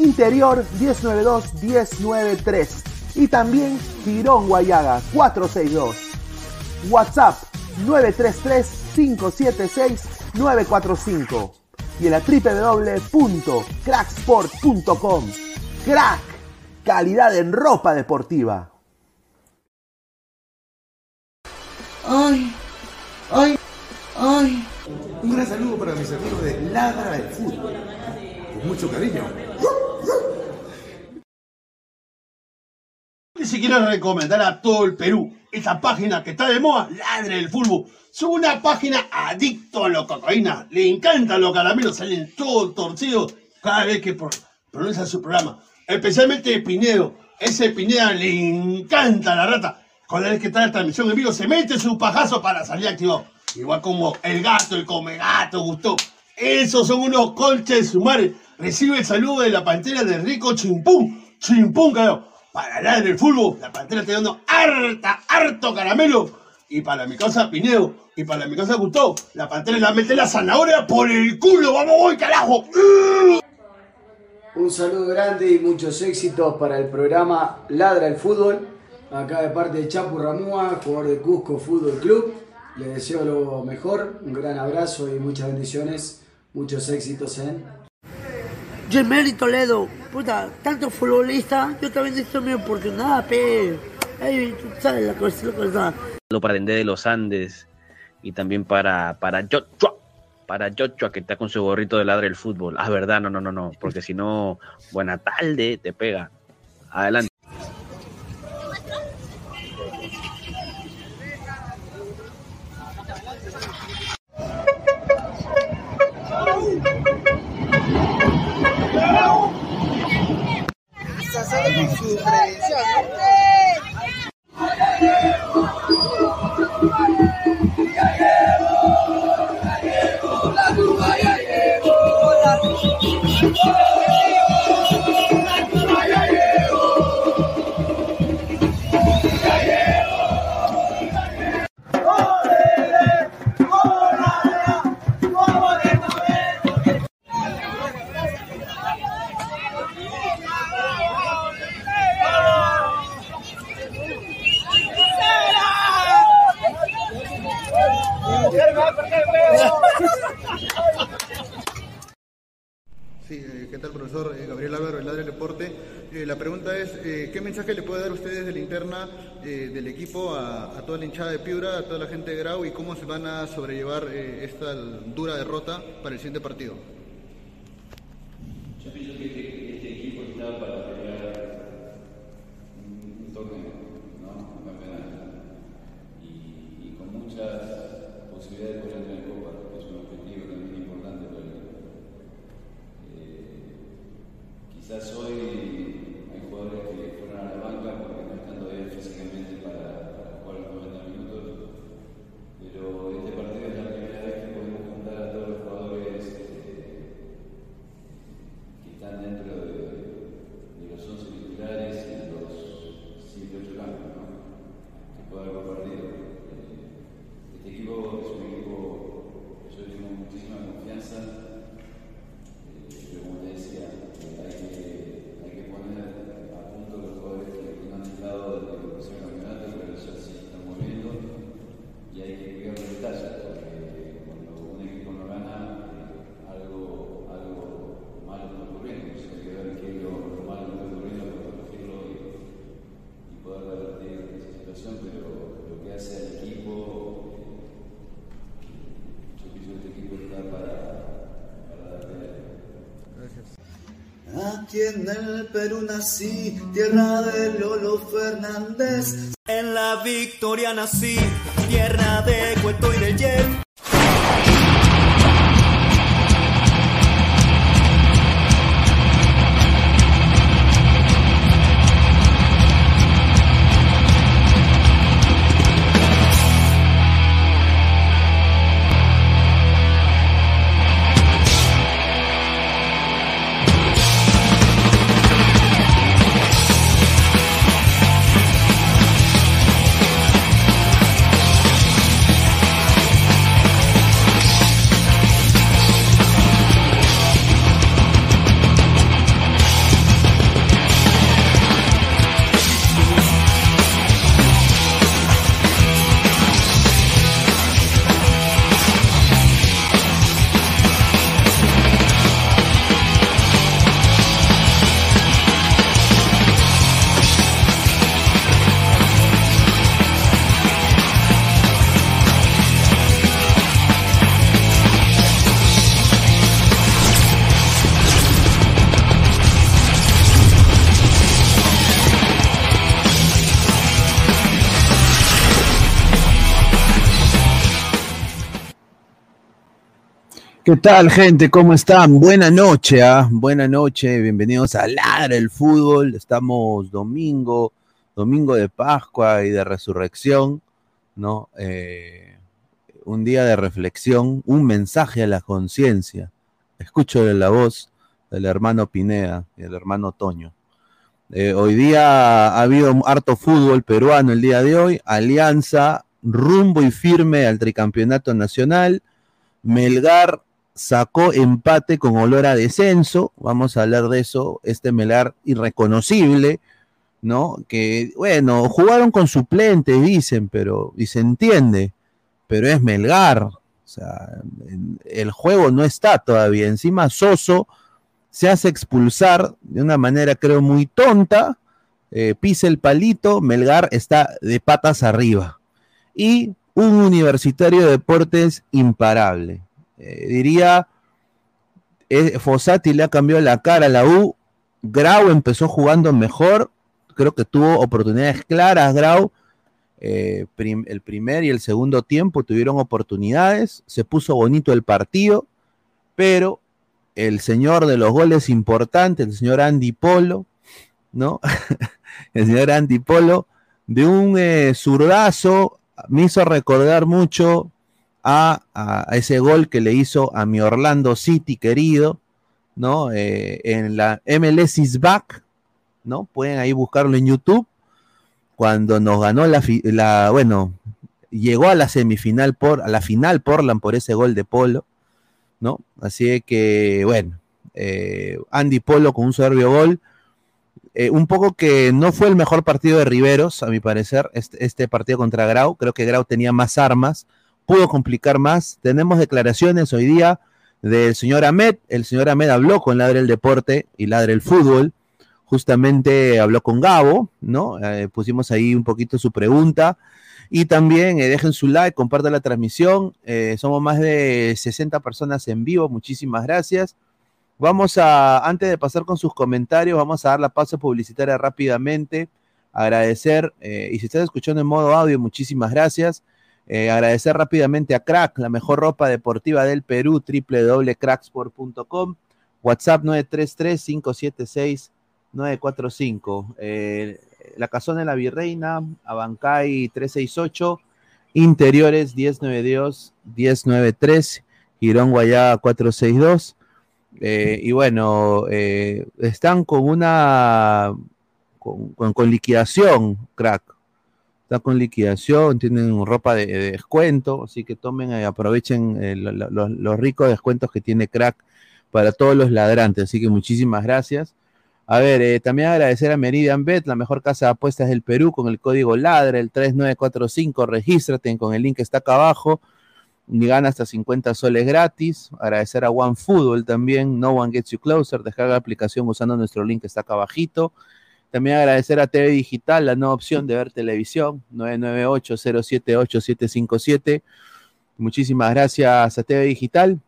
Interior 192-193 y también Girón Guayaga 462. WhatsApp 933-576-945 y en la www.cracksport.com. Crack, calidad en ropa deportiva. Ay, ay, ay. Un gran saludo para mis amigos de Ladra del Fútbol. Con mucho cariño. Y si quiero recomendar a todo el Perú esa página que está de moda, Ladre del Fútbol. Es una página adicto a la cocaína. Le encantan los caramelos, salen todos torcidos cada vez que pro- pronuncia su programa. Especialmente Pinedo. Ese Pineda le encanta la rata. Cada vez que está la transmisión en vivo, se mete su pajazo para salir activado. Igual como el gato, el come gato, gustó. Esos son unos colches sumares. Recibe el saludo de la pantera de Rico Chimpún. Chimpún, carajo. Para la del fútbol, la pantera está dando harta, harto caramelo. Y para mi casa Pinedo, y para mi casa Gustavo, la pantera le mete la zanahoria por el culo. ¡Vamos, voy, carajo! Un saludo grande y muchos éxitos para el programa Ladra el Fútbol. Acá de parte de Chapu Ramúa, jugador de Cusco Fútbol Club. Le deseo lo mejor, un gran abrazo y muchas bendiciones. Muchos éxitos en Gemelli Toledo, puta, tanto futbolista, yo también necesito mi oportunidad, pe. Ay, tú sabes la cosa, la cosa. Para Dende de los Andes y también para, para para Joshua que está con su gorrito de ladre del fútbol. Ah, verdad, no, no, no, no, porque si no, buena tarde, te pega. Adelante. Sí, eh, del equipo a, toda la hinchada de Piura, a toda la gente de Grau y cómo se van a sobrellevar eh, esta dura derrota para el siguiente partido? Yo pienso que este, este equipo está para pelear un, un torneo, ¿no? Un campeonato. Y, y con muchas posibilidades de poder entrar en Copa, que es un objetivo también importante para el equipo. Eh, quizás hoy hay jugadores que fueron a la banca porque no están todavía físicamente para, para jugar los 90 minutos, pero este partido es la primera vez que podemos juntar a todos los jugadores eh, que están dentro de, de los 11 titulares y los 7 8 cambios, ¿no? que pueda haber partido. Eh, este equipo es un equipo que yo tengo muchísima confianza, eh, pero como te decía, eh, hay, que, hay que poner a punto los jugadores que, que no han estado desde que empezó el campeonato, pero ya se están moviendo y hay que cuidar los detalles, porque cuando un equipo no gana, eh, algo, algo malo está ocurriendo, entonces hay que ver qué es lo, lo malo que está ocurriendo para corregirlo y, y poder revertir esa situación, pero lo que hace al equipo, eh, yo pienso que este equipo está para, para dar pelea. Aquí en el Perú nací, tierra de Lolo Fernández. En la Victoria nací, tierra de Cueto y de Yen. ¿Qué tal, gente? ¿Cómo están? Buena noche, ¿ah? Buena noche, bienvenidos a Ladra el Fútbol. Estamos domingo, domingo de Pascua y de Resurrección, ¿no? Eh, un día de reflexión, un mensaje a la conciencia. Escucho la voz del hermano Pineda y del hermano Toño. Eh, hoy día ha habido harto fútbol peruano el día de hoy. Alianza, rumbo y firme al tricampeonato nacional. Melgar sacó empate con olor a descenso. Vamos a hablar de eso. Este Melgar irreconocible, ¿no? Que, bueno, jugaron con suplentes, dicen, pero, y se entiende, pero es Melgar. O sea, el juego no está todavía. Encima Soso se hace expulsar de una manera, creo, muy tonta. Eh, pisa el palito, Melgar está de patas arriba. Y un universitario de deportes imparable. Eh, diría, eh, Fossati le ha cambiado la cara a la U. Grau empezó jugando mejor. Creo que tuvo oportunidades claras, Grau. Eh, el primer y el segundo tiempo tuvieron oportunidades. Se puso bonito el partido. Pero el señor de los goles importantes, el señor Andy Polo, ¿no? el señor Andy Polo, de un zurdazo, me hizo recordar mucho a, ese gol que le hizo a mi Orlando City querido, ¿no? Eh, en la MLS is back, ¿no? Pueden ahí buscarlo en YouTube. Cuando nos ganó la, la bueno, llegó a la semifinal por, a la final Portland por ese gol de Polo, ¿no? Así que, bueno, eh, Andy Polo con un soberbio gol. Eh, un poco que no fue el mejor partido de Riveros, a mi parecer, este, este partido contra Grau. Creo que Grau tenía más armas, pudo complicar más. Tenemos declaraciones hoy día del señor Ahmed. El señor Ahmed habló con Ladre el Deporte y Ladre el Fútbol. Justamente habló con Gabo, ¿no? Eh, pusimos ahí un poquito su pregunta. Y también eh, dejen su like, compartan la transmisión. Eh, somos más de 60 personas en vivo. Muchísimas gracias. Vamos a, antes de pasar con sus comentarios, vamos a dar la paso publicitaria rápidamente. Agradecer, y si estás escuchando en modo audio, muchísimas gracias. Eh, agradecer rápidamente a Crack, la mejor ropa deportiva del Perú, www.cracksport.com, WhatsApp 933-576-945. Eh, la Casona de la Virreina, Abancay 368, Interiores 1092, 1093, Girón Guayá 462. Eh, y bueno, están con una con liquidación, crack está con liquidación, tienen ropa de, descuento, así que tomen y aprovechen eh, los, ricos descuentos que tiene Crack para todos los ladrantes. Así que muchísimas gracias. A ver, eh, también agradecer a Meridian Bet, la mejor casa de apuestas del Perú, con el código LADRA, el 3945. Regístrate con el link que está acá abajo y gana hasta 50 soles gratis. Agradecer a OneFootball también, No One Gets You Closer. Dejar la aplicación usando nuestro link que está acá abajito. También agradecer a TV Digital la nueva opción de ver televisión, 998-078-757. Muchísimas gracias a TV Digital.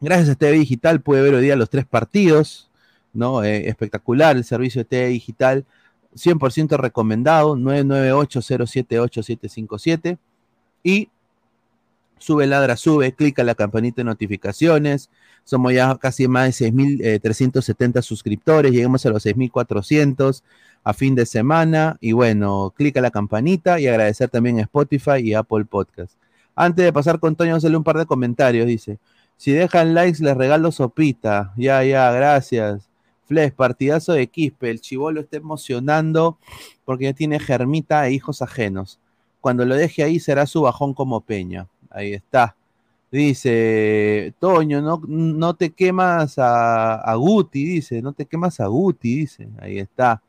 Gracias a TV Digital puede ver hoy día los tres partidos, ¿no? Eh, espectacular el servicio de TV Digital, 100% recomendado, 998-078-757. Y sube, ladra, sube, clica la campanita de notificaciones, somos ya casi más de 6.370 eh, suscriptores, lleguemos a los 6.400 a fin de semana. Y bueno, clica la campanita y agradecer también a Spotify y Apple Podcast. Antes de pasar con Toño, a un par de comentarios. Dice, si dejan likes, les regalo sopita. Ya, ya, gracias. Flex, partidazo de Quispe. El chivolo está emocionando porque ya tiene germita e hijos ajenos. Cuando lo deje ahí será su bajón como Peña. Ahí está. Dice, Toño, no, no te quemas a, Guti, dice, no te quemas a Guti, dice, ahí está.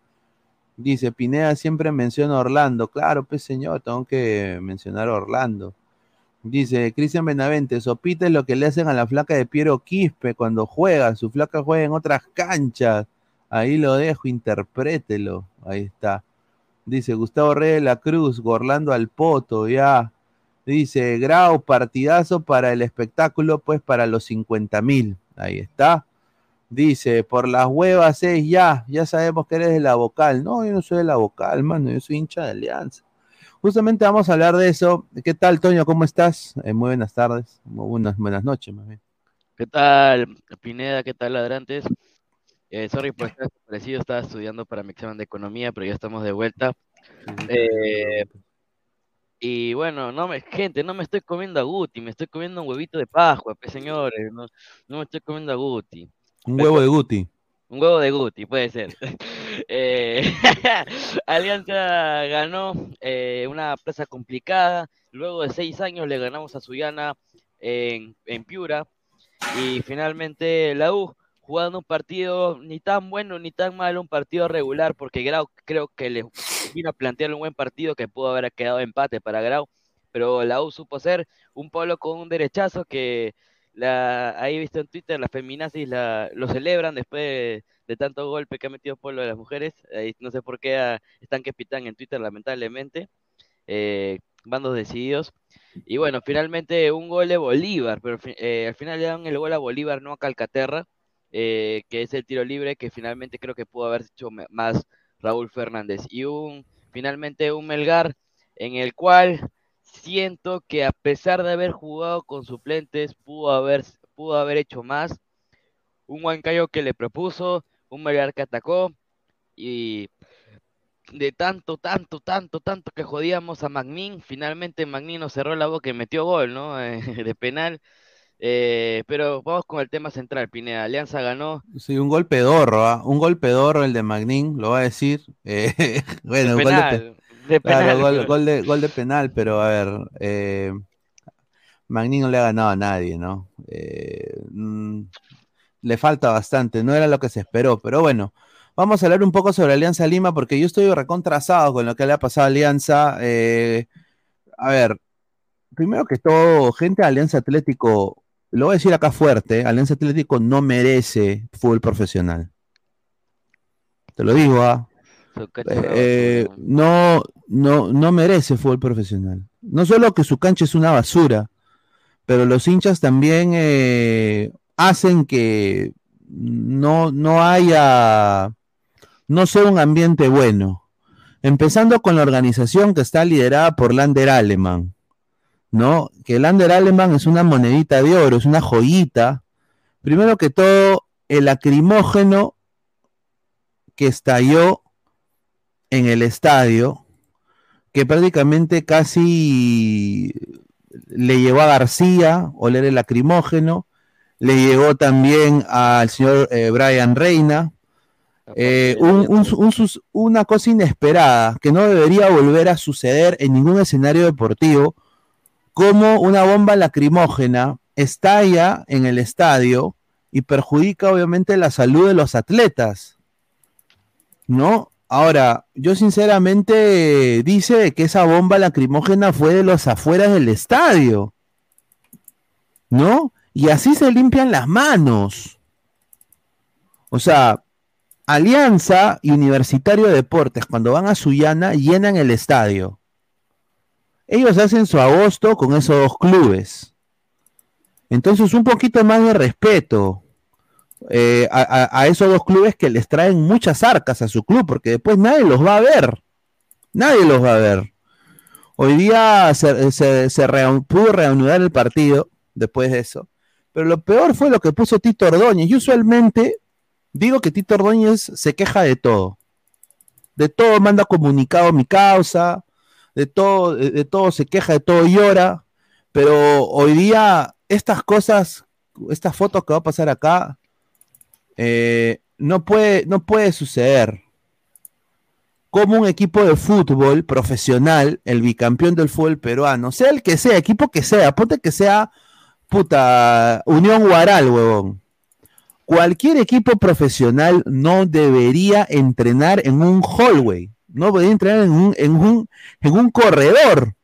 Dice, Pineda siempre menciona a Orlando. Claro, pues señor, tengo que mencionar a Orlando. Dice, Cristian Benavente, Sopita es lo que le hacen a la flaca de Piero Quispe cuando juega. Su flaca juega en otras canchas. Ahí lo dejo, interprételo. Ahí está. Dice, Gustavo Reyes de la Cruz, Orlando al Poto, ya. Dice, Grau, partidazo para el espectáculo, pues para los 50 mil. Ahí está. Dice, por las huevas es ya, ya sabemos que eres de la vocal. No, yo no soy de la vocal, mano, yo soy hincha de Alianza. Justamente vamos a hablar de eso. ¿Qué tal, Toño? ¿Cómo estás? Eh, muy buenas tardes, muy buenas, buenas noches, más bien. ¿Qué tal, Pineda? ¿Qué tal, ladrantes? Eh, sorry por estar desaparecido, estaba estudiando para mi examen de economía, pero ya estamos de vuelta. Eh, y bueno, no me, gente, no me estoy comiendo a Guti, me estoy comiendo un huevito de Pascua, pues señores, no, no me estoy comiendo a Guti. Un huevo de Guti. Un huevo de Guti, puede ser. Eh, Alianza ganó eh, una plaza complicada. Luego de seis años le ganamos a Suyana en, en Piura. Y finalmente la U jugando un partido ni tan bueno ni tan malo, un partido regular, porque Grau creo que le vino a plantear un buen partido que pudo haber quedado empate para Grau, pero la U supo ser un polo con un derechazo que la, ahí he visto en Twitter, las feminazis la, lo celebran después de, tanto golpe que ha metido Polo de las mujeres. No sé por qué están que pitan en Twitter, lamentablemente. Eh, bandos decididos. Y bueno, finalmente un gol de Bolívar, pero eh, al final le dan el gol a Bolívar, no a Calcaterra, eh, que es el tiro libre que finalmente creo que pudo haber hecho más Raúl Fernández. Y un finalmente un Melgar en el cual siento que a pesar de haber jugado con suplentes, pudo haber, pudo haber hecho más. Un Huancayo que le propuso, un Melgar que atacó y de tanto, tanto, tanto, tanto que jodíamos a Magnin, finalmente Magnin nos cerró la boca y metió gol, ¿no? De penal. Eh, pero vamos con el tema central, Pineda. Alianza ganó. Sí, un golpe pedorro, ¿ah? Un golpe pedorro el de Magnin, lo va a decir. Eh, bueno, De gol de, penal, pe- de claro, penal, gol, pero- gol de, gol de penal, pero a ver, eh, Magnin no le ha ganado a nadie, ¿no? Eh, mm, le falta bastante, no era lo que se esperó, pero bueno, vamos a hablar un poco sobre Alianza Lima, porque yo estoy recontrasado con lo que le ha pasado a Alianza. eh, a ver, primero que todo, gente de Alianza Atlético, lo voy a decir acá fuerte, Alianza Atlético no merece fútbol profesional. Te lo digo, ¿ah? Eh, eh, no, no, no merece fútbol profesional. No solo que su cancha es una basura, pero los hinchas también eh, hacen que no, no haya, no sea un ambiente bueno. Empezando con la organización que está liderada por Lander Aleman, ¿no? Que Lander Aleman es una monedita de oro, es una joyita. Primero que todo, el lacrimógeno que estalló en el estadio, que prácticamente casi le llevó a García oler el lacrimógeno, le llegó también al señor eh, Brian Reina, eh, un- un- un sus- una cosa inesperada que no debería volver a suceder en ningún escenario deportivo, como una bomba lacrimógena estalla en el estadio y perjudica obviamente la salud de los atletas. ¿no? Ahora, yo sinceramente dice que esa bomba lacrimógena fue de los afueras del estadio, ¿no? Y así se limpian las manos. O sea, Alianza y Universitario de Deportes, cuando van a Sullana, llenan el estadio. Ellos hacen su agosto con esos dos clubes. Entonces, un poquito más de respeto eh, a, esos dos clubes que les traen muchas arcas a su club, porque después nadie los va a ver. Nadie los va a ver. Hoy día se, pudo reanudar el partido después de eso. Pero lo peor fue lo que puso Tito Ordóñez. Y usualmente digo que Tito Ordóñez se queja de todo. De todo manda comunicado mi causa, de todo, de, todo se queja, de todo llora. Pero hoy día estas cosas, estas fotos que va a pasar acá, eh, no, puede, no puede suceder. Como un equipo de fútbol profesional, el bicampeón del fútbol peruano, sea el que sea, equipo que sea, ponte que sea puta Unión Guaral, huevón. Cualquier equipo profesional no debería entrenar en un hallway, no debería entrenar en un, en un, en un corredor.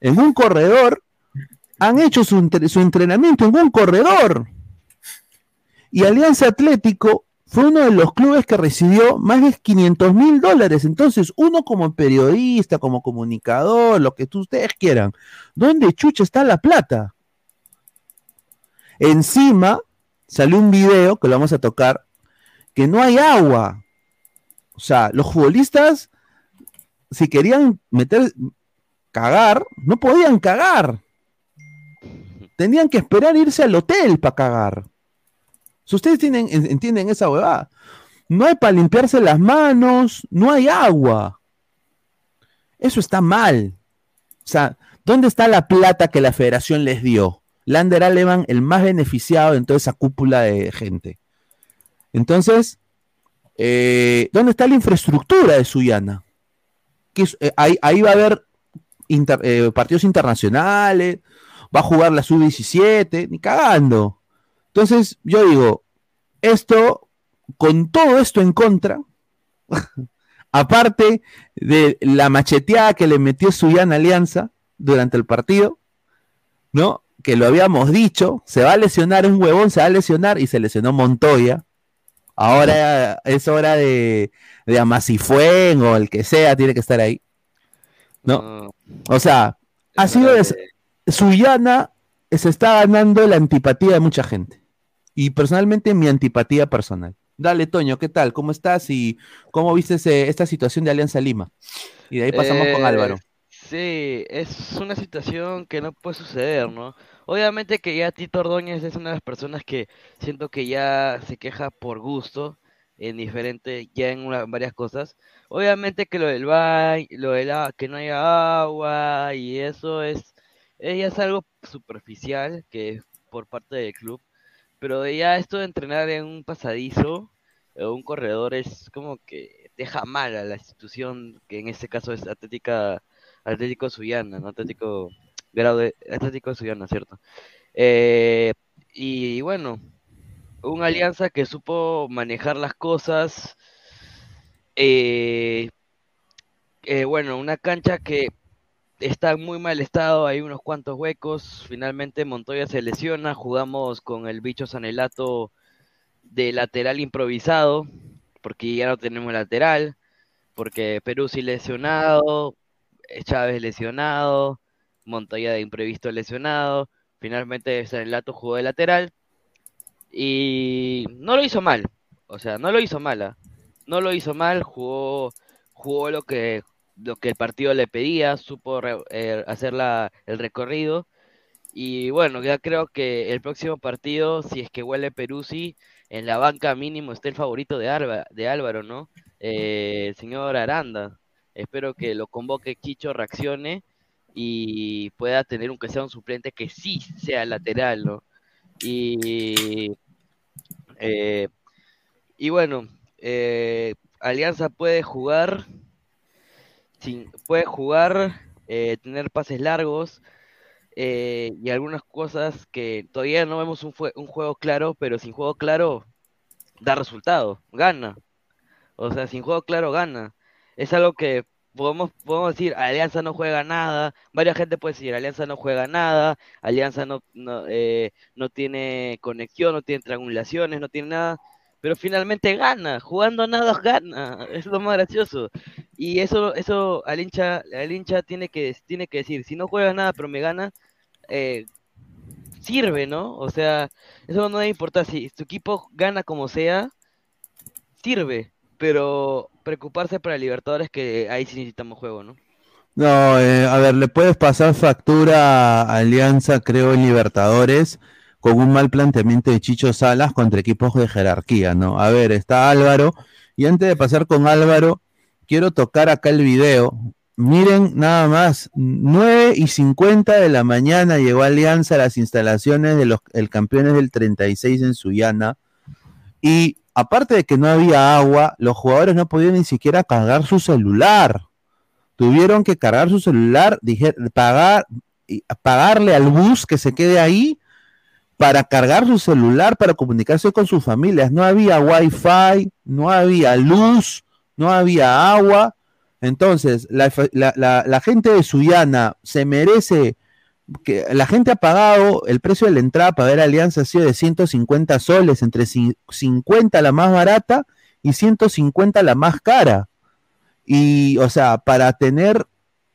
En un corredor han hecho su, su entrenamiento en un corredor. Y Alianza Atlético fue uno de los clubes que recibió más de 500 mil dólares. Entonces, uno como periodista, como comunicador, lo que ustedes quieran, ¿dónde chucha está la plata? Encima salió un video que lo vamos a tocar, que no hay agua. O sea, los futbolistas, si querían meter, cagar, no podían cagar. Tenían que esperar irse al hotel para cagar. Si ustedes tienen, en- entienden esa huevada, no hay para limpiarse las manos, no hay agua. Eso está mal. O sea, ¿dónde está la plata que la federación les dio? Lander Aleman, el más beneficiado en toda esa cúpula de gente. Entonces, eh, ¿dónde está la infraestructura de Suyana? Que eh, ahí, ahí va a haber eh, partidos internacionales, va a jugar la sub-17, ni cagando. Entonces, yo digo, esto, con todo esto en contra, aparte de la macheteada que le metió Suyana Alianza durante el partido, ¿no? Que lo habíamos dicho, se va a lesionar un huevón, se va a lesionar y se lesionó Montoya. Ahora es hora de, de Amasifuen o el que sea, tiene que estar ahí. ¿No? O sea, ha sido Suyana se está ganando la antipatía de mucha gente. Y personalmente mi antipatía personal. Dale, Toño, ¿qué tal? ¿Cómo estás? ¿Y cómo viste ese- esta situación de Alianza Lima? Y de ahí pasamos con Eh, Álvaro. Sí, es una situación que no puede suceder, ¿no? Obviamente que ya Tito Ordóñez es una de las personas que siento que ya se queja por gusto en diferente, ya en una- varias cosas. Obviamente que lo del baño, lo de la, que no haya agua y eso es, eh, es algo superficial que es por parte del club, pero ya esto de entrenar en un pasadizo o un corredor es como que deja mal a la institución, que en este caso es Atlética, Atlético Suyana, ¿no? Atlético Grado de, Atlético Suyana, ¿cierto? Eh, y bueno, una alianza que supo manejar las cosas. eh, eh, bueno, una cancha que está en muy mal estado, hay unos cuantos huecos. Finalmente Montoya se lesiona, jugamos con el bicho Sanelato de lateral improvisado, porque ya no tenemos lateral, porque Perú sí lesionado, Chávez lesionado, Montoya de imprevisto lesionado. Finalmente Sanelato jugó de lateral y no lo hizo mal, o sea, no lo hizo mala, no lo hizo mal, jugó, jugó lo que, lo que el partido le pedía, supo re- eh, hacer la- el recorrido. Y bueno, ya creo que el próximo partido, si es que huele Peruzzi, en la banca mínimo está el favorito de, de Álvaro, ¿no? Eh, el señor Aranda. Espero que lo convoque Chicho, reaccione y pueda tener un que sea un suplente que sí sea lateral, ¿no? Y, eh, y bueno, eh, Alianza puede jugar, sin, puede jugar, eh, tener pases largos y algunas cosas que todavía no vemos un, un juego claro, pero sin juego claro da resultado, gana. O sea, sin juego claro gana. Es algo que podemos, podemos decir, Alianza no juega nada, varias gente puede decir, Alianza no juega nada, Alianza no, no, eh, no tiene conexión, no tiene triangulaciones, no tiene nada, pero finalmente gana, jugando nada gana, es lo más gracioso. Y eso, eso al hincha, al hincha tiene que, tiene que decir, si no juega nada pero me gana, eh, sirve, ¿no? O sea, eso no debe importar, si tu equipo gana como sea, sirve, pero preocuparse para Libertadores que ahí sí necesitamos juego, ¿no? No, eh, a ver, le puedes pasar factura a Alianza, creo, en Libertadores, con un mal planteamiento de Chicho Salas contra equipos de jerarquía, ¿no? A ver, está Álvaro, y antes de pasar con Álvaro, quiero tocar acá el video. Miren, nada más, 9 y 50 de la mañana llegó Alianza a las instalaciones de los el campeones del 36 en Sullana, y aparte de que no había agua, los jugadores no podían ni siquiera cargar su celular tuvieron que cargar su celular, pagar, pagarle al bus que se quede ahí para cargar su celular, para comunicarse con sus familias. No había wifi, no había luz, no había agua. Entonces, la, la- gente de Sullana se merece que la gente ha pagado el precio de la entrada para ver Alianza ha sido de 150 soles, entre ci- 50 la más barata y 150 la más cara. Y, o sea, para tener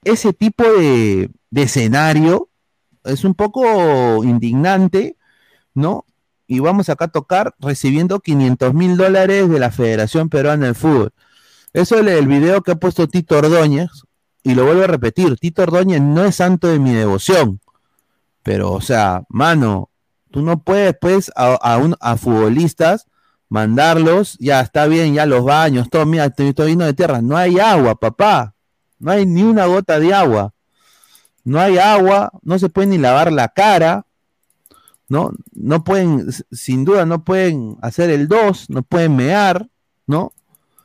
ese tipo de, de escenario es un poco indignante, ¿no? Y vamos acá a tocar recibiendo 500 mil dólares de la Federación Peruana de Fútbol. Eso es el video que ha puesto Tito Ordóñez, y lo vuelvo a repetir, Tito Ordóñez no es santo de mi devoción, pero, o sea, mano, Tú no puedes, pues, a, a, un- a futbolistas mandarlos, ya está bien, ya los baños, todo, mira, estoy, lleno de tierra. No hay agua, papá. No hay ni una gota de agua. No hay agua, no se puede ni lavar la cara. ¿no? No pueden, sin duda, no pueden hacer el 2, no pueden mear, ¿no?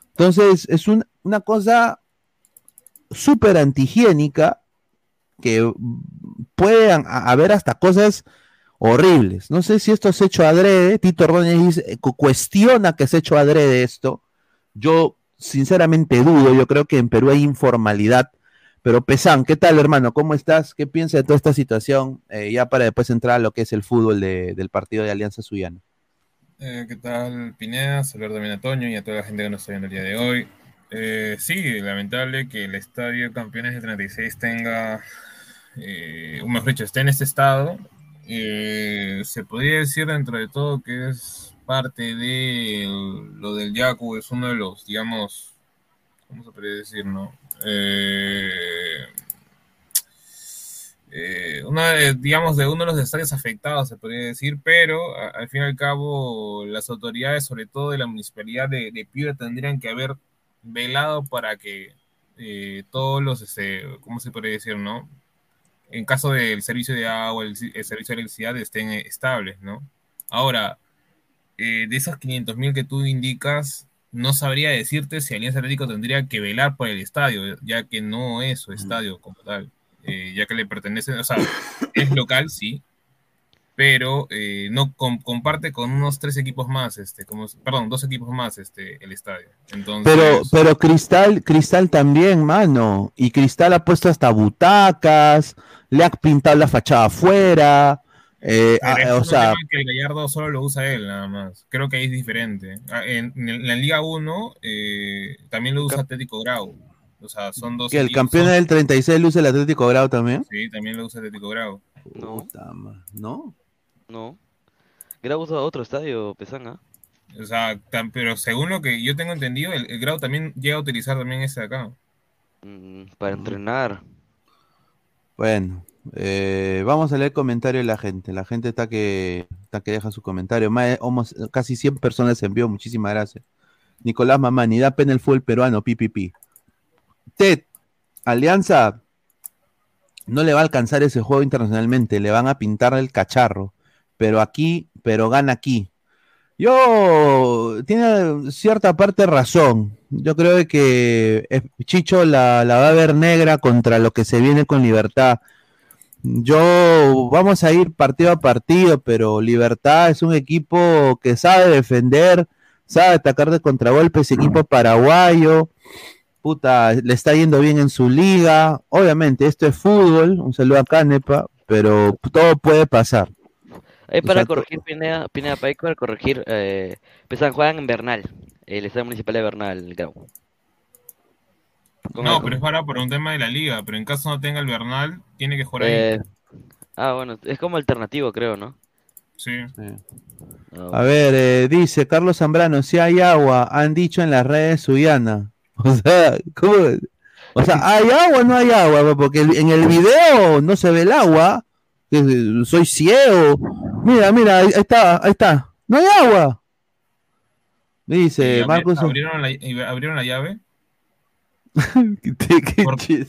Entonces, es un- una cosa súper antihigiénica que puede a- haber hasta cosas horribles. No sé si esto es hecho adrede. Tito Ordóñez cu- cuestiona que es hecho adrede esto. Yo sinceramente dudo. Yo creo que en Perú hay informalidad. Pero Pesán, ¿qué tal, hermano? ¿Cómo estás? ¿Qué piensas de toda esta situación? Eh, ya para después entrar a lo que es el fútbol de- del partido de Alianza Suyana. Eh, ¿qué tal, Pineda? Saludar también a Toño y a toda la gente que nos está viendo el día de hoy. Eh, sí, lamentable que el Estadio Campeones de 36 tenga, eh, mejor dicho, esté en este estado. Eh, se podría decir dentro de todo que es parte de lo del Yaku, es uno de los, digamos, ¿cómo se podría decir, no? Eh, eh, uno de, digamos, de uno de los estadios afectados, se podría decir, pero al fin y al cabo las autoridades, sobre todo de la municipalidad de, de Piura, tendrían que haber velado para que eh, todos los, este, ¿cómo se podría decir, no? En caso del servicio de agua, el, el servicio de electricidad estén eh, estables, ¿no? Ahora, eh, de esos 500 mil que tú indicas, no sabría decirte si Alianza Atlético tendría que velar por el estadio, ya que no es su estadio como tal, eh, ya que le pertenece, o sea, es local, sí, pero eh, no com- comparte con unos tres equipos más, este, como, perdón, dos equipos más, este, el estadio. Entonces, Pero, pero Cristal, Cristal también, mano. Y Cristal ha puesto hasta butacas, le ha pintado la fachada afuera. eh, ah, o sea, que el Gallardo solo lo usa él, nada más. Creo que ahí es diferente. Ah, En, en la Liga 1 eh, también lo usa Atlético Grau. O sea, son dos que el campeón son- del 36 luce el Atlético Grau también. Sí, también lo usa Atlético Grau. No. ¿No? No. Grau usa otro estadio, Pesanga. O sea, pero según lo que yo tengo entendido, el, el Grau también llega a utilizar también ese de acá. Mm, para entrenar. Bueno, eh, vamos a leer comentarios de la gente. La gente está que, está que deja su comentario. Más casi 100 personas envió. Muchísimas gracias. Nicolás Mamani, da pena el fútbol peruano, pipipi. Ted, Alianza no le va a alcanzar ese juego internacionalmente. Le van a pintar el cacharro. Pero aquí, pero gana aquí. Yo, tiene cierta parte razón. Yo creo que eh, Chicho la va a ver negra contra lo que se viene con Libertad. Yo, vamos a ir partido a partido, pero Libertad es un equipo que sabe defender, sabe atacar de contragolpes, equipo paraguayo. Puta, le está yendo bien en su liga. Obviamente, esto es fútbol. Un saludo a Canepa, pero todo puede pasar. Ahí para corregir, Pineda, Pineda Paico, para corregir, eh, Pesanga juegan en Bernal, el estadio municipal de Bernal, Grau. No, pero es para por un tema de la liga. Pero en caso no tenga el Bernal, tiene que jugar ahí. Eh, ah, bueno, es como alternativo, creo, ¿no? Sí. A ver, eh, dice Carlos Zambrano, si hay agua, han dicho en las redes Suyana. O sea, ¿cómo? O sea, ¿hay agua o no hay agua? Porque en el video no se ve el agua. Soy ciego. Mira, mira, ahí está, ahí está. No hay agua. Dice Marcos. ¿Abrieron la, abrieron la llave? ¿Qué Porque-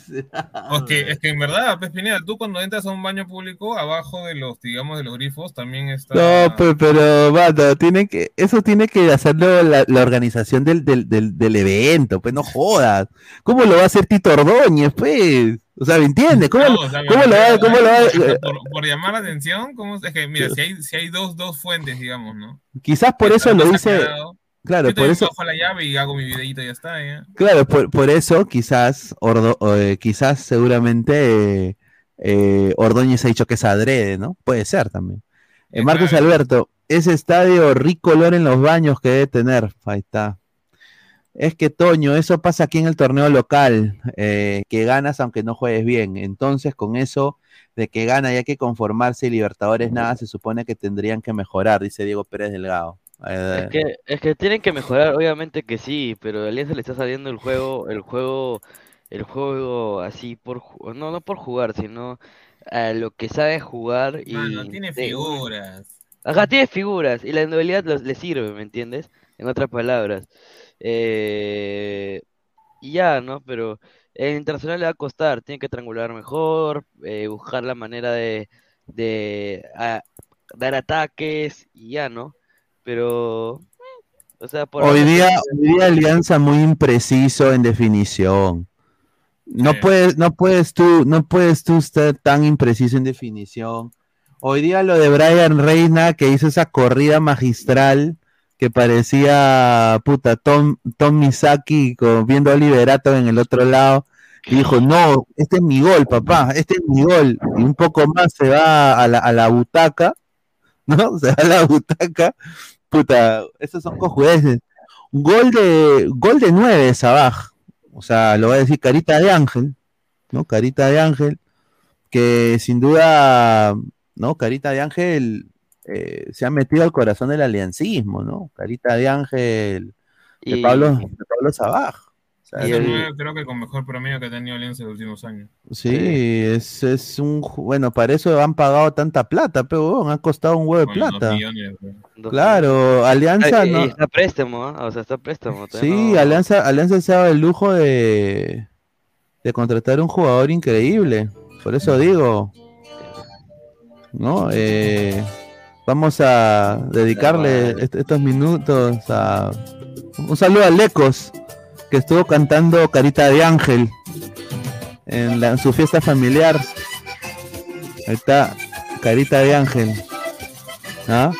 es, que, en verdad, pues Pineda, tú cuando entras a un baño público, abajo de los, digamos, de los grifos, también está. No, pues, pero, mano, tiene que, eso tiene que hacerlo la, la organización del, del, del, del evento, pues no jodas. ¿Cómo lo va a hacer Tito Ordóñez, pues? O sea, ¿me entiendes? ¿Cómo, No, lo- o sea, cómo lo va, cómo lo va- por, por- llamar la atención, ¿cómo es? Que, mira, si hay, si hay dos, dos fuentes, digamos, ¿no? Quizás por eso lo dice. Claro, Yo por eso, la llave y hago mi videito y ya está, claro, por, por eso quizás, Ordo- eh, quizás seguramente eh, eh, Ordóñez ha dicho que es adrede, ¿no? Puede ser también. Marcos Alberto, ese estadio rico olor en los baños que debe tener, ahí está. Es que Toño, eso pasa aquí en el torneo local, que ganas aunque no juegues bien. Entonces, con eso de que gana y hay que conformarse y Libertadores nada, se supone que tendrían que mejorar, dice Diego Pérez Delgado. Es que, es que tienen que mejorar, obviamente que sí, pero a Alianza le está saliendo el juego, el juego, el juego así por, no, no por jugar, sino a lo que sabe jugar y Mano, tiene de un- figuras. Ajá, tiene figuras y la los- le sirve, ¿me entiendes? En otras palabras. Eh, y ya, ¿no? Pero en internacional le va a costar, tiene que triangular mejor, eh, buscar la manera de, de dar ataques y ya, ¿no? Pero, o sea, por Hoy día, hoy día Alianza muy impreciso en definición. No puedes, no puedes tú, no puedes tú estar tan impreciso en definición. Hoy día lo de Brian Reina, que hizo esa corrida magistral que parecía puta Tom, Tom Misaki con- viendo a Liberato en el otro lado. Y dijo, no, este es mi gol, papá, este es mi gol. Y un poco más se va a la, a la butaca, ¿no? Se va a la butaca. Puta, esos son cojudeces. Gol de, gol de nueve, Sabaj. O sea, lo va a decir Carita de Ángel, ¿no? Carita de Ángel, que sin duda, ¿no? Carita de Ángel eh, se ha metido al corazón del aliancismo, ¿no? Carita de Ángel de Y- Pablo, de Pablo Sabaj. Sea, el el- creo que con mejor promedio que ha tenido Alianza en los últimos años. Sí, es, es un bueno, para eso han pagado tanta plata, pero huevón, ha costado un huevo de dos plata. millones, Claro, Alianza Ay, no. está a préstamo, ¿ah? O sea, está a préstamo. Sí, no- Alianza, Alianza se ha dado el lujo de, de contratar un jugador increíble. Por eso digo, ¿no? Eh, vamos a dedicarle est- estos minutos a un saludo a Lecos, que estuvo cantando Carita de Ángel en, la- en su fiesta familiar. Ahí está, Carita de Ángel. ¿Ah?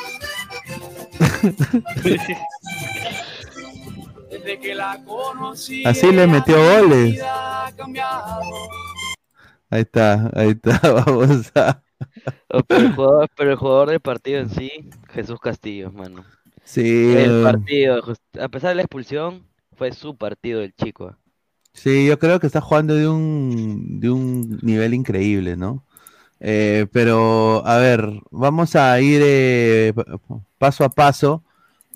Desde que la conocí, Así le metió goles. Ahí está, ahí está, vamos a... Oh, pero, el jugador, pero el jugador del partido en sí, Jesús Castillo, mano. Sí, El eh, partido, a pesar de la expulsión, fue su partido el chico. sí, yo creo que está jugando de un, de un nivel increíble, ¿no? Eh, pero, a ver, vamos a ir eh, pa- paso a paso.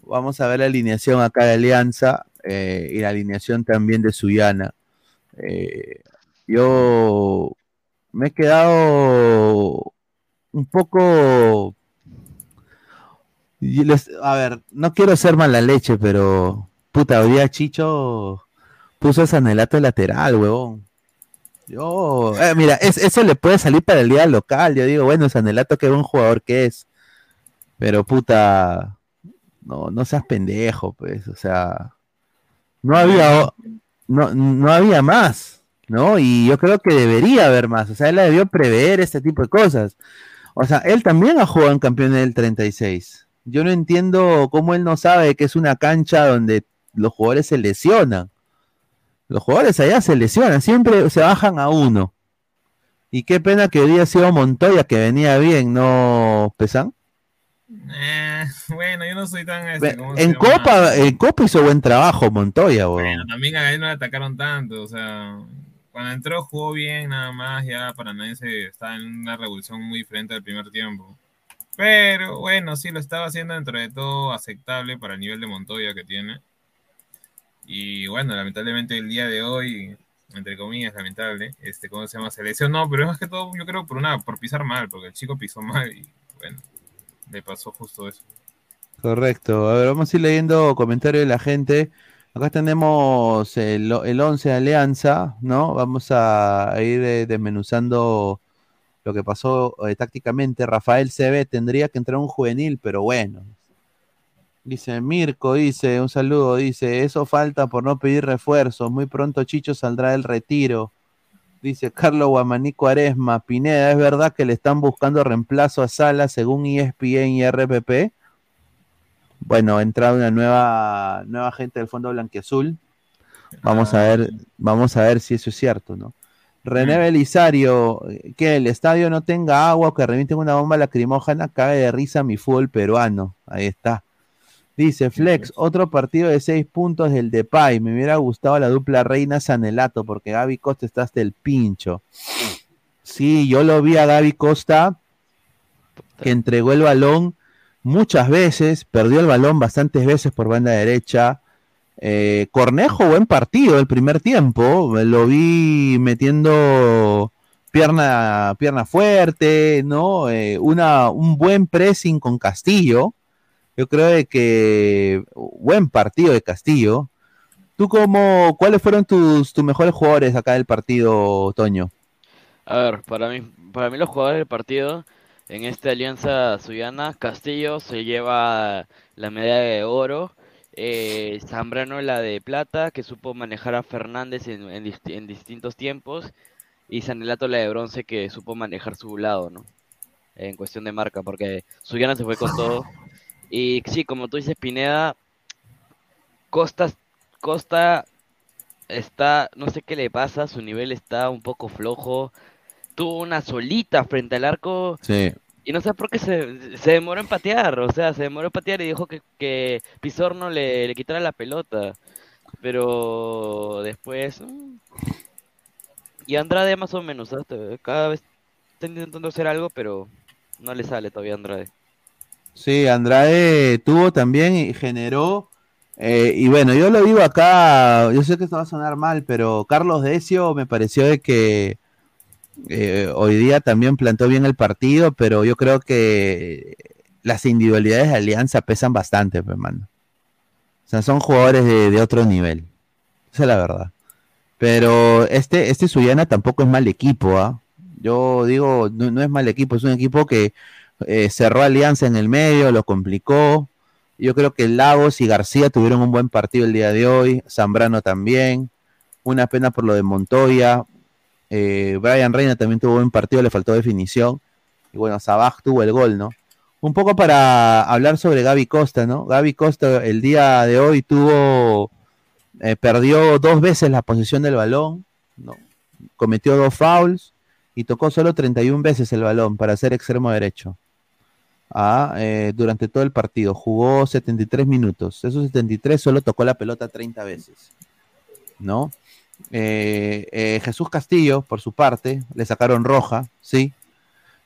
Vamos a ver la alineación acá de Alianza eh, y la alineación también de Suyana. Yo me he quedado un poco a ver, no quiero ser mala leche, pero puta, hoy día Chicho puso a Sanelato de lateral, huevón. Yo, eh, mira, es- eso le puede salir para el día local. Yo digo, bueno, Sanelato, qué buen jugador que es. Pero puta, no, no seas pendejo, pues, o sea, no había, no, no había más, ¿no? Y yo creo que debería haber más. O sea, él debió prever este tipo de cosas. O sea, él también ha jugado en campeón del 36. Yo no entiendo cómo él no sabe que es una cancha donde los jugadores se lesionan. Los jugadores allá se lesionan, siempre se bajan a uno. Y qué pena que ha sido Montoya, que venía bien, ¿no, Pesan? Eh, bueno, yo no soy tan... este, ¿cómo se En? Copa, en Copa hizo buen trabajo Montoya, weón. Bueno, también a él no le atacaron tanto, o sea, cuando entró jugó bien nada más, ya Paranaense estaba en una revolución muy diferente al primer tiempo. Pero bueno, sí lo estaba haciendo dentro de todo aceptable para el nivel de Montoya que tiene. Y bueno, lamentablemente el día de hoy, entre comillas, lamentable, este, ¿cómo se llama? Se lesionó, pero es más que todo, yo creo, por una, por pisar mal, porque el chico pisó mal y bueno, le pasó justo eso. Correcto. A ver, vamos a ir leyendo comentarios de la gente. Acá tenemos el, el 11 de Alianza, ¿no? Vamos a ir eh, desmenuzando lo que pasó eh, tácticamente. Rafael CB tendría que entrar un juvenil, pero bueno. Dice Mirko, dice, un saludo, dice, eso falta por no pedir refuerzos. Muy pronto Chicho saldrá del retiro. Dice Carlos Guamaní Cuaresma, Pineda, ¿es verdad que le están buscando reemplazo a Sala según ESPN y RPP? Bueno, ha entrado una nueva, nueva gente del Fondo Blanquiazul. Vamos a ver, vamos a ver si eso es cierto, ¿no? René Belisario, que el estadio no tenga agua o que revienten una bomba lacrimógena, cae de risa mi fútbol peruano. Ahí está. Dice Flex, otro partido de seis puntos del Depay. Me hubiera gustado la dupla Reina Sanelato, porque Gaby Costa está hasta el pincho. Sí, yo lo vi a Gaby Costa, que entregó el balón muchas veces, perdió el balón bastantes veces por banda derecha. Eh, Cornejo, buen partido el primer tiempo. Lo vi metiendo pierna, pierna fuerte, ¿no? Eh, una, un buen pressing con Castillo. Yo creo de que buen partido de Castillo. ¿Tú cómo, cuáles fueron tus, tus mejores jugadores acá del partido, Toño? A ver, para mí, para mí los jugadores del partido en esta alianza suyana, Castillo se lleva la medalla de oro, eh, Zambrano la de plata, que supo manejar a Fernández en, en en distintos tiempos, y Sanelato la de bronce, que supo manejar su lado, ¿no? En cuestión de marca, porque Suyana se fue con todo. Y sí, como tú dices, Pineda, Costa, Costa está, no sé qué le pasa, su nivel está un poco flojo. Tuvo una solita frente al arco Sí. y no sé por qué se, se demoró en patear, o sea, se demoró en patear y dijo que, que Pizorno le, le quitara la pelota. Pero después... mm, Y Andrade más o menos, ¿sabes? cada vez está intentando hacer algo, pero no le sale todavía a Andrade. Sí, Andrade tuvo también y generó. eh, y bueno, yo lo digo acá, yo sé que esto va a sonar mal, pero Carlos Decio me pareció de que eh, hoy día también plantó bien el partido, pero yo creo que las individualidades de Alianza pesan bastante, pues, mano. O sea, son jugadores de, otro nivel. Esa es la verdad. Pero este, este Suyana tampoco es mal equipo, ¿ah? Yo digo, no es mal equipo, es un equipo que eh, cerró Alianza en el medio, lo complicó. Yo creo que Lagos y García tuvieron un buen partido el día de hoy, Zambrano también. Una pena por lo de Montoya. Eh, Brian Reina también tuvo un buen partido, le faltó definición. Y bueno, Sabaj tuvo el gol, ¿no? Un poco para hablar sobre Gaby Costa, ¿no? Gaby Costa el día de hoy tuvo, eh, perdió dos veces la posesión del balón, ¿no? Cometió dos fouls y tocó solo 31 veces el balón para ser extremo derecho. Eh, durante todo el partido. Jugó 73 minutos. Esos 73 solo tocó la pelota 30 veces. ¿No? Eh, eh, Jesús Castillo, por su parte, le sacaron roja, sí,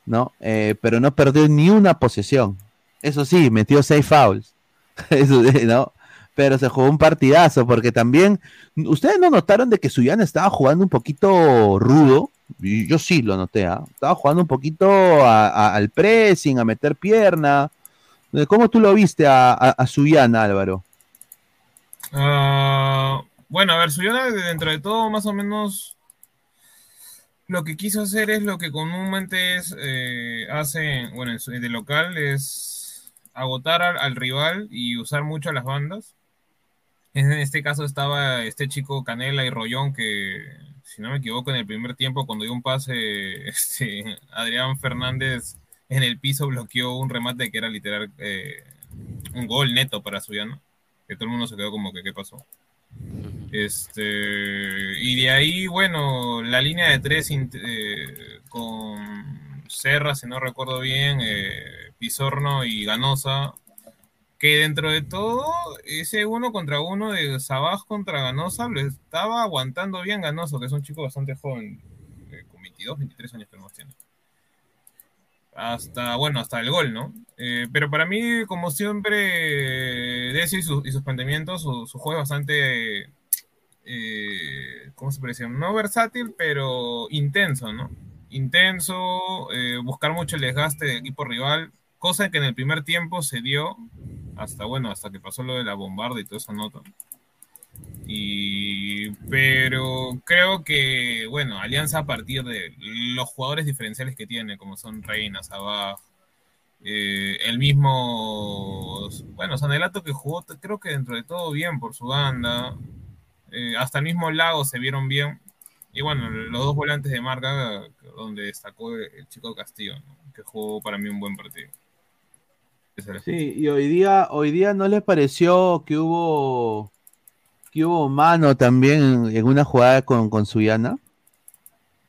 ¿no? Pero no perdió ni una posesión. Eso sí, metió seis fouls. Eso, ¿no? Pero se jugó un partidazo, porque también, ¿ustedes no notaron de que Suyana estaba jugando un poquito rudo? Yo sí lo noté, ¿ah? Estaba jugando un poquito a- al pressing, a meter pierna. ¿Cómo tú lo viste a, a, Suyana, Álvaro? Ah, bueno, a ver, Suyana dentro de todo más o menos lo que quiso hacer es lo que comúnmente es, eh, hace, bueno, en de local es agotar al, al rival y usar mucho a las bandas. En este caso estaba este chico Canela y Rollón que, si no me equivoco, en el primer tiempo cuando dio un pase, este, Adrián Fernández en el piso bloqueó un remate que era literal eh, un gol neto para Suyana, que todo el mundo se quedó como que qué pasó. Este, y de ahí, bueno, la línea de tres eh, con Serra, si no recuerdo bien, eh, Pizorno y Ganosa, que dentro de todo, ese uno contra uno de Sabaj contra Ganosa lo estaba aguantando bien Ganosa, que es un chico bastante joven, eh, con 22, 23 años que más tiene. Hasta, bueno, hasta el gol, ¿no? Eh, pero para mí, como siempre, Decio y, su- y sus planteamientos, su, su juego es bastante, eh, ¿cómo se decir? No versátil, pero intenso, ¿no? Intenso, buscar mucho el desgaste del equipo rival, cosa que en el primer tiempo se dio, hasta, bueno, hasta que pasó lo de la bombarda y toda esa nota. Y, pero creo que, bueno, Alianza a partir de los jugadores diferenciales que tiene, como son Reina, Sabaj, eh, el mismo, bueno, Sanelato que jugó, creo que dentro de todo bien por su banda, eh, hasta el mismo Lago se vieron bien, y bueno, los dos volantes de marca, donde destacó el chico Castillo, ¿no? que jugó para mí un buen partido. Sí, y hoy día, hoy día no les pareció que hubo que hubo mano también en, una jugada con, con Suyana.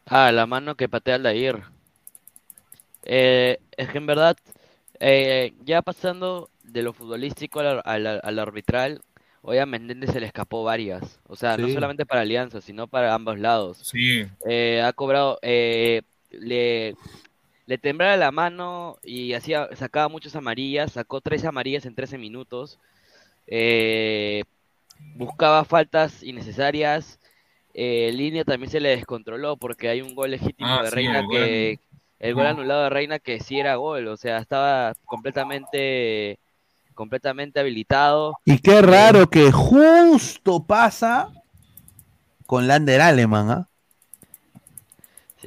Ah, la mano que patea Aldair. Eh, es que en verdad, eh, ya pasando de lo futbolístico al, al- al arbitral, hoy a Menéndez se le escapó varias. O sea, no solamente para Alianza, sino para ambos lados. Sí. Eh, ha cobrado, eh, le, le temblaba la mano y hacía, sacaba muchas amarillas, sacó tres amarillas en 13 minutos. Eh, buscaba faltas innecesarias. eh, línea también se le descontroló porque hay un gol legítimo Ah, de sí, Reina el gol que el gol anulado de Reina que sí era gol, o sea, estaba completamente completamente habilitado. Y qué raro que justo pasa con Lander Aleman, ¿ah?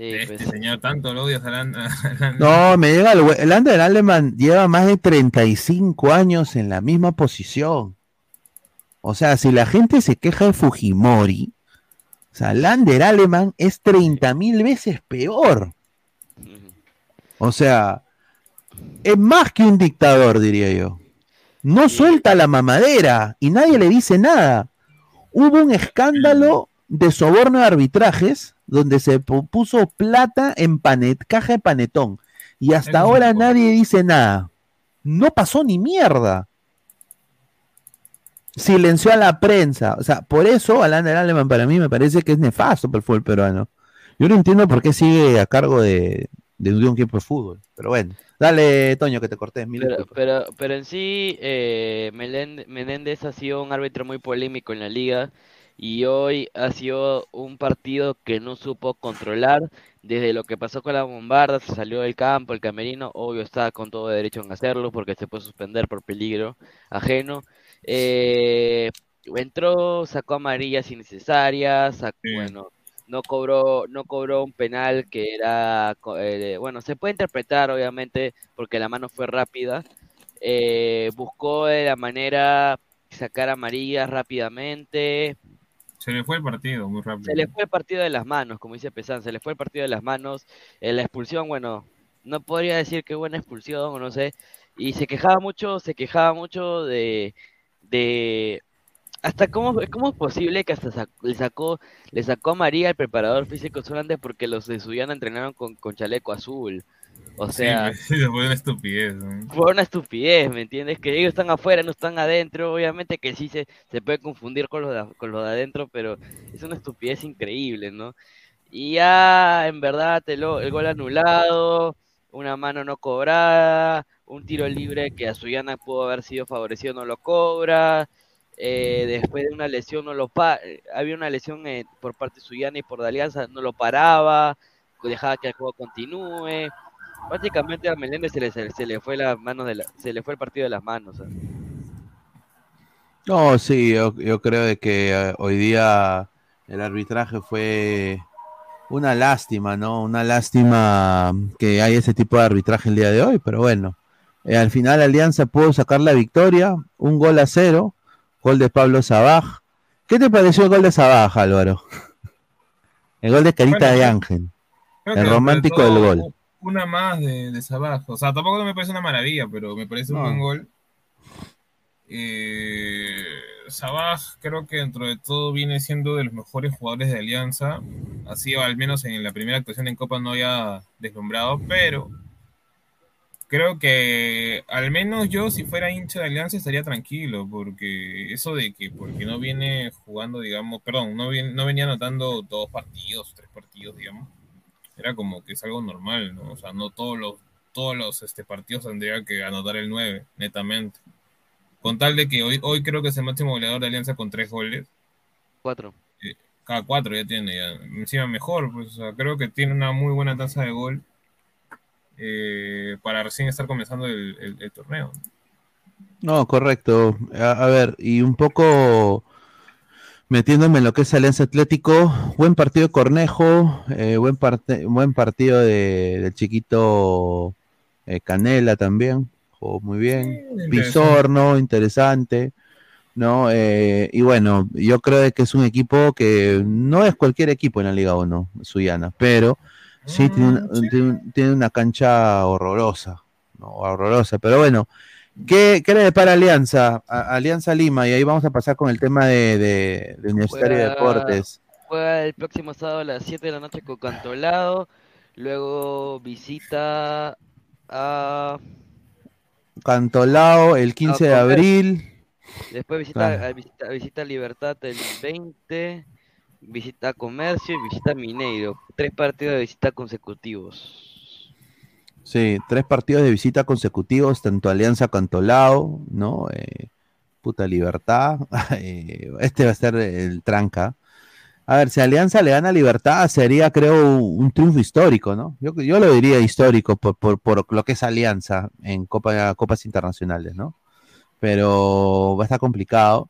Sí, Este pues, señor, tanto lo odias a Lan- a Lan- No, me llega el, el Lander Aleman lleva más de 35 años en la misma posición. O sea, si la gente se queja de Fujimori, o sea, Lander Aleman es 30 mil veces peor. O sea, es más que un dictador, diría yo. No suelta la mamadera y nadie le dice nada. Hubo un escándalo de soborno de arbitrajes donde se pu- puso plata en panet, caja de panetón. Y hasta ahora nadie dice nada. No pasó ni mierda. Silenció a la prensa. O sea, por eso Alan del Aleman para mí me parece que es nefasto para el fútbol peruano. Yo no entiendo por qué sigue a cargo de, de un equipo de fútbol. Pero bueno, dale, Toño, que te corté. Mil Pero, pero, pero en sí, eh, ha sido un árbitro muy polémico en la liga y hoy ha sido un partido que no supo controlar desde lo que pasó con la bombarda, se salió del campo, el camerino, obvio está con todo derecho en hacerlo porque se puede suspender por peligro ajeno. Eh, entró, sacó amarillas innecesarias, sacó, bueno, no cobró, no cobró un penal que era, eh, bueno, se puede interpretar obviamente porque la mano fue rápida. Eh, buscó de la manera sacar amarillas rápidamente. Se le fue el partido muy rápido. Se le fue el partido de las manos, como dice Pesán, se le fue el partido de las manos. Eh, la expulsión, bueno, no podría decir que buena expulsión, o no sé. Y se quejaba mucho, se quejaba mucho de, de hasta cómo, cómo es posible que hasta sac- le sacó, le sacó a María el preparador físico solamente porque los de Suyana entrenaron con, con chaleco azul. O sea, se fue una estupidez. ¿no? fue una estupidez, ¿me entiendes? Que ellos están afuera, no están adentro, obviamente que sí se, se puede confundir con los, de, con los de adentro, pero es una estupidez increíble, ¿no? Y ya, en verdad, el gol anulado, una mano no cobrada, un tiro libre que a Suyana pudo haber sido favorecido, no lo cobra, eh, después de una lesión, no lo pa eh, había una lesión eh, por parte de Suyana y por de Alianza, no lo paraba, dejaba que el juego continúe. Prácticamente a Meléndez se le, se, se le fue la mano de la- se le fue el partido de las manos. ¿sabes? No, sí, yo, yo creo de que eh, hoy día el arbitraje fue una lástima, ¿no? Una lástima que hay ese tipo de arbitraje el día de hoy, pero bueno. Eh, al final Alianza pudo sacar la victoria, un gol a cero, gol de Pablo Sabaj. ¿Qué te pareció el gol de Sabaj, Álvaro? El gol de Carita Bueno, de Ángel, el romántico del todo gol. Una más de, de Sabaj. O sea, tampoco me parece una maravilla, pero me parece un buen gol. Eh, Sabaj creo que dentro de todo viene siendo de los mejores jugadores de Alianza. Así al menos en la primera actuación en Copa no había deslumbrado, pero creo que al menos yo si fuera hincha de Alianza estaría tranquilo, porque eso de que porque no viene jugando, digamos, perdón, no, viene, no venía anotando dos partidos, tres partidos, digamos, era como que es algo normal, ¿no? O sea, no todos los, todos los este, partidos tendrían que anotar el 9, netamente. Con tal de que hoy, hoy creo que es el máximo goleador de Alianza con tres goles. Cuatro. Eh, cada cuatro ya tiene, ya. encima mejor, pues, o sea, creo que tiene una muy buena tasa de gol eh, para recién estar comenzando el, el- el torneo. No, correcto. A, a ver, y un poco metiéndome en lo que es Alianza Atlético, buen partido de Cornejo, eh, buen, parte, buen partido de, del chiquito eh, Canela también, jugó muy bien. Pizorno, interesante. ¿no? Eh, y bueno, yo creo que es un equipo que no es cualquier equipo en la Liga 1, Suyana, pero sí, tiene, una, tiene un- tiene una cancha horrorosa, ¿no? horrorosa, pero bueno, ¿qué, qué le depara Alianza? A- Alianza Lima, y ahí vamos a pasar con el tema de, de, de Universitario de Deportes. Juega el próximo sábado a las 7 de la noche con Cantolao. Luego visita a. Cantolao el 15 de a Comercio. abril. Después visita, Claro. visita, visita Libertad el 20. Visita Comercio y visita Mineiro. Tres partidos de visita consecutivos. Sí, tres partidos de visita consecutivos, tanto Alianza Cantolao, ¿no? Eh, puta libertad. Eh, este va a ser el tranca. A ver, si Alianza le gana Libertad, sería, creo, un, un triunfo histórico, ¿no? Yo, yo lo diría histórico por, por, por lo que es Alianza en Copa, Copas Internacionales, ¿no? Pero va a estar complicado.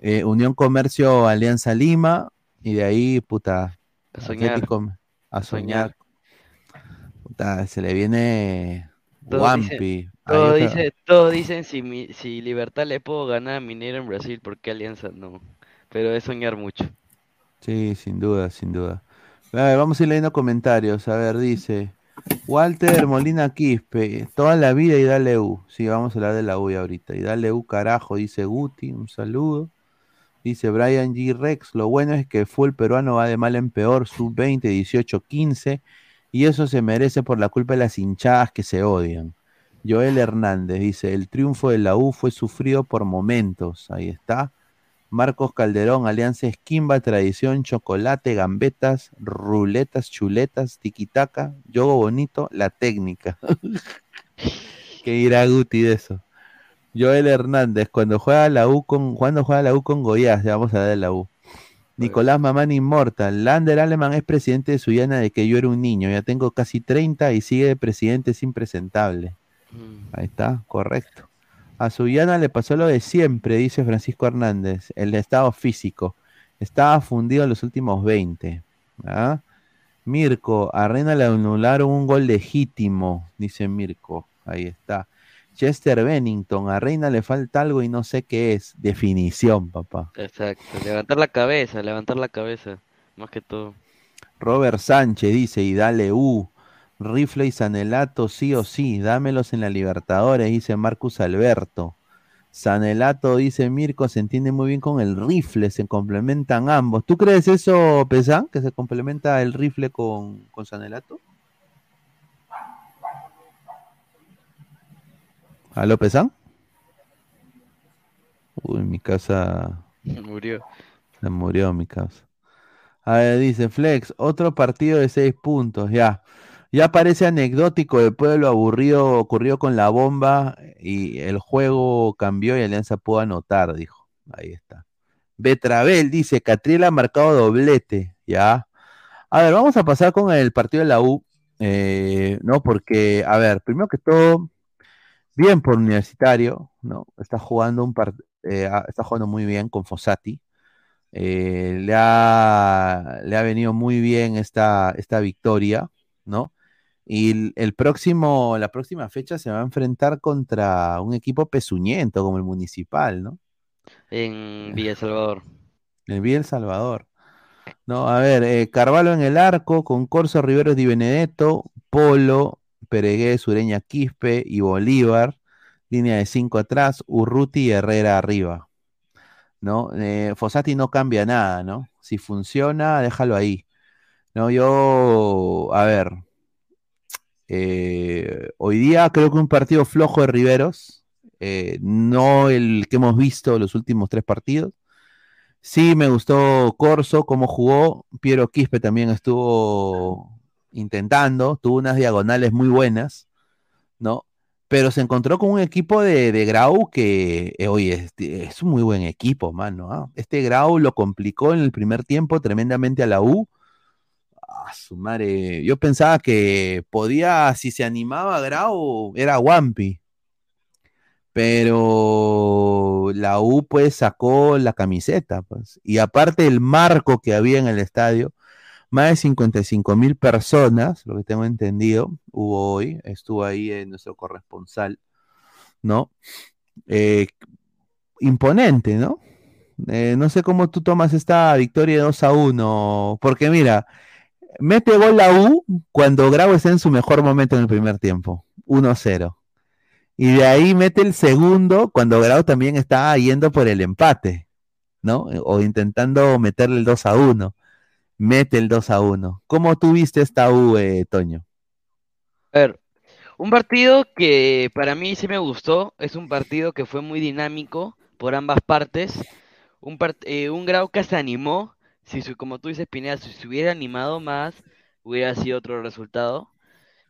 Eh, Unión Comercio, Alianza Lima, y de ahí, puta, A soñar. Atlético- A soñar. Puta, se le viene Wampi. todos dicen, todos dicen si, mi- si Libertad le puedo ganar a Mineiro en Brasil, ¿por qué Alianza no? Pero es soñar mucho. Sí, sin duda, sin duda. A ver, vamos a ir leyendo comentarios. A ver, dice Walter Molina Quispe, toda la vida y dale U. Sí, vamos a hablar de la U ahorita. Y dale U, carajo, dice Guti, un saludo. Dice Brian G. Rex, lo bueno es que el fútbol peruano va de mal en peor, sub 20, 18, 15, y eso se merece por la culpa de las hinchadas que se odian. Joel Hernández dice, el triunfo de la U fue sufrido por momentos, ahí está. Marcos Calderón, Alianza Esquimba, Tradición, Chocolate, Gambetas, Ruletas, Chuletas, Tiquitaca, Yogo Bonito, La Técnica. ¿Qué dirá Guti de eso? Joel Hernández, cuando juega la U con, cuando juega la U con Goiás, ya vamos a ver la U. Nicolás Mamán Inmortal, Lander Aleman es presidente de Suyana de que yo era un niño, ya tengo casi 30 y sigue de presidente es impresentable. Ahí está, correcto. A Suyana le pasó lo de siempre, dice Francisco Hernández, el estado físico. Estaba fundido en los últimos 20. ¿ah? Mirko, a Reina le anularon un gol legítimo, dice Mirko. Ahí está. Chester Bennington, a Reina le falta algo y no sé qué es. Definición, papá. Exacto, levantar la cabeza, levantar la cabeza, más que todo. Robert Sánchez dice, y dale U. Rifle y Sanelato, sí o sí, dámelos en la Libertadores, dice Marcus Alberto. Sanelato, dice Mirko, se entiende muy bien con el rifle, se complementan ambos. ¿Tú crees eso, Pesán, que se complementa el rifle con, con Sanelato? ¿Aló, Pesán? Uy, mi casa Murió. se murió mi casa. A ver, dice Flex, otro partido de seis puntos, ya. Ya parece anecdótico después de lo aburrido ocurrió con la bomba y el juego cambió y Alianza pudo anotar, dijo. Ahí está. Betravel dice, Catriel ha marcado doblete, ya. A ver, vamos a pasar con el partido de la U, eh, ¿no? Porque, a ver, primero que todo, bien por Universitario, ¿no? Está jugando un par- eh, está jugando muy bien con Fossati. Eh, le, ha, le ha venido muy bien esta, esta victoria, ¿no? Y el, el próximo, la próxima fecha se va a enfrentar contra un equipo pezuñento como el Municipal, ¿no? En Villa Salvador. El Villa El Salvador. No, a ver, eh, Carvalho en el arco, con Corso Riveros Di Benedetto, Polo, Peregués, Ureña Quispe y Bolívar. Línea de cinco atrás, Urruti y Herrera arriba. ¿No? Eh, Fossati no cambia nada, ¿no? Si funciona, déjalo ahí. No, yo, a ver, eh, hoy día creo que un partido flojo de Riveros, eh, no el que hemos visto los últimos tres partidos. Sí, me gustó Corso, cómo jugó. Piero Quispe también estuvo intentando, tuvo unas diagonales muy buenas, ¿no? Pero se encontró con un equipo de, de Grau que, eh, oye, es, un muy buen equipo, mano. ¿ah? Este Grau lo complicó en el primer tiempo tremendamente a la U. Ah, su madre. Yo pensaba que podía, si se animaba Grau, era Wampi. Pero la U pues sacó la camiseta, pues. Y aparte el marco que había en el estadio, más de 55 mil personas, lo que tengo entendido, hubo hoy, estuvo ahí eh, nuestro corresponsal, ¿no? Eh, imponente, ¿no? Eh, no sé cómo tú tomas esta victoria de 2 a 1, porque mira, mete gol la U cuando Grau está en su mejor momento en el primer tiempo, 1-0. Y de ahí mete el segundo cuando Grau también está yendo por el empate, ¿no? O intentando meterle el 2 a 1. Mete el 2 a 1. ¿Cómo tú viste esta U, eh, Toño? A ver, un partido que para mí sí me gustó, es un partido que fue muy dinámico por ambas partes, un, part- eh, Grau que se animó, si su- como tú dices Pineda, si se hubiera animado más, hubiera sido otro resultado.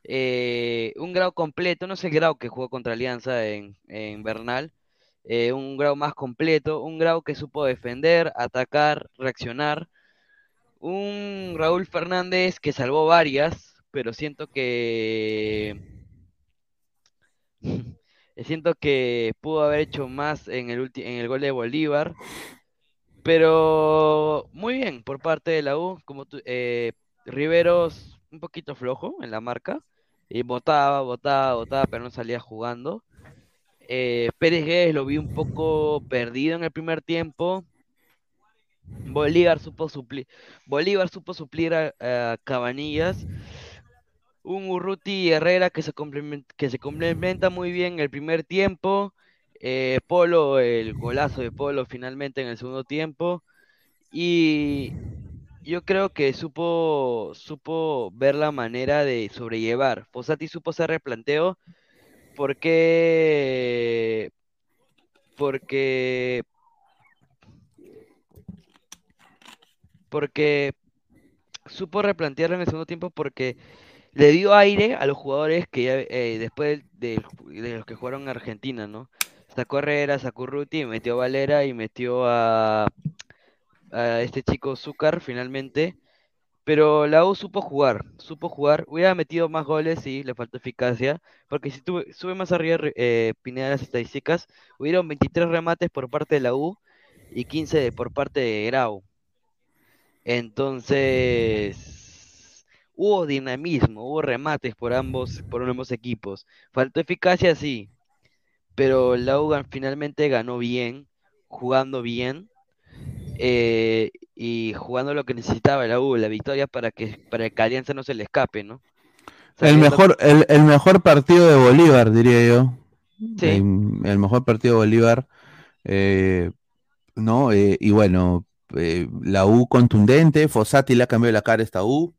Eh, un Grau completo, no es el Grau que jugó contra Alianza en, en un Grau más completo, un Grau que supo defender, atacar, reaccionar. Un Raúl Fernández que salvó varias, pero siento que siento que pudo haber hecho más en el ulti- en el gol de Bolívar, pero muy bien por parte de la U, como tú, eh, Riveros un poquito flojo en la marca y botaba, botaba, botaba, pero no salía jugando. Eh, Pérez Guedes lo vi un poco perdido en el primer tiempo. Bolívar supo suplir, Bolívar supo suplir a, Cabanillas. Un Urruti Herrera que se que se complementa muy bien en el primer tiempo. Eh, Polo, el golazo de Polo finalmente en el segundo tiempo. Y yo creo que supo, supo ver la manera de sobrellevar. Fossati supo hacer replanteo porque, porque, porque supo replantearlo en el segundo tiempo porque le dio aire a los jugadores que ya, eh, después de los que jugaron en Argentina, ¿no? Sacó Herrera, sacó Ruti, metió a Valera y metió a, a este chico Zúcar finalmente. Pero la U supo jugar, supo jugar. Hubiera metido más goles, sí, le faltó eficacia. Porque si tuve- sube más arriba eh, Pineda las estadísticas, hubieron 23 remates por parte de la U y 15 de- por parte de Grau. Entonces, hubo dinamismo, hubo remates por ambos, por ambos equipos. Faltó eficacia, sí, pero la U gan- finalmente ganó bien, jugando bien eh, y jugando lo que necesitaba la U, la victoria para que para que Alianza no se le escape, ¿no? El mejor, el, el mejor partido de Bolívar, diría yo. Sí. El, el mejor partido de Bolívar. eh, ¿no? Eh, y bueno, eh, la U contundente, Fossati le ha cambiado la cara a esta U.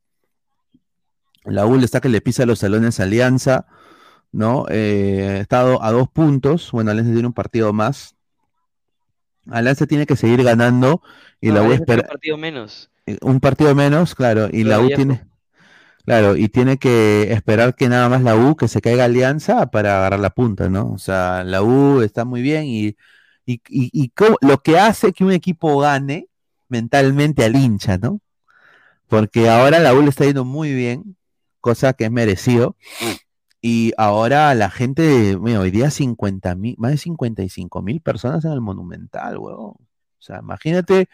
La U le está que le pisa los salones a Alianza, ¿no? Eh, ha estado a dos puntos. Bueno, Alianza tiene un partido más. Alianza tiene que seguir ganando y No, la U espera un partido menos. eh, un partido menos, claro, y la U tiene, claro, y tiene que esperar que nada más la U que se caiga Alianza para agarrar la punta, ¿no? O sea, la U está muy bien y, y, y- lo que hace que un equipo gane mentalmente al hincha, ¿no? Porque ahora la U está yendo muy bien, cosa que es merecido. Y ahora la gente, mira, hoy día 50 mil, más de 55 mil personas en el Monumental, weón. O sea, imagínate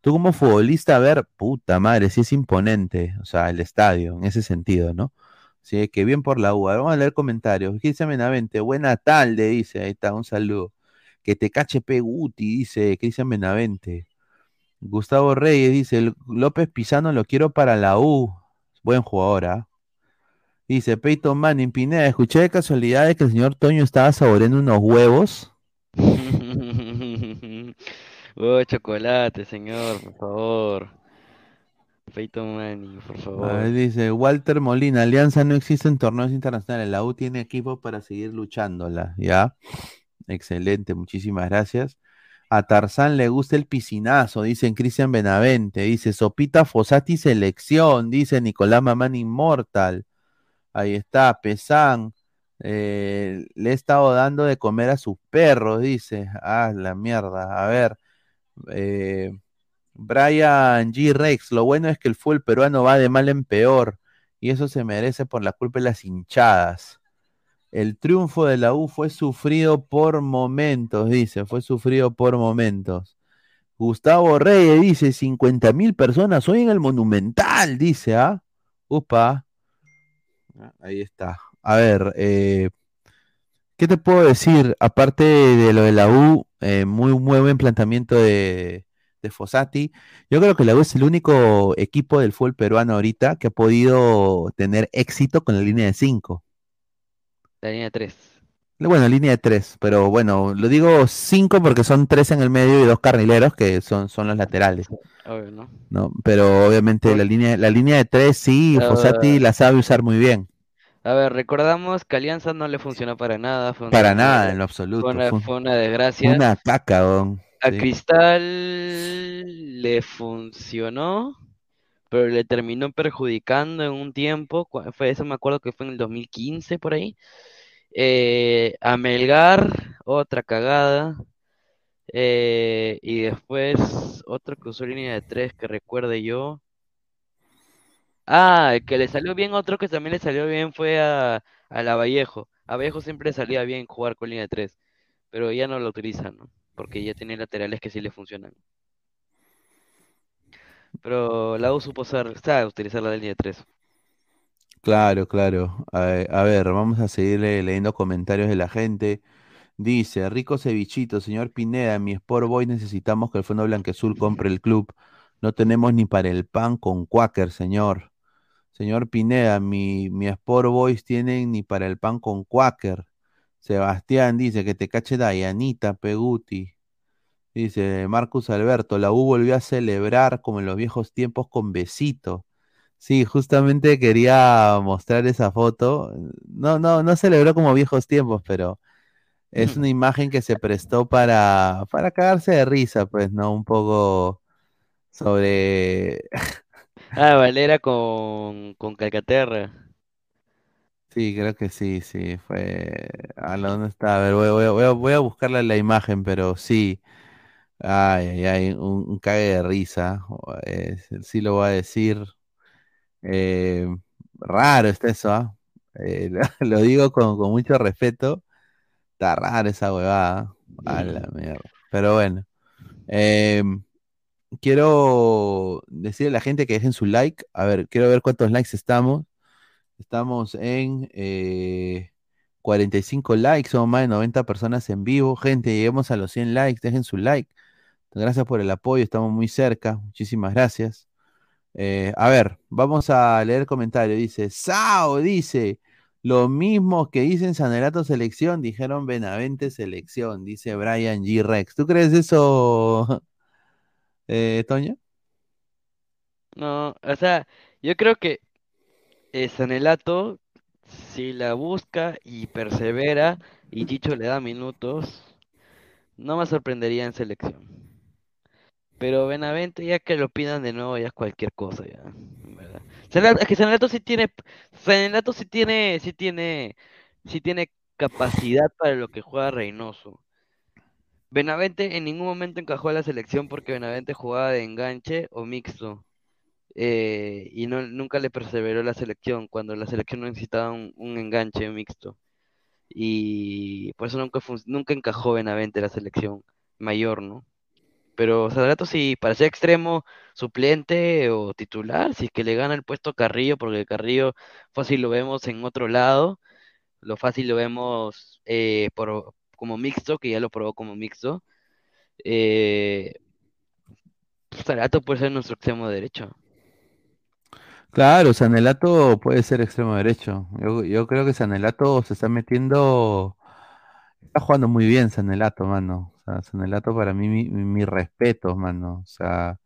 tú como futbolista ver, puta madre, sí es imponente, o sea, el estadio, en ese sentido, ¿no? Sí, que bien por la U. Vamos a leer comentarios. Cristian Benavente, buena tarde, dice, ahí está, un saludo. Que te cache P. Guti, dice Cristian Benavente. Gustavo Reyes dice, "El López Pizano lo quiero para la U. Buen jugador, ¿ah? Dice Peyton Manning, Pineda, escuché de casualidad de que el señor Toño estaba saboreando unos huevos. Oh, chocolate, señor, por favor. Peyton Manning, por A favor. ver, dice Walter Molina, Alianza no existe en torneos internacionales, la U tiene equipo para seguir luchándola, ¿ya? Excelente, muchísimas gracias. A Tarzán le gusta el piscinazo, dicen Cristian Benavente, dice Sopita Fossati selección, dice Nicolás Mamán Inmortal. Ahí está, Pesán. eh, le he estado dando de comer a sus perros, dice. Ah, la mierda. A ver. eh, Brian G. Rex, lo bueno es que el fútbol peruano va de mal en peor y eso se merece por la culpa de las hinchadas. El triunfo de la U fue sufrido por momentos, dice, fue sufrido por momentos. Gustavo Reyes dice, 50 mil personas hoy en el Monumental, dice, ¿ah? Upa. Ah, Ahí está. A ver, eh, ¿qué te puedo decir? Aparte de lo de la U, eh, muy, muy buen planteamiento de, de Fossati. Yo creo que la U es el único equipo del fútbol peruano ahorita que ha podido tener éxito con la línea de 5. La línea 3. Bueno, línea de 3, pero bueno, lo digo 5 porque son 3 en el medio y dos carrileros que son, son los laterales. Obvio, ¿no? ¿no? Pero obviamente la línea, la línea de 3 sí. Fossati la sabe usar muy bien. A ver, recordamos que Alianza no le funcionó para nada. Fue una- Para nada, en lo absoluto. Fue una, Fue- una desgracia. Una caca, weón. A Sí. Cristal le funcionó, pero le terminó perjudicando en un tiempo. Fue eso, me acuerdo que fue en el 2015 por ahí. Eh, a Melgar, otra cagada. Eh, y después otro que usó línea de tres que recuerde yo. Ah, el que le salió bien, otro que también le salió bien fue a, a la Vallejo. A Vallejo siempre salía bien jugar con línea de tres, pero ya no lo utilizan, ¿no? Porque ya tiene laterales que sí le funcionan. Pero la U supo sabe utilizar la línea de tres. Claro, claro. A, a ver, vamos a seguir le- leyendo comentarios de la gente. Dice, rico cevichito, señor Pineda, mi Sport Boy necesitamos que el Fondo Blanquezul compre el club. No tenemos ni para el pan con Quaker, señor. Señor Pineda, mi, mi Sport Boys tienen ni para el pan con Quaker. Sebastián dice que te cache Dayanita, Peguti. Dice Marcus Alberto, la U volvió a celebrar como en los viejos tiempos con besito. Sí, justamente quería mostrar esa foto. No, no, no celebró como viejos tiempos, pero es una imagen que se prestó para, para cagarse de risa, pues, ¿no? Un poco sobre... Ah, Valera con, con Calcaterra. Sí, creo que sí, sí, fue... ¿A dónde está? A ver, voy, voy a- voy a, voy a buscarle la imagen, pero sí. Ay, ay, ay, un, un cague de risa. sí lo voy a decir. Eh, raro está eso, ¿ah? Eh, lo, digo con, con mucho respeto. Está rara esa huevada. A la mierda. Pero bueno. em, quiero decirle a la gente que dejen su like. A ver, quiero ver cuántos likes estamos. Estamos en eh, 45 likes, somos más de 90 personas en vivo. Gente, lleguemos a los 100 likes, dejen su like. Gracias por el apoyo, estamos muy cerca. Muchísimas gracias. Eh, a ver, vamos a leer el comentario. Dice, Sao, dice, lo mismo que dicen Sanelato Selección, dijeron Benavente Selección, dice Brian G. Rex. ¿Tú crees eso, eh, Toño? No, o sea, yo creo que eh, Sanelato, si la busca y persevera y Chicho le da minutos, no me sorprendería en selección. Pero Benavente, ya que lo pidan de nuevo, ya es cualquier cosa, ya, verdad. Es que Sanelato sí tiene, Sanelato sí tiene, sí tiene, sí tiene capacidad para lo que juega Reynoso. Benavente en ningún momento encajó a la selección porque Benavente jugaba de enganche o mixto. eh, y no, nunca le perseveró la selección cuando la selección no necesitaba un, un enganche mixto. Y por eso nunca, nunca encajó Benavente en la selección mayor, ¿no? Pero Sanelato sí, para ser extremo, suplente o titular, si es que le gana el puesto a Carrillo, porque Carrillo fácil lo vemos en otro lado, lo fácil lo vemos eh, por, como mixto, que ya lo probó como mixto. Eh, Sanelato puede ser nuestro extremo derecho. Claro, Sanelato puede ser extremo derecho. Yo, yo creo que Sanelato se está metiendo, está jugando muy bien Sanelato, mano. Sea, Sanelato para mí, mi, mi, respeto, mano. O sea,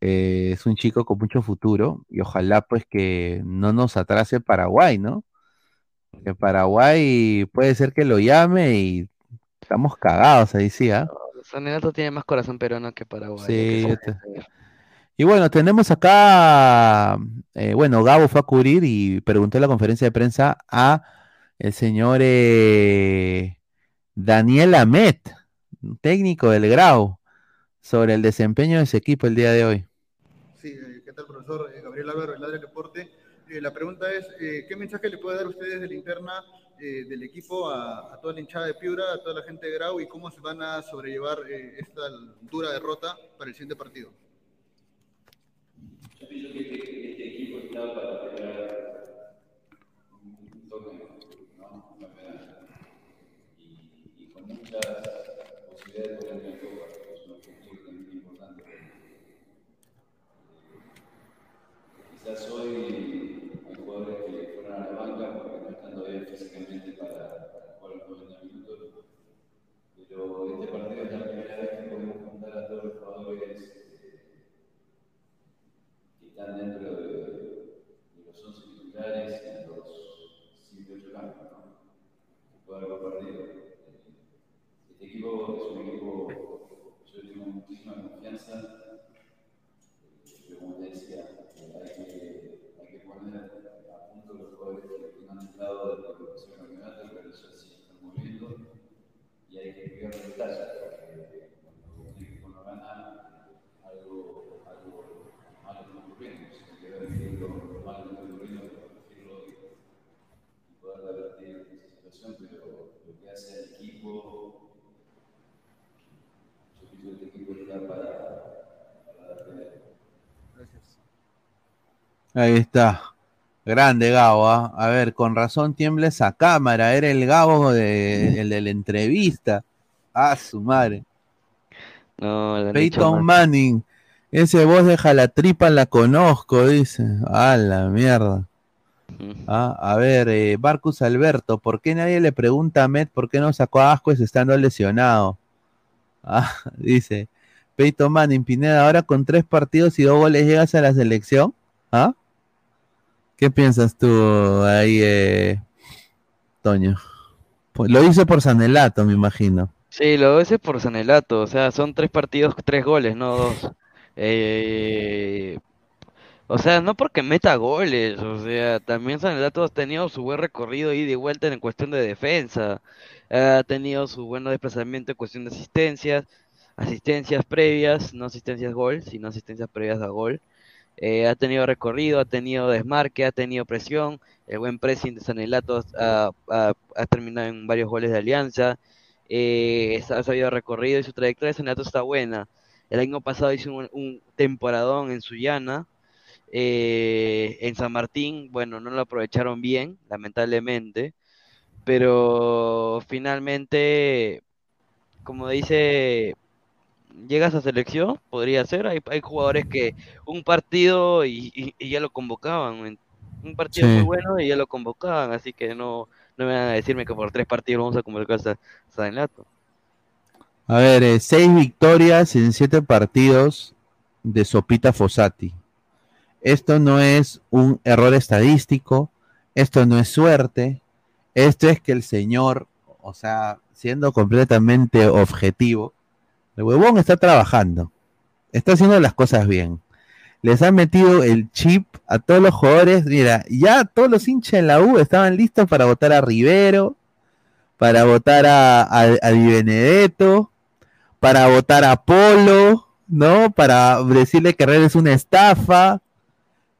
eh, es un chico con mucho futuro y ojalá pues que no nos atrase Paraguay, ¿no? Que Paraguay puede ser que lo llame y estamos cagados ahí, sí, ¿ah? Sanelato tiene más corazón peruano que. Sí, te- puede saber. Y bueno, tenemos acá, eh, bueno, Gabo fue a cubrir y preguntó en la conferencia de prensa a el señor eh, Daniel Amet, técnico del Grau, sobre el desempeño de ese equipo el día de hoy. Sí, eh, ¿qué tal, profesor? Eh, Gabriel Álvaro, el del Deporte. Eh, la pregunta es, eh, ¿qué mensaje le puede dar ustedes de la interna eh, del equipo a, a toda la hinchada de Piura, a toda la gente de Grau y cómo se van a sobrellevar eh, esta dura derrota para el siguiente partido? Yo pienso que este, este equipo está para pelear un, un torneo, ¿no? Un campeonato. Y, y con muchas posibilidades de poder en Copa, que es un objetivo también importante. Quizás hoy hay jugadores que fueron a la banca porque no están todavía físicamente para, jugar los 90 minutos. Pero este partido es la primera vez que podemos juntar a todos los jugadores eh, que están dentro de, los 11 titulares y los 7 8 campos, ¿no? Que puedan haber partido equipo es un equipo, yo tengo muchísima confianza. Yo, como decía, hay que, hay que poner a punto los jugadores que no han estado desde que empezó campeonato, pero ya sí están moviendo. Y hay que cuidar los detalles, porque cuando un equipo no gana, algo, algo malo está ocurriendo. Pues, hay que ver lo malo que está ocurriendo para corregirlo y poder revertir esa situación, pero lo que hace Ahí está. Grande Gabo, ¿ah? A ver, con razón tiembla esa cámara. Era el Gabo de, el de la entrevista. Ah, su madre. No, Peyton. Manning. Ese voz de jalatripa la conozco, dice. Ah, la mierda. Ah, a ver, eh, Marcus Alberto, ¿por qué nadie le pregunta a Met por qué no sacó a Ascuez estando lesionado? Ah, dice, Peyton Manning, Pineda, ahora con tres partidos y dos goles llegas a la selección. ¿Ah? ¿Qué piensas tú ahí, eh, Toño? Pues lo hice por Sanelato, me imagino. Sí, lo hice por Sanelato, o sea, son tres partidos, tres goles, no dos. Eh, o sea, no porque meta goles, o sea, también Sanelato ha tenido su buen recorrido y de vuelta en cuestión de defensa, ha tenido su buen desplazamiento en cuestión de asistencias, asistencias previas, no asistencias gol, sino asistencias previas a gol. Eh, ha tenido recorrido, ha tenido desmarque, ha tenido presión, el buen pressing de Sanelato ha, ha- terminado en varios goles de Alianza, eh, ha sabido recorrido y su trayectoria de Sanelato está buena. El año pasado hizo un, un temporadón en Sullana, eh, en San Martín, bueno, no lo aprovecharon bien, lamentablemente, pero finalmente, como dice, llegas a selección, podría ser, hay, hay jugadores que un partido y, y- y ya lo convocaban, un partido Sí. muy bueno y ya lo convocaban, así que no, no me van a decirme que por tres partidos vamos a convocar a Sanelato. A ver, eh, seis victorias en siete partidos de Sopita Fossati. Esto no es un error estadístico, esto no es suerte, esto es que el señor, o sea, siendo completamente objetivo, el huevón está trabajando, está haciendo las cosas bien. Les han metido el chip a todos los jugadores. Mira, ya todos los hinchas en la U estaban listos para votar a Rivero, para votar a, Di Benedetto, para votar a Polo, ¿no? Para decirle que Herrera es una estafa.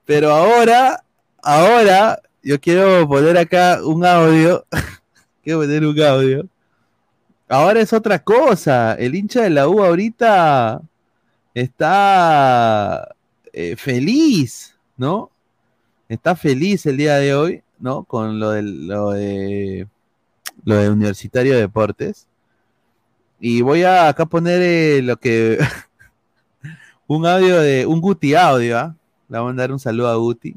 Pero ahora, ahora, yo quiero poner acá un audio. quiero poner un audio. Ahora es otra cosa. El hincha de la U ahorita está eh, feliz, ¿no? Está feliz el día de hoy, ¿no? Con lo, de lo de Universitario de Deportes. Y voy a acá poner eh, lo que un audio de un Guti audio, ¿ah? Le voy a mandar un saludo a Guti.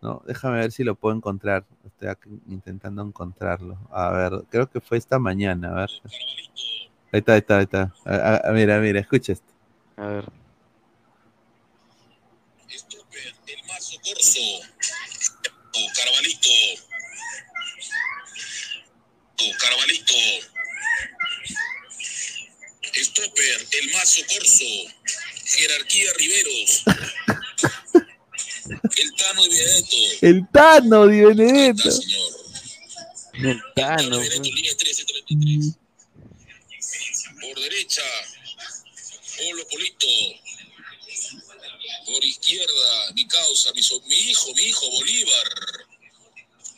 No, déjame ver si lo puedo encontrar. Estoy acá intentando encontrarlo. A ver, creo que fue esta mañana. A ver. Ahí está, ahí está, ahí está. A- a- mira, mira, escucha esto. A ver. el mazo corso, oh, Carvalito, oh, Carvalito, Stopper, el mazo corso, jerarquía Riveros, el Tano de Benedetto, El Tano Di Benedetto. El Tano, línea 1333, por derecha, Polo Polito, por izquierda, mi causa, mi, so- mi hijo, mi hijo Bolívar.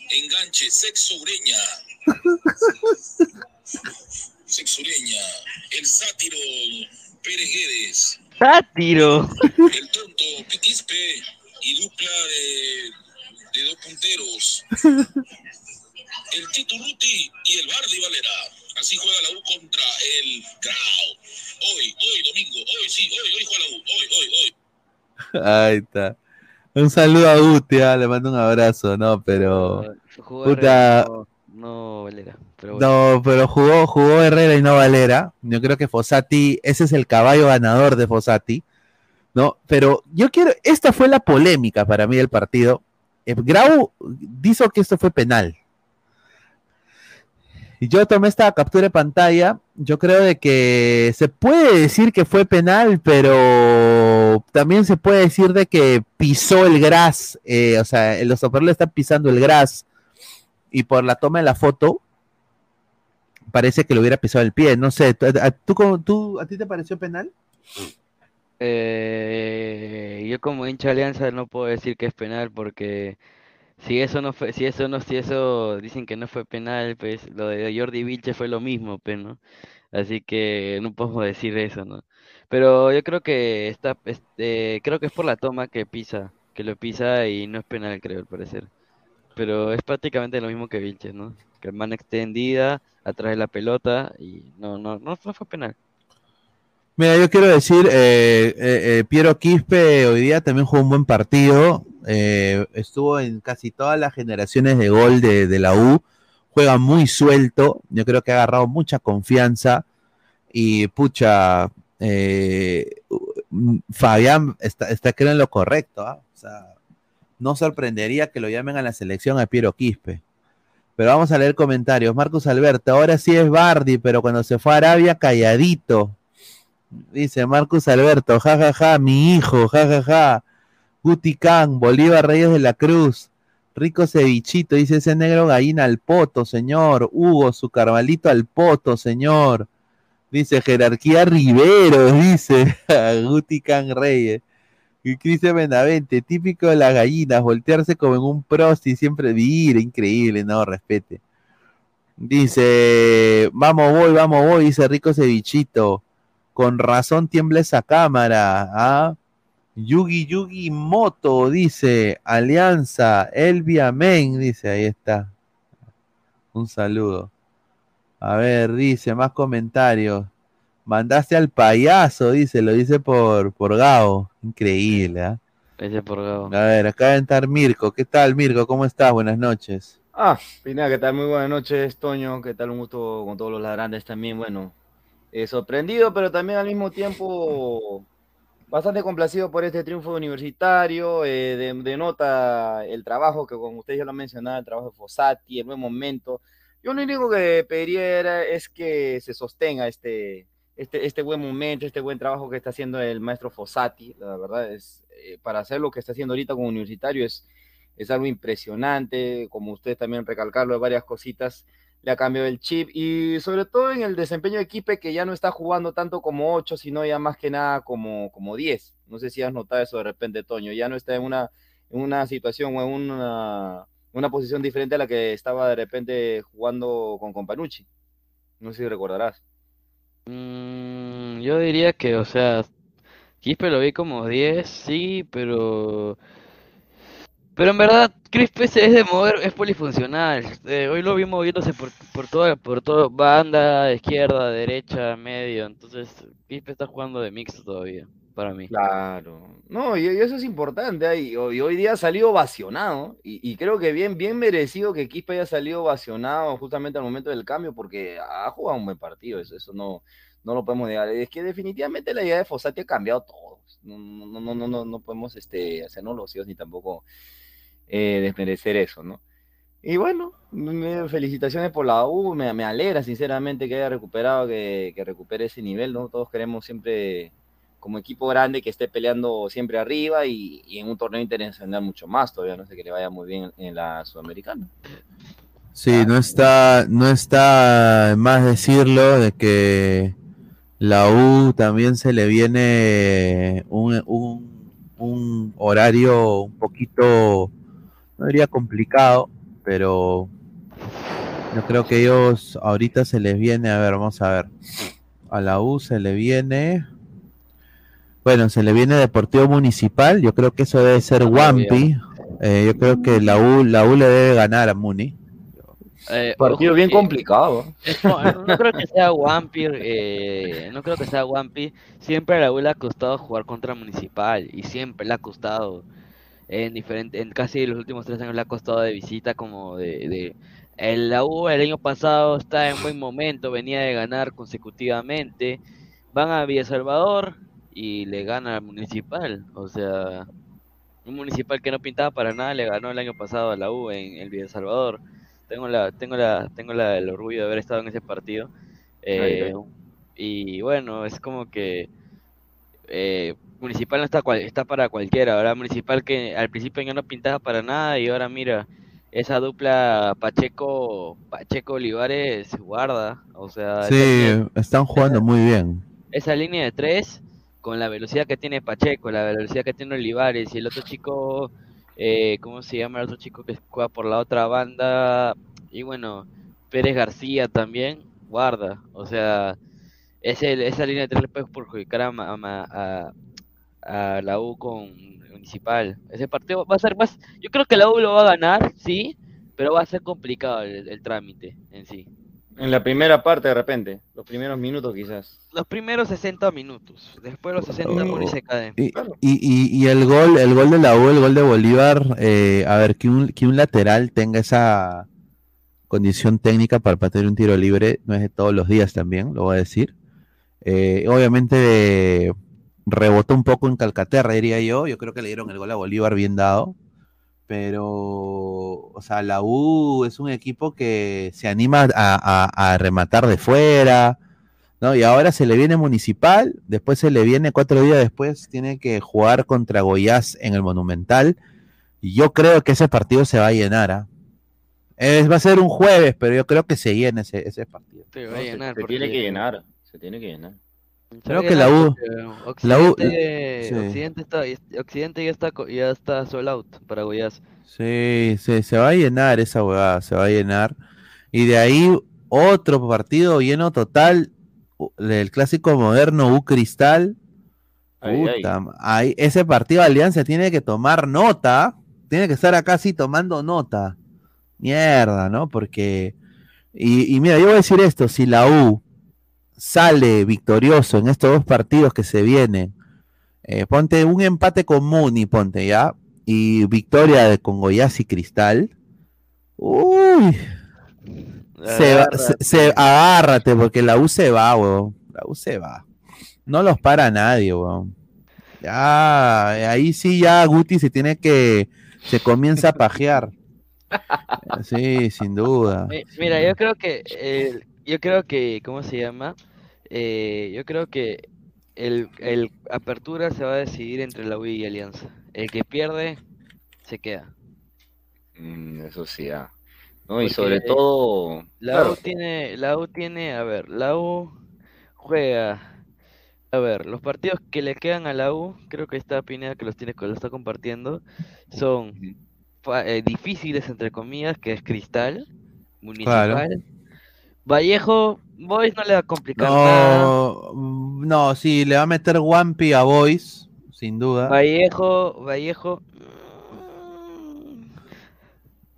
Enganche, sexo ureña. Sexo ureña. El sátiro Pérez Guedes. ¡Sátiro! El tonto Piquispe y dupla de, de dos punteros. El Tito Ruti y el Bardi Valera. Así juega la U contra el Grau. Hoy, hoy, domingo, hoy sí, hoy, hoy juega la U. Hoy, hoy, hoy. Ahí está. Un saludo a Guti, ah, le mando un abrazo, no, pero. Puta, no, no Valera, pero bueno. No, pero jugó, jugó Herrera y no Valera. Yo creo que Fossati, ese es el caballo ganador de Fossati. ¿No? Pero yo quiero, esta fue la polémica para mí del partido. Eh, Grau dijo que esto fue penal. Yo tomé esta captura de pantalla. Yo creo de que se puede decir que fue penal, pero también se puede decir de que pisó el gras. eh, o sea, los operadores están pisando el gras. Y por la toma de la foto, parece que le hubiera pisado el pie. No sé, ¿tú, tú tú- ¿a ti te pareció penal? Eh, yo como hincha Alianza no puedo decir que es penal porque si eso no fue, si eso no, si eso dicen que no fue penal, pues lo de Jordi Vilche fue lo mismo, pues, ¿no? Así que no podemos decir eso, ¿no? Pero yo creo que está, este, creo que es por la toma que pisa, que lo pisa y no es penal, creo, al parecer. Pero es prácticamente lo mismo que Vilches, ¿no? Que el man extendida, atrás de la pelota y no, no, no, no fue penal. Mira, yo quiero decir, eh, eh, eh, Piero Quispe hoy día también jugó un buen partido. estuvo en casi todas las generaciones de gol de, la U. Juega muy suelto. Yo creo que ha agarrado mucha confianza. Y pucha, Fabián está, está creo en lo correcto. ¿ah? O sea, no sorprendería que lo llamen a la selección a Piero Quispe. Pero vamos a leer comentarios. Marcus Alberto, ahora sí es Bardi, pero cuando se fue a Arabia, calladito. Dice Marcus Alberto, jajaja, ja, ja, mi hijo, jajaja. Ja, ja. Guti Can, Bolívar Reyes de la Cruz. Rico cevichito, dice ese negro gallina al poto, señor. Hugo, su carvalito al poto, señor. Dice jerarquía Rivero, dice Guti Can Reyes. Y Cristian Benavente, típico de las gallinas, voltearse como en un prosti, siempre vivir, increíble, no, respete. Dice, vamos voy, vamos voy, dice Rico Cevichito. Con razón tiembla esa cámara, ¿ah? Yugi Yugi Moto, dice, Alianza, Elvia Men, dice, ahí está. Un saludo. A ver, dice, más comentarios. Mandaste al payaso, dice, lo dice por, por Gao. Increíble, ¿ah? Ese por Gabo. A ver, acá debe estar Mirko. ¿Qué tal, Mirko? ¿Cómo estás? Buenas noches. Ah, Pineda, ¿qué tal? Muy buenas noches, Toño. ¿Qué tal? Un gusto con todos los ladrantes también. Bueno, eh, sorprendido, pero también al mismo tiempo bastante complacido por este triunfo universitario. Eh, de- denota el trabajo que, como ustedes ya lo han mencionado, el trabajo de Fossati, el buen momento. Yo lo único que pediría es que se sostenga este, este, este buen momento, este buen trabajo que está haciendo el maestro Fossati. La verdad es, eh, para hacer lo que está haciendo ahorita como universitario es, es algo impresionante, como ustedes también recalcarlo de varias cositas, le ha el chip y sobre todo en el desempeño de Equipe que ya no está jugando tanto como 8, sino ya más que nada como, como 10. No sé si has notado eso de repente, Toño, ya no está en una, en una situación o en una, una posición diferente a la que estaba de repente jugando con Companucci. No sé si recordarás. Mm, yo diría que, o sea, Quispe lo vi como 10, sí, pero... Pero en verdad, Crispe es de mover, es polifuncional. Eh, hoy lo vi moviéndose por, por toda, por toda banda, izquierda, derecha, medio. Entonces, Quispe está jugando de mixto todavía, para mí. Claro. No, y, eso es importante. Y hoy, día ha salido ovacionado. Y, creo que bien, bien merecido que Quispe haya salido ovacionado justamente al momento del cambio, porque ha jugado un buen partido. Eso, eso no, no lo podemos negar. Es que definitivamente la idea de Fossati ha cambiado todo. No, no, no, no, no, no podemos este, hacernos los ni tampoco eh, desmerecer eso, ¿no? Y bueno, felicitaciones por la U, me, alegra sinceramente que haya recuperado, que, recupere ese nivel, ¿no? Todos queremos siempre, como equipo grande, que esté peleando siempre arriba y, en un torneo internacional mucho más, todavía no sé que le vaya muy bien en la Sudamericana. Sí, no está, no está más decirlo de que la U también se le viene un, un, un horario un poquito, no diría complicado, pero yo creo que ellos ahorita se les viene, a ver, vamos a ver, a la U se le viene, bueno, se le viene Deportivo Municipal, yo creo que eso debe ser Wampi, eh, yo creo que la U, la U le debe ganar a Muni. Eh, Partido ojo bien que- complicado. ¿eh? Es co- no creo que sea Wampir, eh, no creo que sea Wampi. Siempre a la U le ha costado jugar contra Municipal y siempre le ha costado. En diferente, en casi los últimos tres años le ha costado de visita como de, de el, la U el año pasado está en buen momento, venía de ganar consecutivamente. Van a Villa Salvador y le gana al Municipal. O sea, un Municipal que no pintaba para nada le ganó el año pasado a la U en el Villa Salvador. Tengo la, tengo la, tengo la, el orgullo de haber estado en ese partido. Eh, y bueno, es como que eh, Municipal no está, cual- está para cualquiera, ¿verdad? Municipal que al principio ya no pintaba para nada y ahora mira, esa dupla Pacheco, Pacheco Olivares guarda, o sea, Sí, están jugando muy bien. esa línea de tres, con la velocidad que tiene Pacheco, la velocidad que tiene Olivares y el otro chico, eh, ¿cómo se llama el otro chico que juega por la otra banda? Y bueno, Pérez García también, guarda, o sea, ese, esa línea de tres le puede perjudicar a, Ma- a Ma- a- a la U con Municipal. Ese partido va a ser más, yo creo que la U lo va a ganar, sí, pero va a ser complicado el, el trámite en sí. En la primera parte, de repente, los primeros minutos quizás. Los primeros 60 minutos, después los 60 Muni se cae. Y, y- y- y el gol, el gol de la U, el gol de Bolívar, eh, a ver, que un, que un lateral tenga esa condición técnica para patear un tiro libre, no es de todos los días también, lo voy a decir. Eh, obviamente rebotó un poco en Calcaterra, diría yo. Yo creo que le dieron el gol a Bolívar bien dado. Pero, o sea, la U es un equipo que se anima a, a- a rematar de fuera, ¿no? Y ahora se le viene Municipal, después se le viene cuatro días después, tiene que jugar contra Goiás en el Monumental. Y yo creo que ese partido se va a llenar, ¿ah? Es- va a ser un jueves, pero yo creo que se llena ese, ese partido. Se va No, a se- llenar se, porque- tiene que llenar, se tiene que llenar. Creo va a que la U- porque la U- Occidente, sí. Occidente está, Occidente ya está, ya está sold out para Goiás. Sí, se, se va a llenar esa huevada, se va a llenar. Y de ahí otro partido lleno total, el clásico moderno U Cristal. Ay, ay. Puta, ahí, ese partido de Alianza tiene que tomar nota, tiene que estar acá así tomando nota. Mierda, ¿no? Porque, y, y mira, yo voy a decir esto, si la U sale victorioso en estos dos partidos que se vienen, eh, ponte un empate con Muni, ponte ya, y victoria de con Goiás y Cristal. Uy, se va- se- se- agárrate, porque la U se va, weón. La U se va. No los para nadie, weón. Ya, ahí sí ya Guti se tiene que, se comienza a pajear. Sí, sin duda. Mi- Mira, yo creo que, yo creo que, ¿cómo se llama? Eh, yo creo que el, el apertura se va a decidir entre la U y Alianza. El que pierde, se queda. Mm, eso sí, ah. No, y sobre todo, La claro, U tiene, la U tiene, a ver, la U juega, a ver, los partidos que le quedan a la U, creo que esta Pineda que los tiene, que lo está compartiendo, son fa- eh, difíciles entre comillas, que es Cristal, Municipal, Vallejo, Boys no le va a complicar nada, No, mm, no, sí, le va a meter Wampi a Boys, sin duda. Vallejo, Vallejo,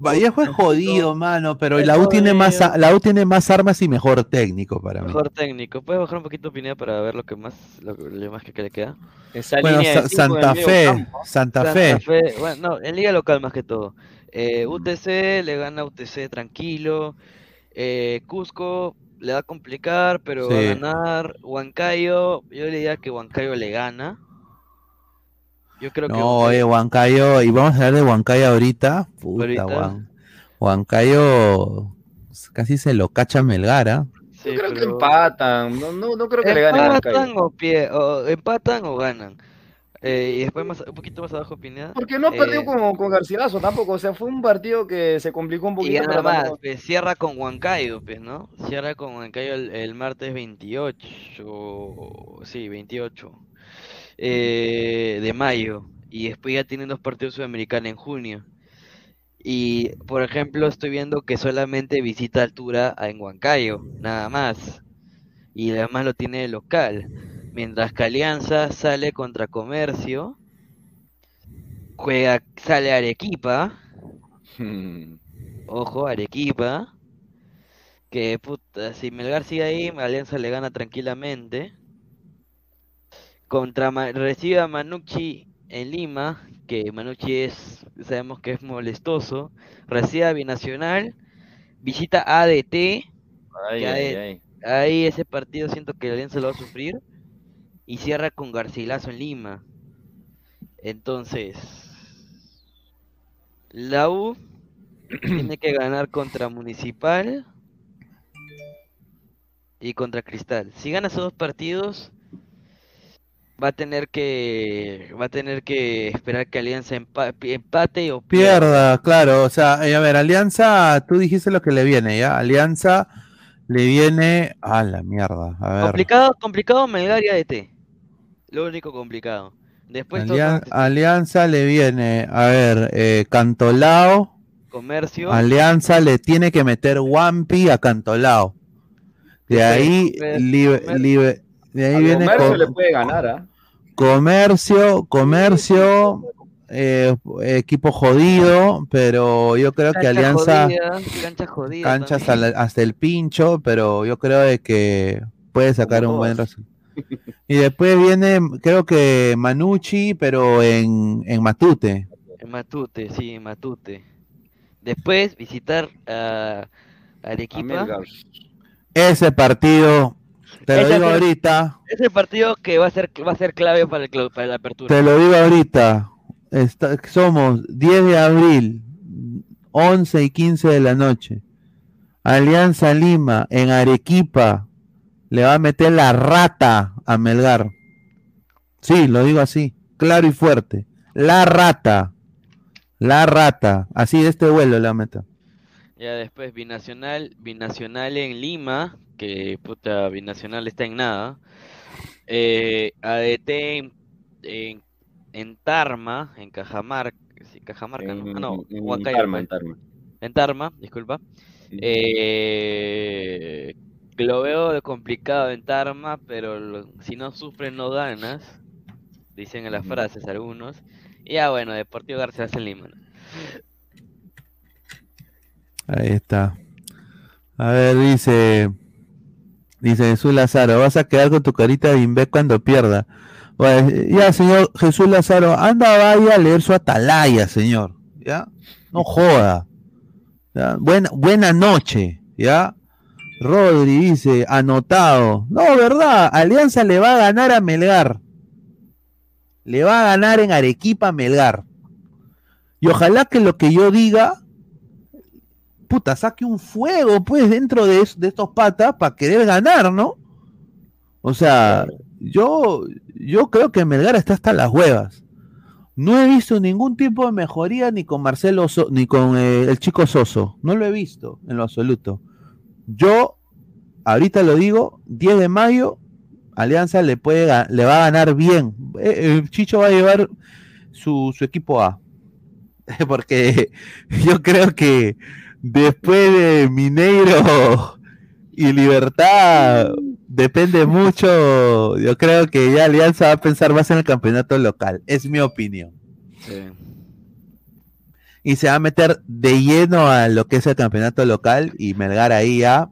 Vallejo es jodido, mano, pero Es la U tiene más, la U tiene más armas y mejor técnico para mí. mejor técnico, puedes bajar un poquito Pineda para ver lo que más, lo, lo más que, que le queda. esa Bueno, línea Sa- Santa Fe, Santa Fe. bueno, no, en liga local más que todo. Eh, UTC le gana a UTC tranquilo. Eh, Cusco le va a complicar, pero va a ganar. Huancayo, yo le diría que Huancayo le gana. Yo creo que No, eh, Huancayo, y vamos a hablar de Huancayo ahorita. Puta, Ahorita. Huan- Huancayo casi se lo cacha Melgar, ¿ah? Sí, Yo creo que empatan, no, no, no creo que le gane Huancayo. o, pie, o empatan o ganan. Eh, y después más, un poquito más abajo Pineda. Porque no perdió eh, con, con Garcilaso tampoco, o sea, fue un partido que se complicó un Y poquito. gana pero más, pues, cierra con Huancayo, pues, ¿no? Cierra con Huancayo el, el martes 28, sí, 28 eh, de mayo. Y después ya tienen dos partidos sudamericanos en junio. Y, por ejemplo, estoy viendo que solamente visita altura a- en Huancayo, nada más. Y además lo tiene de local. Mientras que Alianza sale contra Comercio, juega, sale Arequipa. Ojo, Arequipa. Que puta, si Melgar sigue ahí, Alianza le gana tranquilamente. Contra recibe a Manucci en Lima, que Manucci es, sabemos que es molestoso. Recibe a Binacional, visita ADT. Ay, ay. ahí ese partido siento que Alianza lo va a sufrir. Y cierra con Garcilaso en Lima. Entonces, la U tiene que ganar contra Municipal y contra Cristal. Si gana esos dos partidos, va a tener que va a tener que esperar que Alianza empa- empate o pierda. Pierda, claro. O sea, eh, a ver, Alianza, tú dijiste lo que le viene, ¿ya? Alianza le viene a la mierda. A ver. Complicado, complicado Melgar y ADT. Lo único complicado. Después Alian- Alianza le viene, a ver, eh, Cantolao. comercio. Alianza le tiene que meter Wampi a Cantolao. De ahí, libe- libe- de ahí A viene Comercio le puede ganar, ¿ah? Comercio, comercio, eh, equipo jodido, pero yo creo que Alianza jodida, cancha jodida cancha hasta, también. la- hasta el pincho, pero yo creo de que puede sacar un buen resultado. Y después viene, creo que Manucci, pero en, en Matute. En Matute, sí, en Matute. Después visitar a Arequipa. Ese partido, te lo Ese digo ser- ahorita, Ese partido que va a ser va a ser clave para el para la apertura. te lo digo ahorita. Está- somos 10 de abril, 11 y 15 de la noche. Alianza Lima en Arequipa le va a meter la rata a Melgar. Sí, lo digo así, claro y fuerte. La rata. La rata. Así de este vuelo le va a meter. Ya después Binacional, Binacional en Lima, que puta, Binacional está en nada. Eh, ADT en, en, en Tarma, en Cajamarca, sí, Cajamarca, ¿no? Ah, no, En- Tarma, pues. en Tarma. En Tarma, disculpa. Eh, lo veo complicado en Tarma, pero lo- si no sufres no ganas, dicen en las frases algunos. Y ya bueno, Deportivo García en Lima. Ahí está. A ver, dice. Dice Jesús Lázaro, vas a quedar con tu carita de imbé cuando pierda. Bueno, ya, señor Jesús Lázaro, anda, vaya a leer su atalaya, señor. ¿Ya? No joda. ¿Ya? Buena, buena noche, ¿ya? Rodri dice, anotado. No, ¿verdad? Alianza le va a ganar a Melgar. Le va a ganar en Arequipa a Melgar. Y ojalá que lo que yo diga puta, saque un fuego, pues, dentro de, de estos patas para querer ganar, ¿no? O sea, yo, yo creo que Melgar está hasta las huevas. No he visto ningún tipo de mejoría ni con Marcelo ni con eh, el chico Soso. No lo he visto en lo absoluto. Yo, ahorita lo digo, 10 de mayo, Alianza le, puede, le va a ganar bien. Eh, eh, Chicho va a llevar su, su equipo A. Porque yo creo que después de Mineiro y Libertad depende mucho. Yo creo que ya Alianza va a pensar más en el campeonato local. Es mi opinión. Y se va a meter de lleno a lo que es el campeonato local y Melgar ahí ya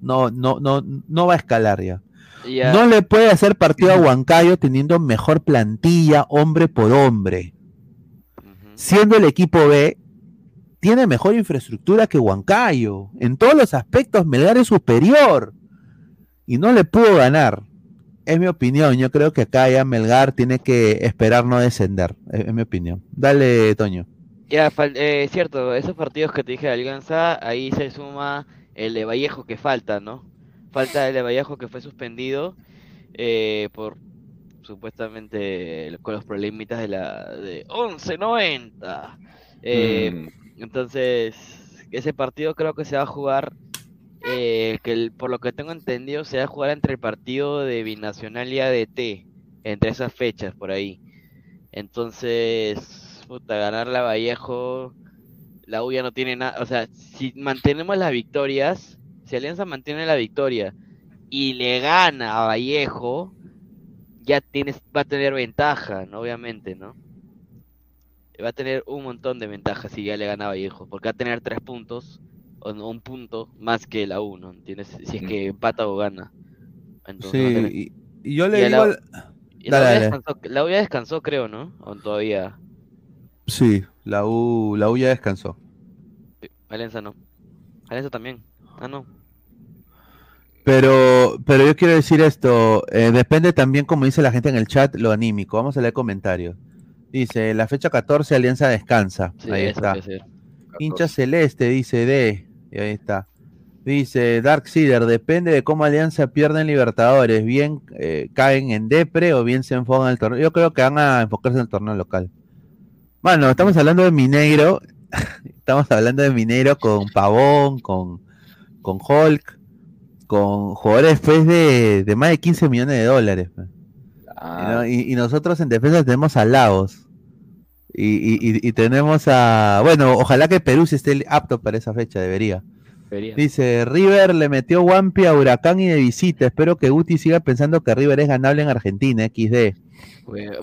no, no, no, no va a escalar ya. No le puede hacer partido a Huancayo teniendo mejor plantilla, hombre por hombre. Siendo el equipo B, tiene mejor infraestructura que Huancayo. En todos los aspectos, Melgar es superior. Y no le pudo ganar. Es mi opinión. Yo creo que acá ya Melgar tiene que esperar no descender. Es, es mi opinión. Dale, Toño. Ya, eh, cierto, esos partidos que te dije de Alianza, ahí se suma el de Vallejo que falta, ¿no? Falta el de Vallejo que fue suspendido eh, por supuestamente con los problemitas de la de 11.90. Eh, Entonces, ese partido creo que se va a jugar, eh, que el- por lo que tengo entendido, se va a jugar entre el partido de Binacional y ADT, entre esas fechas por ahí. Entonces, puta, ganar la Vallejo, la U ya no tiene nada, o sea, si mantenemos las victorias, si Alianza mantiene la victoria y le gana a Vallejo, ya tienes, va a tener ventaja, ¿no? Obviamente, ¿no? Va a tener un montón de ventajas si ya le gana a Vallejo, porque va a tener tres puntos, o no, un punto más que la U, ¿no? ¿Entiendes? Si es que empata o gana. Entonces a Sí, y, y yo le a digo. la- al- y la, Dale, U ya dale. descansó, la U ya descansó, creo, ¿no? O todavía. Sí, la U, la U ya descansó. Alianza no. Alianza también. Ah, no. Pero, pero yo quiero decir esto, eh, depende también, como dice la gente en el chat, lo anímico. Vamos a leer comentarios. Dice, la fecha 14, Alianza descansa. Sí, ahí está. Hincha celeste, dice D. Y ahí está. Dice Dark Seeder, depende de cómo Alianza pierde en Libertadores. Bien eh, caen en Depre o bien se enfocan en el torneo. Yo creo que van a enfocarse en el torneo local. Bueno, estamos hablando de Mineiro. estamos hablando de Mineiro con Pavón, con, con Hulk, con jugadores pues, de, de más de 15 millones de dólares. pues. Y, no- y- y nosotros en defensa tenemos a Lagos. Y, y- y- tenemos a. Bueno, ojalá que Perú sí esté apto para esa fecha, debería. Dice, River le metió Wampi a Huracán y de visita. Espero que Guti siga pensando que River es ganable en Argentina, XD.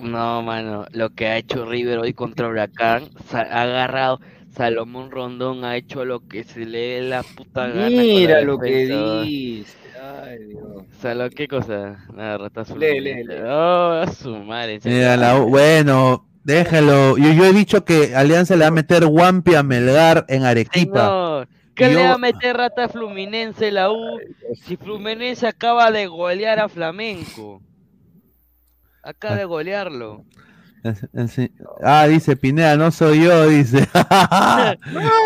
No, mano, lo que ha hecho River hoy contra Huracán, ha agarrado Salomón Rondón, ha hecho lo que se le dé la puta gana. Mira lo que dice. Ay, Dios. ¿qué cosa? Nada, rata. Lee, lee, lee. Oh, a su madre. Mira, la U- bueno, déjalo. Yo, yo he dicho que Alianza le va a meter Wampi a Melgar en Arequipa. No, ¿qué Yo- le va a meter rata a Fluminense la U si Fluminense acaba de golear a Flamenco? Acaba de golearlo. Ah, dice Pineda, no soy yo, dice.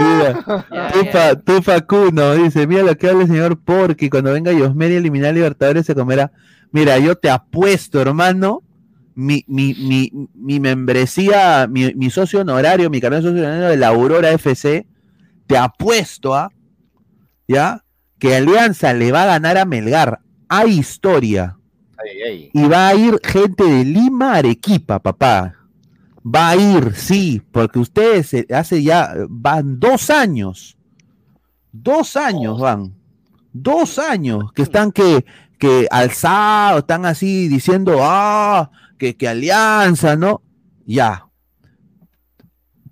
Mira, Tufa, Tufa Cuno, dice, mira lo que habla el señor Porky, cuando venga Yosmeri a eliminar a Libertadores se comerá. Mira, yo te apuesto, hermano, mi, mi, mi, mi membresía, mi, mi socio honorario, mi de socio honorario de la Aurora FC, te apuesto a, ¿ya? Que Alianza le va a ganar a Melgar. Hay historia. Ay, ay. Y va a ir gente de Lima a Arequipa, papá. Va a ir, sí, porque ustedes eh, hace ya, van dos años. Dos años van. Dos años que están que, que alzados, están así diciendo, ah, que, que alianza, ¿no? Ya.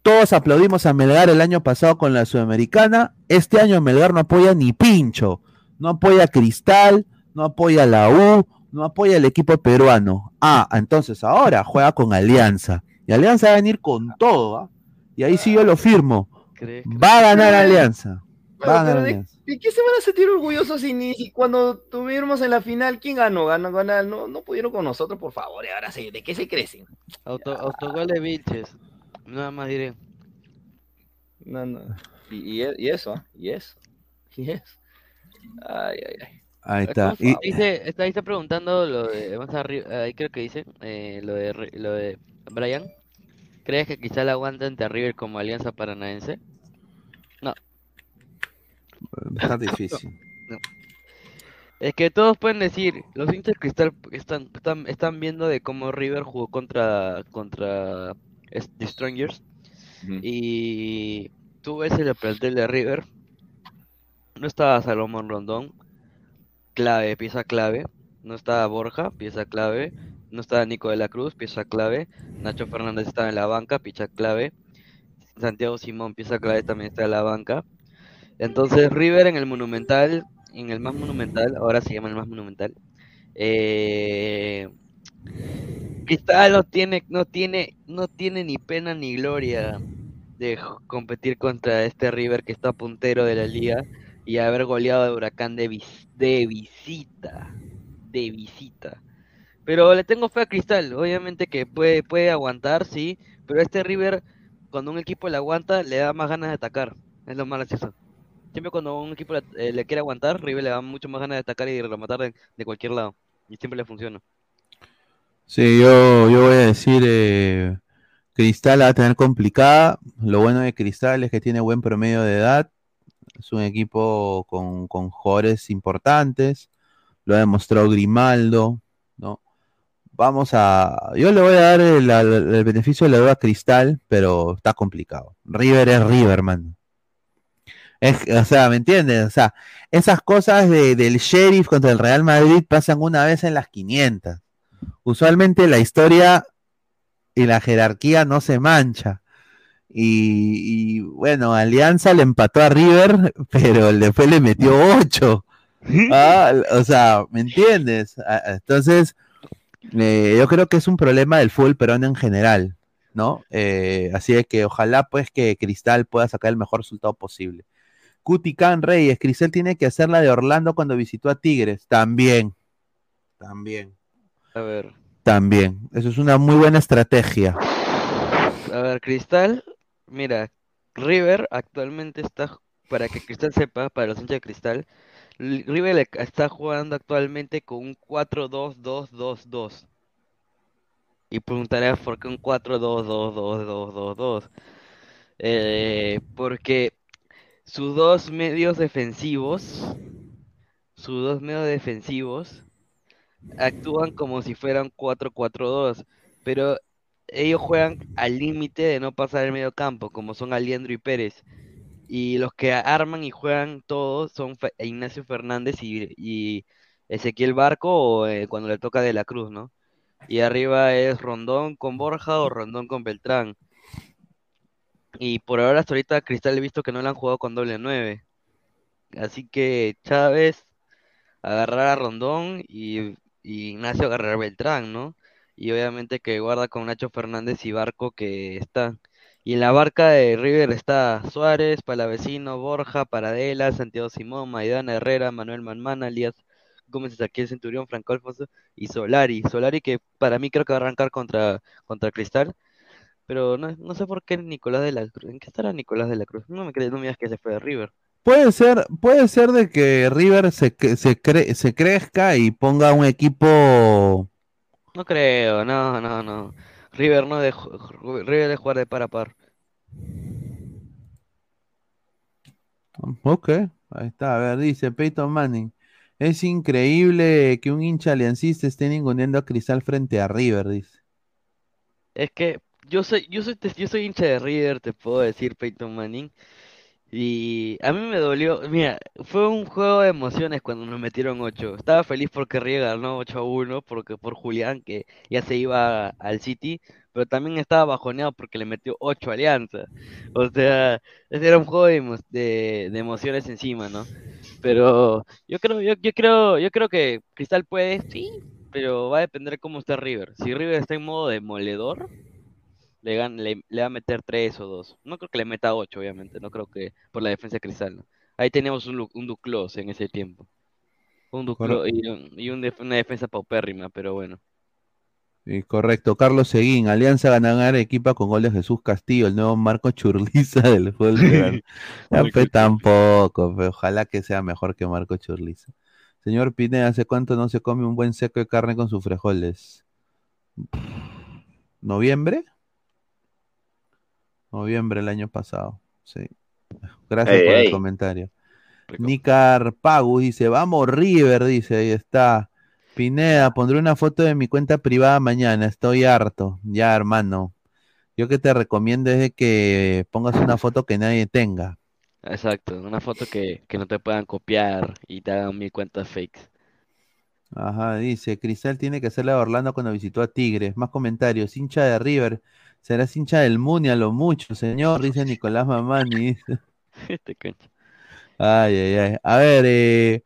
Todos aplaudimos a Melgar el año pasado con la Sudamericana. Este año Melgar no apoya ni pincho. No apoya a Cristal, no apoya a la U, no apoya al equipo peruano. Ah, entonces ahora juega con Alianza. Y Alianza va a venir con todo, ¿ah? Y ahí sí yo lo firmo. Va a ganar Alianza. Va a ganar Alianza. ¿De qué se van a sentir orgullosos si ni si cuando tuvimos en la final, quién ganó? Ganó, ganó, no, no pudieron con nosotros, por favor, y ahora sí, ¿de qué se crecen? Auto, autogol de Vilches. Nada más diré. No, no. Y, y, y eso, ¿ah? y eso, y eso. Ay, ay, ay. Ahí está. Está, ahí está preguntando lo de, más arriba, ahí creo que dice, eh, lo de, lo de Brian. ¿Crees que quizá la aguanta ante River como alianza paranaense? No. Está difícil. No. Es que todos pueden decir, los hinchas Cristal están, están, están viendo de cómo River jugó contra, contra The Strangers. Y tú ves el plantel de River. No estaba Salomón Rondón, clave, pieza clave. No estaba Borja, pieza clave. No estaba Nico de la Cruz, pieza clave. Nacho Fernández estaba en la banca, pieza clave. Santiago Simón, pieza clave, también está en la banca. Entonces River en el Monumental, en el más Monumental, ahora se llama el más Monumental. Eh, Cristal no tiene, no tiene, no tiene ni pena ni gloria de competir contra este River que está puntero de la liga y haber goleado a Huracán de, vis- de visita, de visita. Pero le tengo fe a Cristal, obviamente que puede, puede aguantar, sí, pero este River, cuando un equipo le aguanta, le da más ganas de atacar, es lo más gracioso. Siempre cuando un equipo le, eh, le quiere aguantar, River le da mucho más ganas de atacar y rematar de, de cualquier lado, y siempre le funciona. Sí, yo, yo voy a decir, eh, Cristal la va a tener complicada. Lo bueno de Cristal es que tiene buen promedio de edad. Es un equipo con, con jugadores importantes. Lo ha demostrado Grimaldo, ¿no? Vamos a... Yo le voy a dar el, beneficio de la duda a Cristal, pero está complicado. River es River, man. Es, o sea, ¿me entiendes? O sea, esas cosas de- del sheriff contra el Real Madrid pasan una vez en las 500 usualmente la historia y la jerarquía no se mancha. Y, y, bueno, Alianza le empató a River, pero después le metió 8. o sea, ¿me entiendes? Ah, Entonces, eh, yo creo que es un problema del fútbol peruano en general, ¿no? Eh, así es que ojalá pues que Cristal pueda sacar el mejor resultado posible. Cutican Reyes, Cristal tiene que hacer la de Orlando cuando visitó a Tigres. También, también. A ver, También. Eso es una muy buena estrategia. a ver, Cristal, mira, River actualmente está, para que Cristal sepa, para los hinchas de Cristal, River está jugando actualmente con un 4-2-2-2-2. Y preguntarás por qué un 4-2-2-2-2-2-2. Eh, porque sus dos medios defensivos, sus dos medios defensivos, actúan como si fueran 4-4-2, pero ellos juegan al límite de no pasar el medio campo, como son Aliendro y Pérez. Y los que arman y juegan todos son Ignacio Fernández y, Ezequiel Barco o, eh, cuando le toca De la Cruz, ¿no? Y arriba es Rondón con Borja o Rondón con Beltrán. Y por ahora hasta ahorita Cristal he visto que no le han jugado con doble nueve. Así que Chávez agarrar a Rondón y, y Ignacio agarrar a Beltrán, ¿no? Y obviamente que guarda con Nacho Fernández y Barco que está. Y en la barca de River está Suárez, Palavecino, Borja, Paradela, Santiago Simón, Maidana Herrera, Manuel Manmana, Elías Gómez Ezequiel Centurión, Franco Alfonso y Solari. Solari que para mí creo que va a arrancar contra, contra Cristal. Pero no, no sé por qué Nicolás de la Cruz. ¿En qué estará Nicolás de la Cruz? No me crees, no me digas que se fue de River. Puede ser, puede ser de que River se, se, cre- se crezca y ponga un equipo. No creo, no, no, no. River no de River de jugar de par a par. Ok, ahí está. A ver, dice Peyton Manning. Es increíble que un hincha aliancista esté ninguneando a Cristal frente a River, dice. Es que yo soy, yo soy, yo soy hincha de River, te puedo decir, Peyton Manning. Y a mí me dolió, mira, fue un juego de emociones cuando nos metieron 8. Estaba feliz porque River ganó 8 a 1, porque por Julián, que ya se iba al City, pero también estaba bajoneado porque le metió 8 a Alianza. O sea, ese era un juego de, de, de emociones encima, ¿no? Pero yo creo, yo, yo creo, yo creo que Cristal puede, sí, pero va a depender cómo está River. Si River está en modo demoledor, le, gan- le, le va a meter 3 o 2. No creo que le meta 8, obviamente. No creo que por la defensa de Cristal. ¿no? Ahí teníamos un, un Duclos en ese tiempo. Un Duclos y, un- y un def- una defensa paupérrima, pero bueno. Sí, correcto. Carlos Seguín, Alianza ganará Arequipa con gol de Jesús Castillo, el nuevo Marco Churliza del fútbol pues, tampoco, pero ojalá que sea mejor que Marco Churliza. Señor Pineda, ¿hace cuánto no se come un buen seco de carne con sus frijoles? ¿Noviembre? Noviembre el año pasado, sí. Gracias Ey, por el comentario. Nicar Pagus dice, vamos River, dice, ahí está. Pineda, pondré una foto de mi cuenta privada mañana, estoy harto. Ya, hermano. Yo que te recomiendo es que pongas una foto que nadie tenga. Exacto, una foto que, que no te puedan copiar y te hagan mil cuentas fakes. Ajá, dice, Cristal tiene que hacerle a Orlando cuando visitó a Tigres. Más comentarios, hincha de River. Serás hincha del Muni a lo mucho, señor, dice Nicolás Mamani. Este concha. Ay, ay, ay. A ver, eh,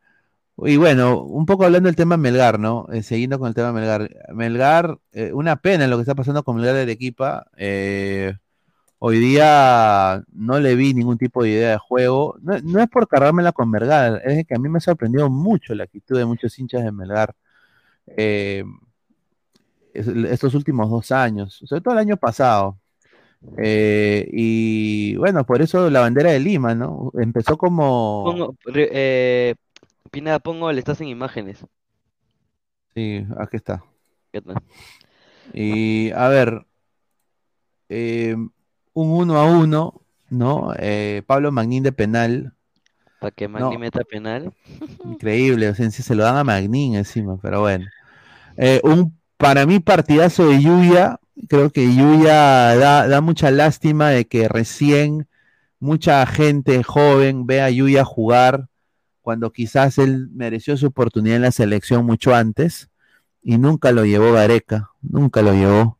y bueno, un poco hablando del tema Melgar, ¿no? Eh, siguiendo con el tema Melgar. Melgar, eh, una pena lo que está pasando con Melgar de Arequipa. Eh, hoy día no le vi ningún tipo de idea de juego. No, no es por cargármela con Melgar, es que a mí me ha sorprendido mucho la actitud de muchos hinchas de Melgar. Eh, estos últimos dos años, sobre todo el año pasado. Eh, y bueno, por eso la bandera de Lima, ¿no? Empezó como... Pongo, eh, Pineda, pongo, le estás en imágenes. Sí, aquí está. Y a ver, eh, un uno a uno, ¿no? Pablo Magnín de penal, Para que Magni No. meta penal. increíble, o sea, se lo dan a Magnín encima, pero bueno. Un, para mí, partidazo de Yuya, creo que Yuya da, mucha lástima de que recién mucha gente joven ve a Yuya jugar cuando quizás él mereció su oportunidad en la selección mucho antes y nunca lo llevó Gareca, nunca lo llevó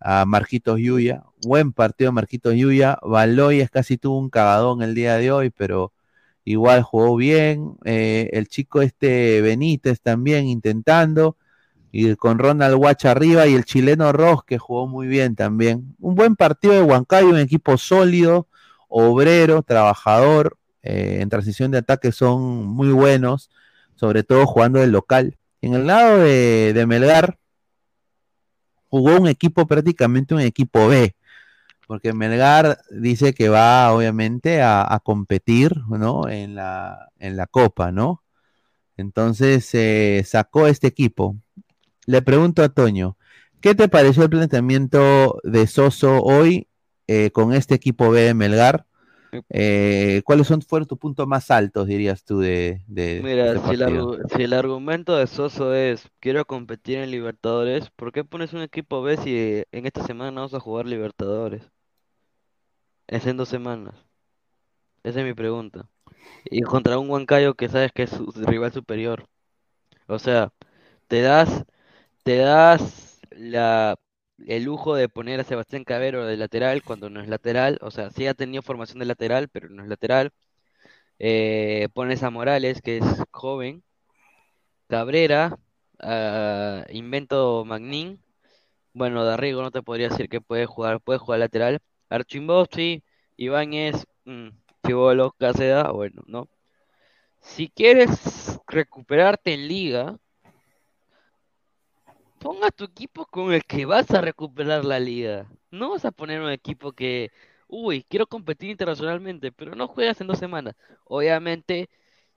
a Marquitos Yuya. Buen partido Marquitos Yuya. Baloyes casi tuvo un cagadón el día de hoy, pero igual jugó bien. Eh, el chico este Benítez también intentando. Y con Ronald Watch arriba y el chileno Ross que jugó muy bien también. Un buen partido de Huancayo, un equipo sólido, obrero, trabajador. eh, en transición de ataque son muy buenos, sobre todo jugando del local. En el lado de, Melgar, jugó un equipo prácticamente un equipo B, porque Melgar dice que va obviamente a, a competir, ¿no? En la, en la Copa, ¿no? Entonces eh, sacó este equipo. Le pregunto a Toño, ¿qué te pareció el planteamiento de Soso hoy eh, con este equipo B de Melgar? Eh, ¿Cuáles son, fueron tus puntos más altos, dirías tú, de, de, Mira, de si el, si el argumento de Soso es quiero competir en Libertadores, ¿por qué pones un equipo B si en esta semana no vamos a jugar Libertadores? Es en dos semanas. Esa es mi pregunta. Y contra un Huancayo que sabes que es su rival superior. O sea, te das, te das el lujo de poner a Sebastián Cabero de lateral cuando no es lateral. O sea, sí ha tenido formación de lateral, pero no es lateral. Eh, pones a Morales, que es joven. Cabrera, ah, Invento Magnin. Bueno, Darrigo no te podría decir que puede jugar, puede jugar lateral. Archimbó, sí. Ibáñez, mm, Chibolo, Caseda, bueno, ¿no? Si quieres recuperarte en liga, ponga tu equipo con el que vas a recuperar la liga. No vas a poner un equipo que, uy, quiero competir internacionalmente, pero no juegas en dos semanas. Obviamente,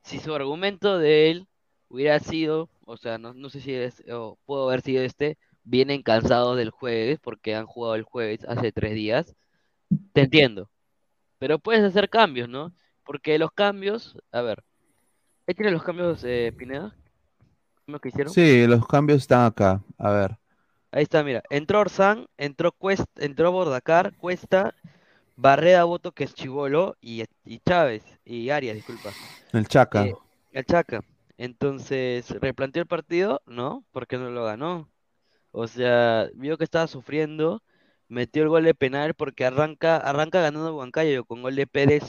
si su argumento de él hubiera sido, o sea, no, no sé si es, o puedo haber sido este, vienen cansados del jueves porque han jugado el jueves hace tres días, te entiendo. Pero puedes hacer cambios, ¿no? Porque los cambios, a ver, ¿ahí tienes los cambios, eh, Pineda? ¿Cómo que hicieron? Sí, los cambios están acá. A ver. Ahí está, mira. Entró Orsán, entró Cuesta, entró Bordacar, Cuesta, Barreda Boto, que es Chivolo, y, y Chávez, y Arias, disculpa. El Chaca. Eh, el Chaca. Entonces, ¿replanteó el partido? No, porque no lo ganó. O sea, vio que estaba sufriendo, metió el gol de penal porque arranca, arranca ganando Huancayo con gol de Pérez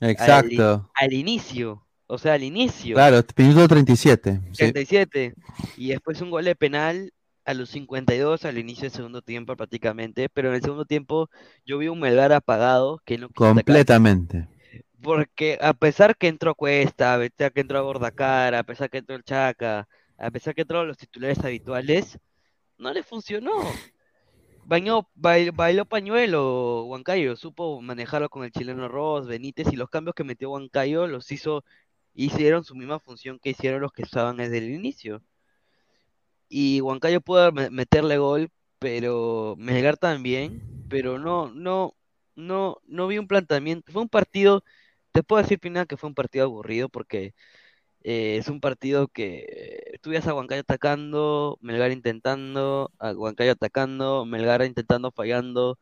al, Exacto. al inicio. O sea, al inicio. Claro, minuto 37. sí. 37. Y después un gol de penal a los 52 al inicio del segundo tiempo prácticamente. Pero en el segundo tiempo yo vi un Melgar apagado que no atacar. Completamente. Porque a pesar que entró Cuesta, a pesar que entró Bordacar, a pesar que entró el Chaca, a pesar que entraron los titulares habituales, no le funcionó. Bañó, bail- bailó pañuelo Huancayo, supo manejarlo con el chileno Ross, Benítez y los cambios que metió Huancayo los hizo, hicieron su misma función que hicieron los que estaban desde el inicio. Y Huancayo pudo me- meterle gol, pero Melgar también, pero no, no, no, no vi un planteamiento. Fue un partido, te puedo decir, Pina, que fue un partido aburrido porque eh, es un partido que tú ves a Huancayo atacando, Melgar intentando, a Huancayo atacando, Melgar intentando, fallando,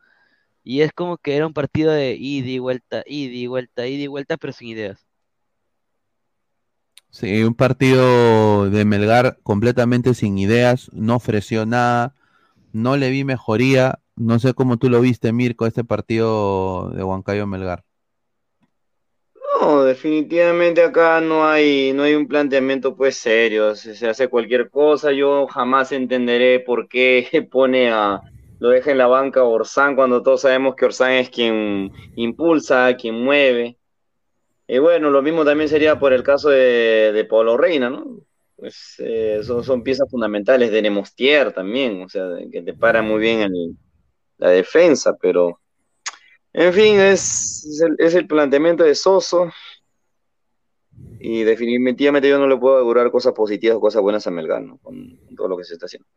y es como que era un partido de ida y vuelta, ida y vuelta, ida y vuelta, pero sin ideas. Sí, un partido de Melgar completamente sin ideas, no ofreció nada, no le vi mejoría, no sé cómo tú lo viste, Mirko, este partido de Huancayo Melgar. No, definitivamente acá no hay, no hay un planteamiento pues serio, se, hace cualquier cosa, yo jamás entenderé por qué pone a, lo deja en la banca Orsán cuando todos sabemos que Orsán es quien impulsa, quien mueve. Y bueno, lo mismo también sería por el caso de, de Pablo Reina, ¿no? Pues eh, son, piezas fundamentales de Nemostier también, o sea, que te para muy bien el- la defensa, pero en fin, es, es el, planteamiento de Soso y definitivamente yo no le puedo augurar cosas positivas o cosas buenas a Melgar, ¿no? Con, con todo lo que se está haciendo.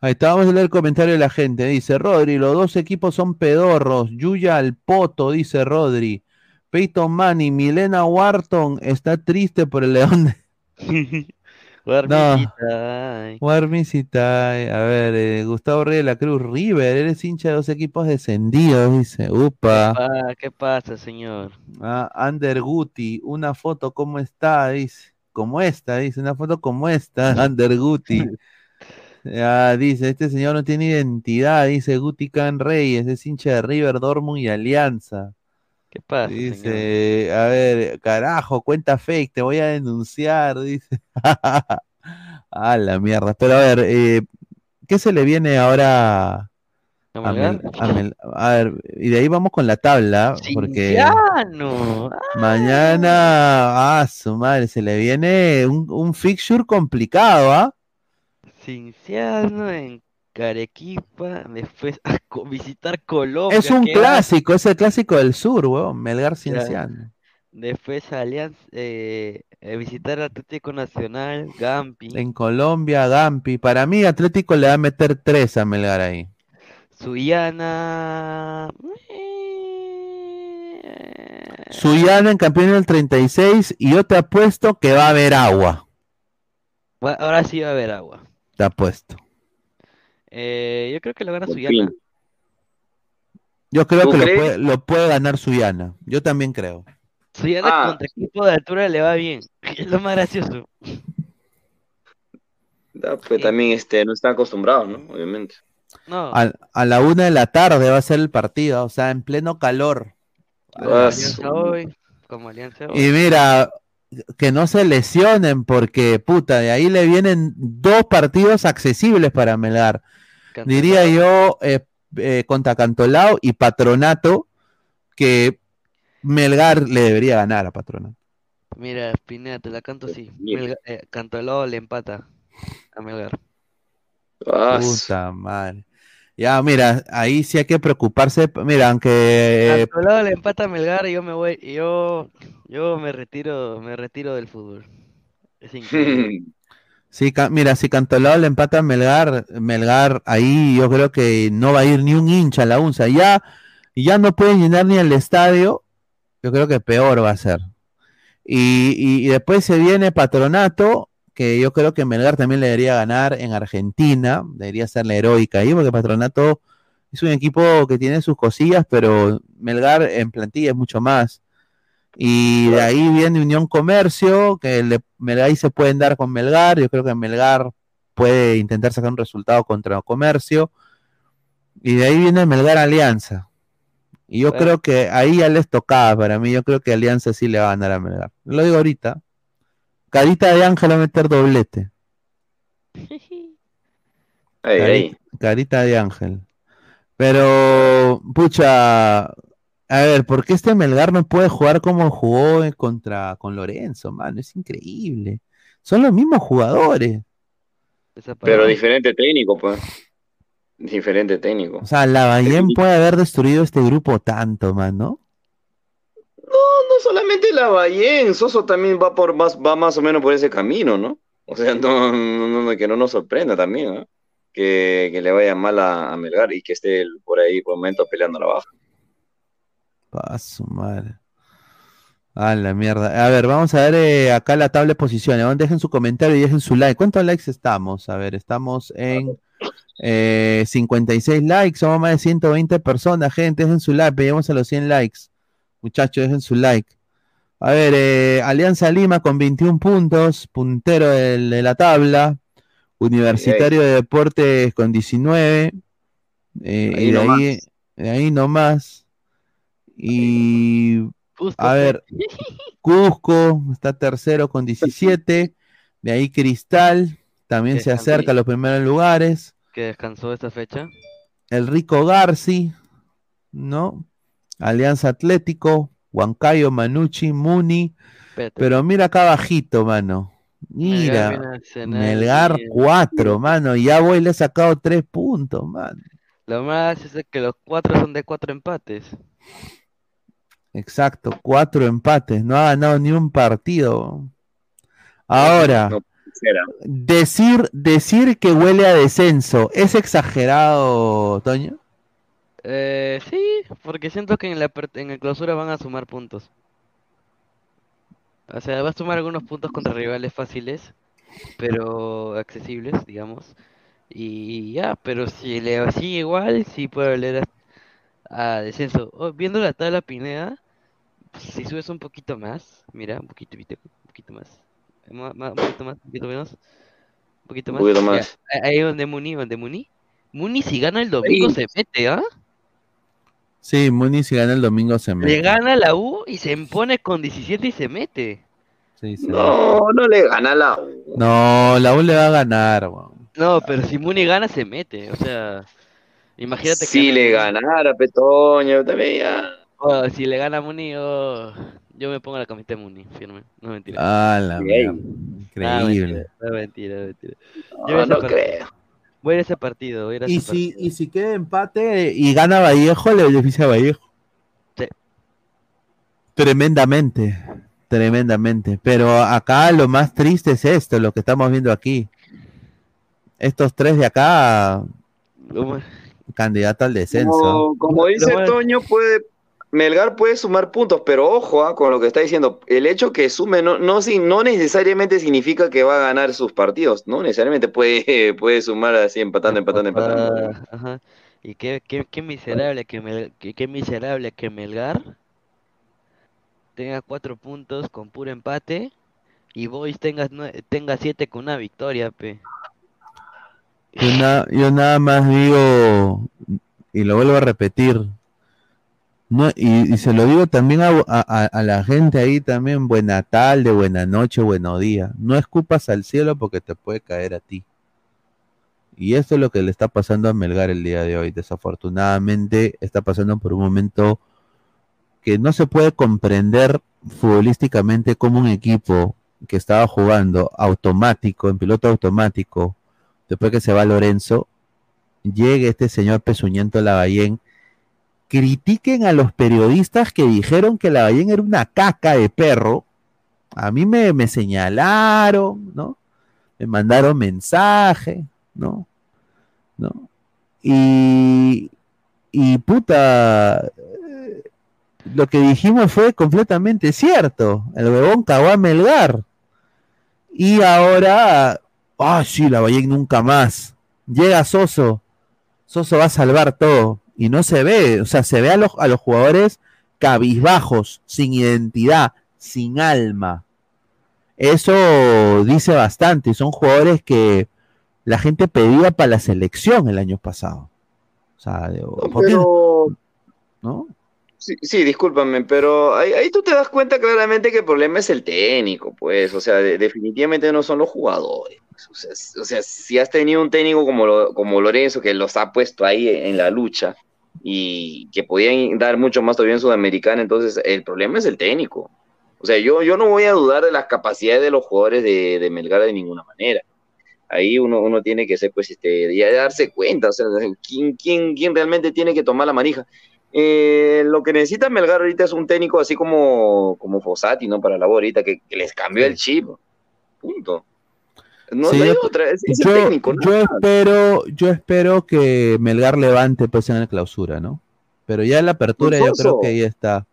Ahí está, vamos a leer el comentario de la gente. Dice Rodri, los dos equipos son pedorros. Yuya al poto, dice Rodri. Peyton Manning, Milena Wharton está triste por el león de... Guarmicita, A ver, eh, Gustavo Rey de la Cruz, River, eres hincha de dos equipos descendidos, dice. Upa. Ah, ¿qué pasa, señor? Ah, Ander Guti, una foto como está, dice. Como esta, dice, una foto como esta, Ander Guti. Ah, dice, este señor no tiene identidad, dice Guti Can Reyes, es hincha de River, Dortmund y Alianza. ¿Qué pasa, Dice, a ver, carajo, cuenta fake, te voy a denunciar, dice. A la mierda. Pero a ver, eh, ¿qué se le viene ahora ¿A a, Melgar? Mel- a Mel- a ver, y de ahí vamos con la tabla, porque mañana, ah, su madre, se le viene un, un fixture complicado, ¿ah? Cinciano en Carequipa, después a co- visitar Colombia. Es un clásico, es el clásico del sur, weón, Melgar Cienciano. Después Alianza, eh, eh, visitar Atlético Nacional, Gampi, En Colombia, Gampi. Para mí, Atlético le va a meter tres a Melgar ahí. Suyana. Suyana en campeón del 36 y yo te apuesto que va a haber agua. Ahora sí va a haber agua. Te apuesto. Eh, yo creo que lo gana Suyana. Yo creo ¿Tú que lo puede, lo puede ganar Suyana. Yo también creo. Suyana Ah. contra equipo de altura le va bien. Es lo más gracioso. Ah, Pues también este, no están acostumbrados, ¿no? Obviamente. No. A, a la una de la tarde va a ser el partido, o sea, en pleno calor. Como Alianza hoy. Como Alianza hoy. Y mira, que no se lesionen porque, puta, de ahí le vienen dos partidos accesibles para Melgar. Diría yo eh, eh, contra Cantolao y Patronato, que Melgar le debería ganar a Patronato. Mira, Pineda, te la canto así. Melga- eh, Cantolao le empata a Melgar. Puta madre. Ya, mira, ahí sí hay que preocuparse. Mira, aunque Cantolao le empata a Melgar y yo me voy, y yo, yo me retiro, me retiro del fútbol. Es increíble. Sí, mira, si Cantolao le empata a Melgar, Melgar ahí yo creo que no va a ir ni un hincha a la UNSA. Ya, ya no pueden llenar ni el estadio, yo creo que peor va a ser. Y, y- y después se viene Patronato, que yo creo que Melgar también le debería ganar en Argentina, debería ser la heroica ahí, porque Patronato es un equipo que tiene sus cosillas, pero Melgar en plantilla es mucho más. Y de ahí viene Unión Comercio, que le- ahí se pueden dar con Melgar. Yo creo que Melgar puede intentar sacar un resultado contra Comercio. Y de ahí viene Melgar Alianza. Y yo Bueno. creo que ahí ya les tocaba para mí. Yo creo que Alianza sí le va a ganar a Melgar. Lo digo ahorita. Carita de Ángel va a meter doblete. Carita de Ángel. Pero, pucha, a ver, ¿por qué este Melgar no puede jugar como jugó en- contra con Lorenzo, mano? Es increíble. Son los mismos jugadores. Pero diferente técnico, pues. Diferente técnico. O sea, Lavallén puede haber destruido este grupo tanto, mano. No, no solamente la Ballén, Soso también va por más, va más o menos por ese camino, ¿no? O sea, no, no, no, que no nos sorprenda también, ¿no? Que, que le vaya mal a, a Melgar y que esté por ahí por momentos peleando la baja. Pa' su madre. A la mierda. A ver, vamos a ver eh, acá la tabla de posiciones. Dejen su comentario y dejen su like. ¿Cuántos likes estamos? A ver, estamos en eh, 56 likes. Somos más de 120 personas, gente. Dejen su like. Llegamos a los 100 likes. Muchachos, dejen su like. A ver, eh, Alianza Lima con 21 puntos, puntero del- de la tabla. Universitario de Deportes con 19. eh, y de ahí, de ahí nomás. Y a ver, Cusco está tercero con 17. De ahí Cristal también se acerca a los primeros lugares. Que descansó esta fecha. El Rico Garci, ¿no? Alianza Atlético, Huancayo, Manucci, Muni. Pero mira acá abajito, mano. Melgar Mira, viene a cenar Melgar y- 4, mano. Y ya voy, le he sacado 3 puntos, mano. Lo más es que los cuatro son de cuatro empates. Exacto, 4 empates. No ha ganado ni un partido. Ahora, No, decir, decir que huele a descenso, ¿es exagerado, Toño? Eh, sí, porque siento que en la en el clausura van a sumar puntos. O sea, va a sumar algunos puntos contra rivales fáciles, pero accesibles, digamos. Y ya, pero si le sigue igual, sí puede oler a, a descenso. Oh, viendo la tabla Pineda, si subes un poquito más, mira, un poquito, un poquito más. Un poquito más, un poquito menos. Un poquito Un más. poquito ya, más. Ahí donde Muni, donde Muni. Muni si gana el domingo se mete, ¿ah? Sí, Muniz si gana el domingo se Le mete. gana la U y se impone con 17 y se mete. Sí, No, no le gana la U. No, la U le va a ganar. No, pero si Muni gana, se mete. O sea, imagínate que. Si le Muni. ganara Petoño, también ya. Oh, si le gana Muni, yo, yo me pongo la camiseta de Muni, firme. No mentira. Ah, la Increíble. mentira, no, mentira, mentira. Yo No, no creo. Voy a ir a ese partido, voy a ir a Y ese si, partido. y si queda empate y gana Vallejo, le beneficia a Vallejo. Sí. Tremendamente, tremendamente. Pero acá lo más triste es esto, lo que estamos viendo aquí. Estos tres de acá, más- candidato al descenso. Como, como dice Toño, puede. Melgar puede sumar puntos, pero ojo ah, con lo que está diciendo. El hecho que sume no, no, no necesariamente significa que va a ganar sus partidos. No necesariamente puede, puede sumar así empatando, empatando, empatando. Ajá. Y qué, qué, qué miserable que Mel- qué, qué miserable que Melgar tenga cuatro puntos con puro empate y Boys tenga, tenga siete con una victoria, pe. Yo, na- yo nada más digo, y lo vuelvo a repetir, no, y, se lo digo también a- a la gente ahí también, buena tarde, buena noche, buenos días. No escupas al cielo porque te puede caer a ti. Y esto es lo que le está pasando a Melgar el día de hoy. Desafortunadamente está pasando por un momento que no se puede comprender futbolísticamente como un equipo que estaba jugando automático, en piloto automático, después que se va Lorenzo, llegue este señor Pesuñento Lavallén, critiquen a los periodistas que dijeron que Lavallén era una caca de perro. A mí me, me señalaron, ¿no? Me mandaron mensaje, ¿no? ¿No? Y, y puta, eh, lo que dijimos fue completamente cierto. El huevón cagó a Melgar. Y ahora, ah, sí, la Ballén nunca más. Llega Soso. Soso va a salvar todo. Y no se ve, o sea, se ve a los, a los jugadores cabizbajos, sin identidad, sin alma. Eso dice bastante. Son jugadores que la gente pedía para la selección el año pasado. O sea, de- ¿por qué? Pero, ¿no? sí, sí, discúlpame, pero ahí, ahí tú te das cuenta claramente que el problema es el técnico, pues, o sea, de- definitivamente no son los jugadores. pues, O sea, o sea, si has tenido un técnico como, lo- como Lorenzo que los ha puesto ahí en la lucha y que podían dar mucho más todavía en Sudamericana, entonces el problema es el técnico. O sea, yo, yo no voy a dudar de las capacidades de los jugadores de, de Melgar de ninguna manera. Ahí uno, uno tiene que ser, pues, este, ya darse cuenta, o sea, quién, quién, quién realmente tiene que tomar la manija. Eh, lo que necesita Melgar ahorita es un técnico así como, como Fossati, ¿no? Para la ahorita, que, que les cambió el chip. Punto. No, Sí, no hay yo- otra, es, es yo, el técnico, yo nada. espero, yo espero que Melgar levante pues en la clausura, ¿no? Pero ya en la apertura yo creo que ahí está.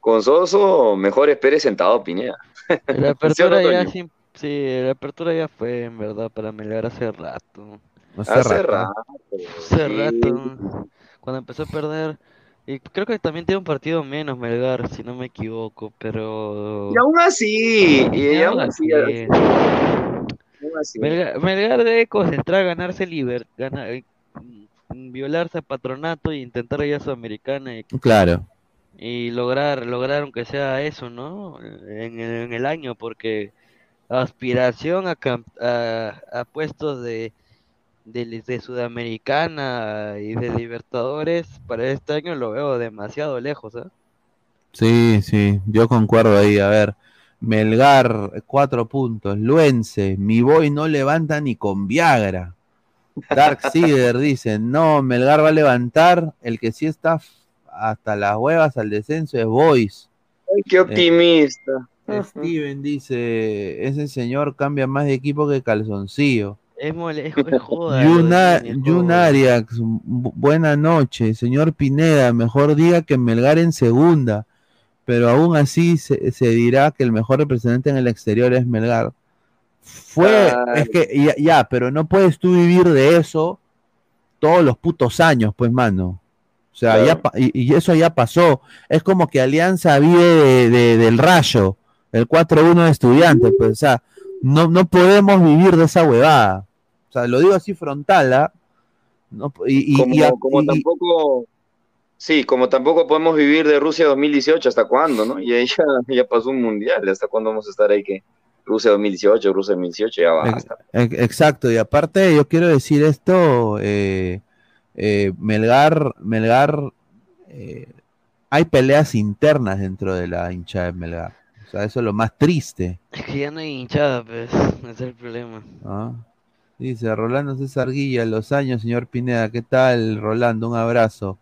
Con Soso, mejor espere sentado, Pineda. La ¿Sí o no, apertura ya sí, sí, la apertura ya fue en verdad para Melgar hace rato. Hace Hace rato. rato. Hace sí. rato. Cuando empezó a perder. Y creo que también tiene un partido menos Melgar, si no me equivoco, pero... Y aún así, y, Y aún aún así, así. Así. Melgar, Melgar debe concentrar, ganarse liber, gana- eh, mm, violarse a patronato y intentar ir a Sudamericana y, Claro. y lograr, lograr aunque sea eso, ¿no? En, el- en el año, porque aspiración a, a, a puestos de, de, de Sudamericana y de Libertadores para este año lo veo demasiado lejos, ¿ah? Sí, sí, yo concuerdo ahí. A ver, Melgar, cuatro puntos. Luense, mi boy no levanta ni con Viagra. Dark Seeder dice, no, Melgar va a levantar. El que sí está hasta las huevas al descenso es Boys. Ay, qué optimista. Steven dice, ese señor cambia más de equipo que calzoncillo. Es, mole- es, es joda. Yuna, es. Arias, bu- buena noche. Señor Pineda, mejor diga que Melgar en segunda, pero aún así se, se dirá que el mejor representante en el exterior es Melgar. Fue, es que ya, ya, pero no puedes tú vivir de eso todos los putos años, pues, mano. O sea, Claro. ya y, y eso ya pasó. Es como que Alianza vive de- de- del rayo, el 4-1 de estudiantes, pues, o sea, no, no podemos vivir de esa huevada. O sea, lo digo así frontal, ¿ah? No, y, y- Como, y tampoco, sí, como tampoco podemos vivir de Rusia 2018, ¿hasta cuándo, no? Y ahí ya, ya pasó un mundial, ¿hasta cuándo vamos a estar ahí que Rusia 2018, Rusia 2018, ya basta. Ex- Exacto, y aparte yo quiero decir esto, eh, eh, Melgar, Melgar, eh, hay peleas internas dentro de la hinchada de Melgar. O sea, eso es lo más triste. Es que ya no hay hinchada, pues, ese es el problema. ¿ah? Dice Rolando César Guilla, los años, señor Pineda, ¿qué tal, Rolando? Un abrazo.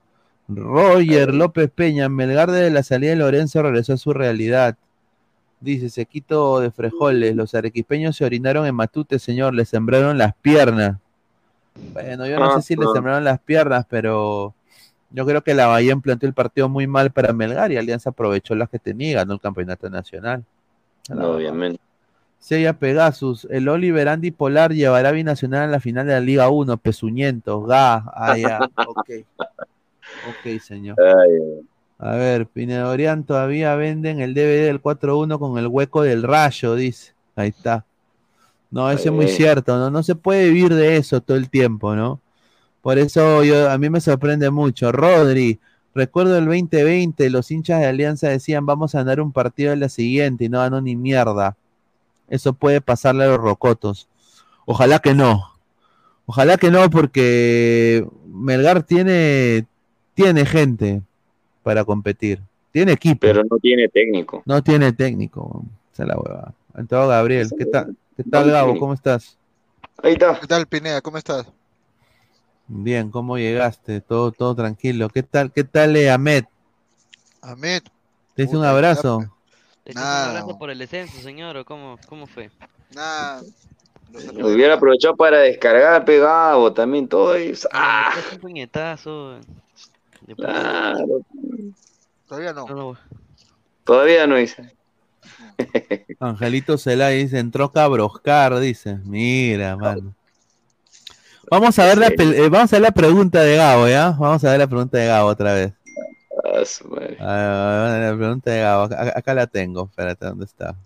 Roger López Peña, Melgar desde la salida de Lorenzo regresó a su realidad. Dice Sequito de Frejoles, los arequipeños se orinaron en Matute, señor, le sembraron las piernas. Bueno, yo no sé si le Ajá. sembraron las piernas, pero Yo creo que la Bahía planteó el partido muy mal para Melgar y Alianza aprovechó las que tenía y ganó el campeonato nacional. No, obviamente. Sella Pegasus, el Oliver Andy Polar llevará a Binacional a la final de la Liga 1, Pesuñento, Ga, ah, ya, ok. Ok, señor. Ay, A ver, Pinedorian todavía venden el DVD del 4-1 con el hueco del rayo, dice. Ahí está. No, eso es muy cierto, ¿no? No se puede vivir de eso todo el tiempo, ¿no? Por eso yo, a mí me sorprende mucho. Rodri, recuerdo el 2020, los hinchas de Alianza decían, vamos a ganar un partido en la siguiente y no ganó ni mierda. Eso puede pasarle a los rocotos. Ojalá que no. Ojalá que no, porque Melgar tiene, tiene gente para competir. Tiene equipo. Pero no tiene técnico. No tiene técnico. Esa es la hueva. Entonces, Gabriel, ¿qué tal? ¿Qué tal, Gabo? ¿Cómo estás? Ahí está. ¿Qué tal, Pineda? ¿Cómo estás? Bien, ¿cómo llegaste? Todo, todo tranquilo. ¿Qué tal, qué tal, eh, Ahmed? Ahmed. ¿Te hice un abrazo? ¿Te echas un abrazo por el descenso, señor? ¿O cómo, cómo fue? Nada. Hubiera aprovechado para descargar pegado también todo eso. ¡Ah! Es un puñetazo. Puta. Claro. Todavía no. Todavía no hice. Angelito Celay dice, entró Cabroscar, dice. Mira, mano. Vamos a ver la, pel- eh, vamos a ver la pregunta de Gabo, ¿ya? Vamos a ver la pregunta de Gabo otra vez. Ah, su madre. Ah, la pregunta de Gabo, acá, acá la tengo. Espérate, ¿dónde está?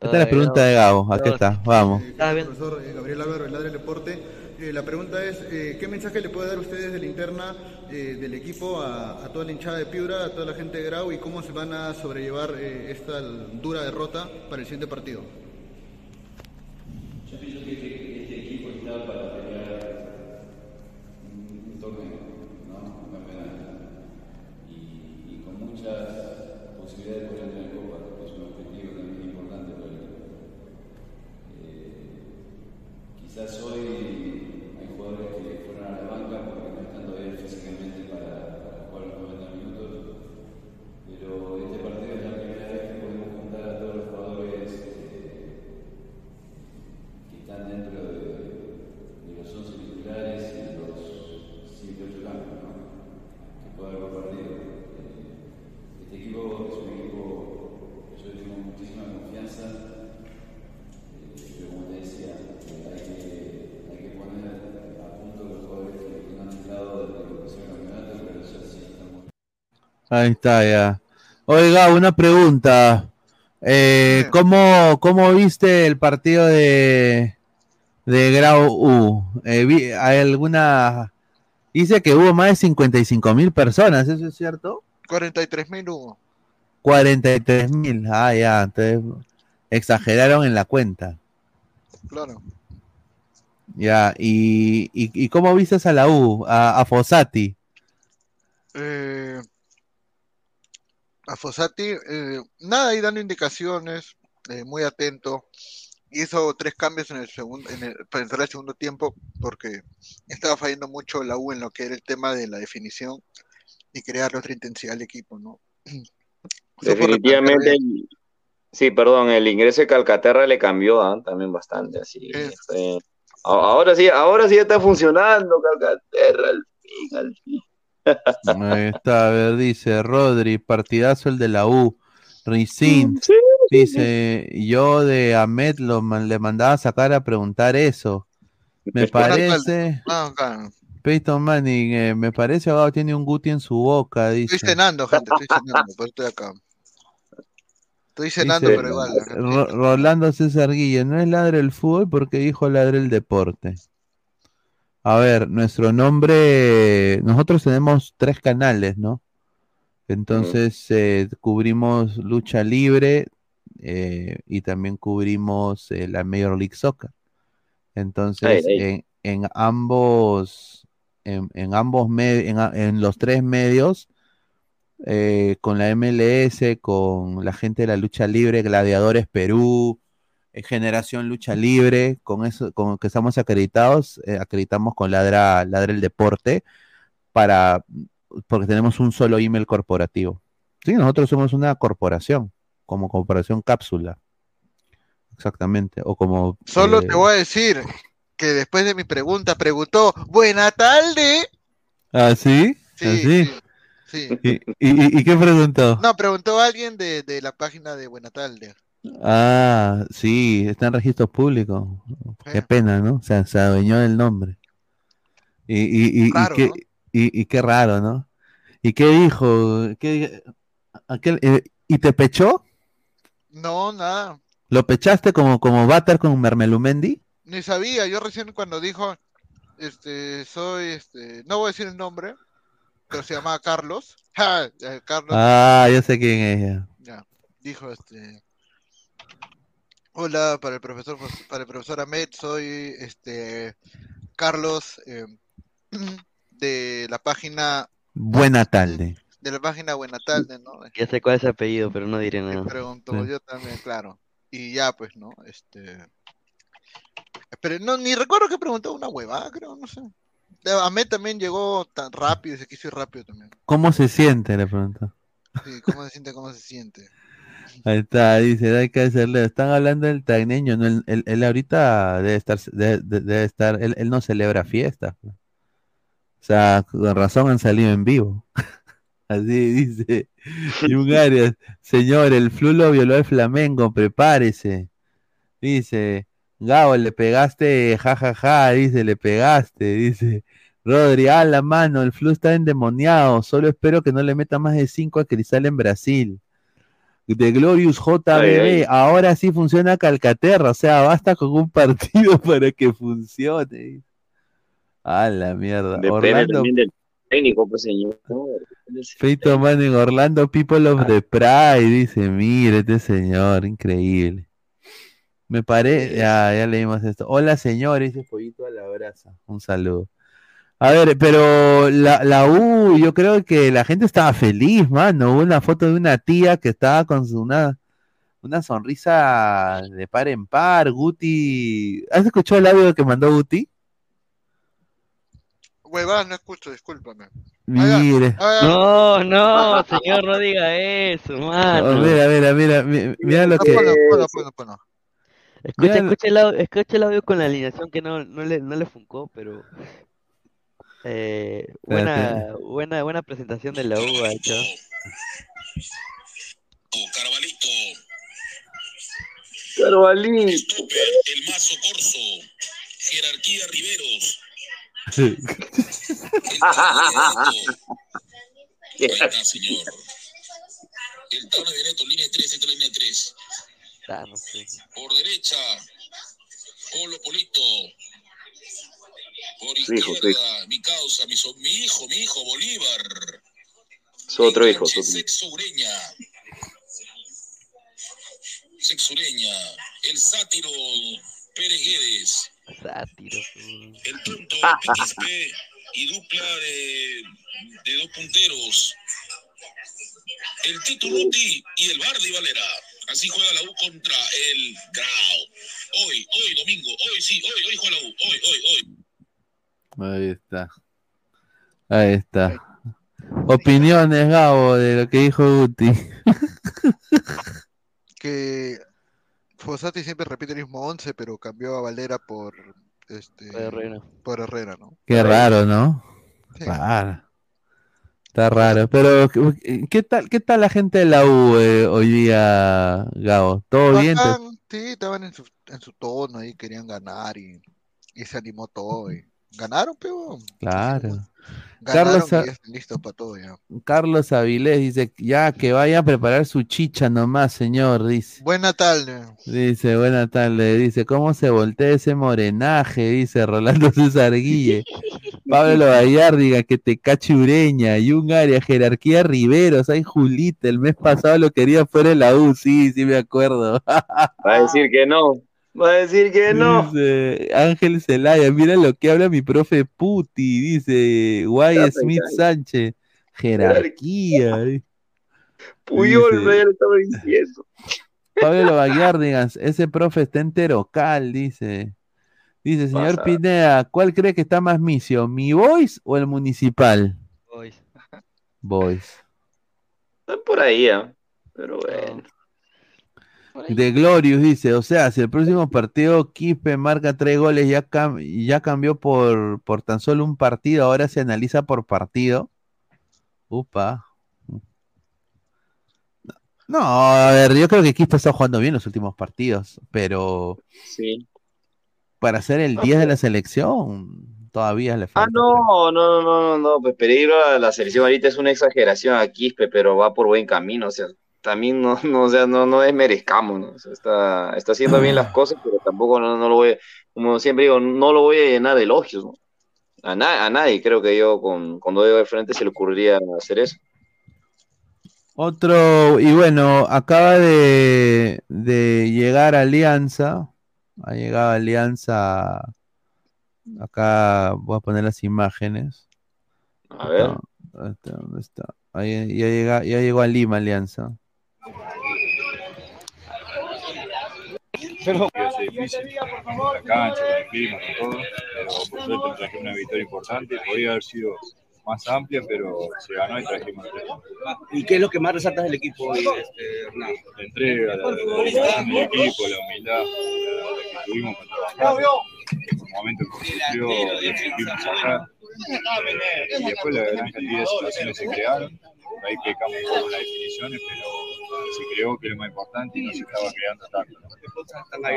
Esta es la pregunta de Gabo, aquí está, vamos. Eh, profesor eh, Gabriel Álvaro, el Ladre del Deporte. Eh, la pregunta es, eh, ¿qué mensaje le puede dar ustedes de la interna eh, del equipo a, a toda la hinchada de Piura, a toda la gente de Grau y cómo se van a sobrellevar esta dura derrota para el siguiente partido? Yo pienso que este, este equipo está para pelear un, un torneo, ¿no? Un campeonato. Y, y con muchas posibilidades de poder entrar en Copa, que es un objetivo también importante para el equipo. Eh, quizás hoy hay jugadores que fueron a la banca porque no están todavía físicamente para, para jugar los 90 minutos, pero este partido es la primera vez que podemos juntar a todos los jugadores eh, que están dentro de, de los 11 titulares y los 7 8 cambios, ¿no? que pueda haber compartido. Eh, este equipo es un equipo que yo tengo muchísima confianza, eh, pero como te decía, eh, hay, que, hay que poner a punto los jugadores que, que no han entrado desde que empezó el campeonato, pero eso sí están muy Ahí está, ya. Oiga, una pregunta. Eh, ¿cómo, ¿Cómo viste el partido de, de Grau U? Eh, vi- ¿Hay alguna... Dice que hubo más de 55 mil personas, ¿eso es cierto? 43 mil hubo. 43 mil. Ah, ya, entonces exageraron en la cuenta. Claro. Ya, y, y, y cómo viste a la U, a, a Fossati? Eh, a Fossati, eh, nada, ahí dando indicaciones, eh, muy atento. Hizo tres cambios en el segundo, en el, para entrar al segundo tiempo, porque estaba fallando mucho la U en lo que era el tema de la definición y crearle otra intensidad al equipo, ¿no? Definitivamente, sí, perdón, el ingreso de Calcaterra le cambió ah, también bastante, así. Ahora sí, ahora sí está funcionando Calcaterra, al fin, al fin. Ahí está, a ver, dice Rodri, partidazo el de la U. Ricin, dice, yo de Ahmed lo man- le mandaba a sacar a preguntar eso. Me parece, No, claro. Peyton Manning, eh, me parece abogado tiene un Guti en su boca, dice. Estoy cenando, gente, estoy cenando, por eso estoy acá. Estoy cenando, Dice, pero igual. Ro- Rolando César Guille, no es ladre el fútbol porque dijo ladre el deporte. A ver, nuestro nombre, nosotros tenemos tres canales, ¿no? Entonces eh, cubrimos lucha libre eh, y también cubrimos eh, la Major League Soccer. Entonces, Ay, ay. En, en ambos, en, en ambos en, en los tres medios, eh, con la MLS, con la gente de la lucha libre, Gladiadores Perú, Generación Lucha Libre, con eso, con que estamos acreditados, eh, acreditamos con Ladra, Ladra el Deporte, para, porque tenemos un solo email corporativo. Sí, nosotros somos una corporación, como corporación cápsula. Exactamente. O como. Solo eh, te voy a decir que después de mi pregunta preguntó, buena tarde. ¿Ah, sí? Sí, ¿Así? sí. ¿Y, y- y- y qué preguntó? No, preguntó alguien de, de la página de Buenatalde. Ah, sí, está en registros públicos. Qué pena, ¿no? O sea, se adueñó del nombre. Y, y, y, y qué, ¿no? y, y qué raro, ¿no? ¿Y qué dijo? ¿Qué, aquel, eh, ¿Y te pechó? No, nada. ¿Lo pechaste como, como Batar con Mermelumendi? Ni sabía. Yo recién cuando dijo, este, soy, este, no voy a decir el nombre, pero se llamaba Carlos. Ja, eh, Carlos. Ah, yo sé quién es. Ya, dijo este. Hola, para el profesor, para el profesor Ahmed, soy este Carlos eh, de la página Buena tarde. de la página Buena Tarde, ¿no? Ya sé cuál es su apellido, pero no diré nada. Preguntó yo también, claro. Y ya, pues, ¿no? Este. Pero no, ni recuerdo que preguntó una huevada, creo, no sé. Ahmed también llegó tan rápido, se quiso ir rápido también. ¿Cómo se siente? Le preguntó. Sí, ¿cómo se siente? ¿Cómo se siente? Ahí está, dice, hay que hacerle. Están hablando del tagneño, ¿no? Él, él- él ahorita debe estar, debe, estar, él, él no celebra fiestas. pues. O sea, con razón han salido en vivo. Así dice. Y un Arias, señor, el flu lo violó el Flamengo, prepárese. Dice, Gabo, le pegaste, jajaja, dice, le pegaste, dice. Rodri, a la mano, el flu está endemoniado, solo espero que no le meta más de 5 a Cristal en Brasil. De Glorious JBB, ahora sí funciona Calcaterra, o sea, basta con un partido para que funcione. A la mierda. Depende Orlando, también del técnico, pues señor. Feito Manning, Orlando People of the Pride, dice, mire este señor, increíble. Me parece, ya, ya leímos esto. Hola señor, dice Pollito a la brasa. Un saludo. A ver, pero la, la U, yo creo que la gente estaba feliz, mano. Hubo una foto de una tía que estaba con su- una, una sonrisa de par en par. Guti, ¿has escuchado el audio que mandó Guti? Huevada, no escucho, discúlpame. Mire. No, no, señor, no diga eso, mano. mira, mira, mira, mi- mira lo que. Ponlo, ponlo. Escucha, escucha, el audio, escucha el audio con la alineación que no, no le, no le funcó, pero eh, buena, buena, buena presentación de la U ha hecho. Carvalito. El mazo corso. Jerarquía Riveros. Ahí está, señor. El Tano de Neto, línea 3, esta línea 3. Ah. Por derecha, Polo Polito. Por Su hijo, mi causa, mi, so- mi hijo, mi hijo, Bolívar. Su otro hijo, su otro hijo. Sexo Ureña. Sexo Ureña. El sátiro Pérez Guedes. Sátiro. El tonto Piquispe y dupla de, de dos punteros. El Tito Ruti y el Bardi Valera. Así juega la U contra el Grau. Hoy, hoy, domingo, hoy sí, hoy, hoy juega la U. Hoy, hoy, hoy. Ahí está. Ahí está. Opiniones, Gabo, de lo que dijo Guti. Que Fossati siempre repite el mismo 11, pero cambió a Valera por este Por Herrera. por Herrera, ¿no? Qué raro, ¿no? Sí. Raro. Está raro. Pero, ¿qué- ¿qué tal, qué tal la gente de la U eh, hoy día, Gabo? ¿Todo bien? ¿Te- Bacán, sí, estaban en su, en su tono ahí, querían ganar y, y se animó todo. Y ganaron, pero Claro. ganaron Carlos, y están listos para todo ya. Carlos Avilés dice, ya que vaya a preparar su chicha nomás, señor, dice. Buena tarde. Dice, buena tarde, dice, ¿cómo se voltea ese morenaje? Dice Rolando César Guille. Pablo Gallardiga, que te cache Ureña, y un área, jerarquía Riveros, hay Julita, el mes pasado lo quería fuera de la U, sí, sí me acuerdo. Va a decir que no. Va a decir que no. Dice Ángel Zelaya, mira lo que habla mi profe Puti, dice Guay Smith. Sánchez, jerarquía. eh. Puyol, Dice- ya le estaba diciendo. Pablo Baguiardigas, ese profe está enterocal, dice. Dice, señor Pasa. Pineda, ¿cuál cree que está más misio, mi voice o el municipal? Boys. Voice. Está por ahí, ¿ah? Pero bueno. De Glorious dice, o sea, si el próximo partido Quispe marca tres goles, ya, cam- ya cambió por, por tan solo un partido, ahora se analiza por partido. Upa. No, a ver, yo creo que Quispe está jugando bien los últimos partidos, pero Sí. para ser el 10 de la selección todavía le Ah, falta. no, no, no, no, no, pues peligro a la selección ahorita es una exageración a Quispe, pero va por buen camino, o sea, también no, no, o sea, no, no desmerezcamos, ¿no? O sea, está, está haciendo bien las cosas, pero tampoco no, no lo voy, como siempre digo, no lo voy a llenar de elogios, ¿no? A, na- a nadie creo que yo con, con Dodo de frente se le ocurriría hacer eso. Otro, y bueno, acaba de, de llegar Alianza. Ha llegado Alianza. Acá voy a poner las imágenes. A ver. Ahí, ya, llega, ya llegó a Lima Alianza. Pero sido difícil, con la cancha, con el clima, con todo, pero por suerte trajimos una victoria importante, podría haber sido más amplia, pero se ganó y trajimos tres. ¿Y qué es lo que más resaltas del equipo hoy, este, Hernán? La entrega, la, la dedicación del equipo, la humildad la, la que tuvimos para trabajar, en un momento en construcción y supimos sacar, eh, y después la gran cantidad de situaciones se crearon, ahí pecamos en las definiciones, pero se creó que lo más importante y no se estaba creando tanto. ¿no?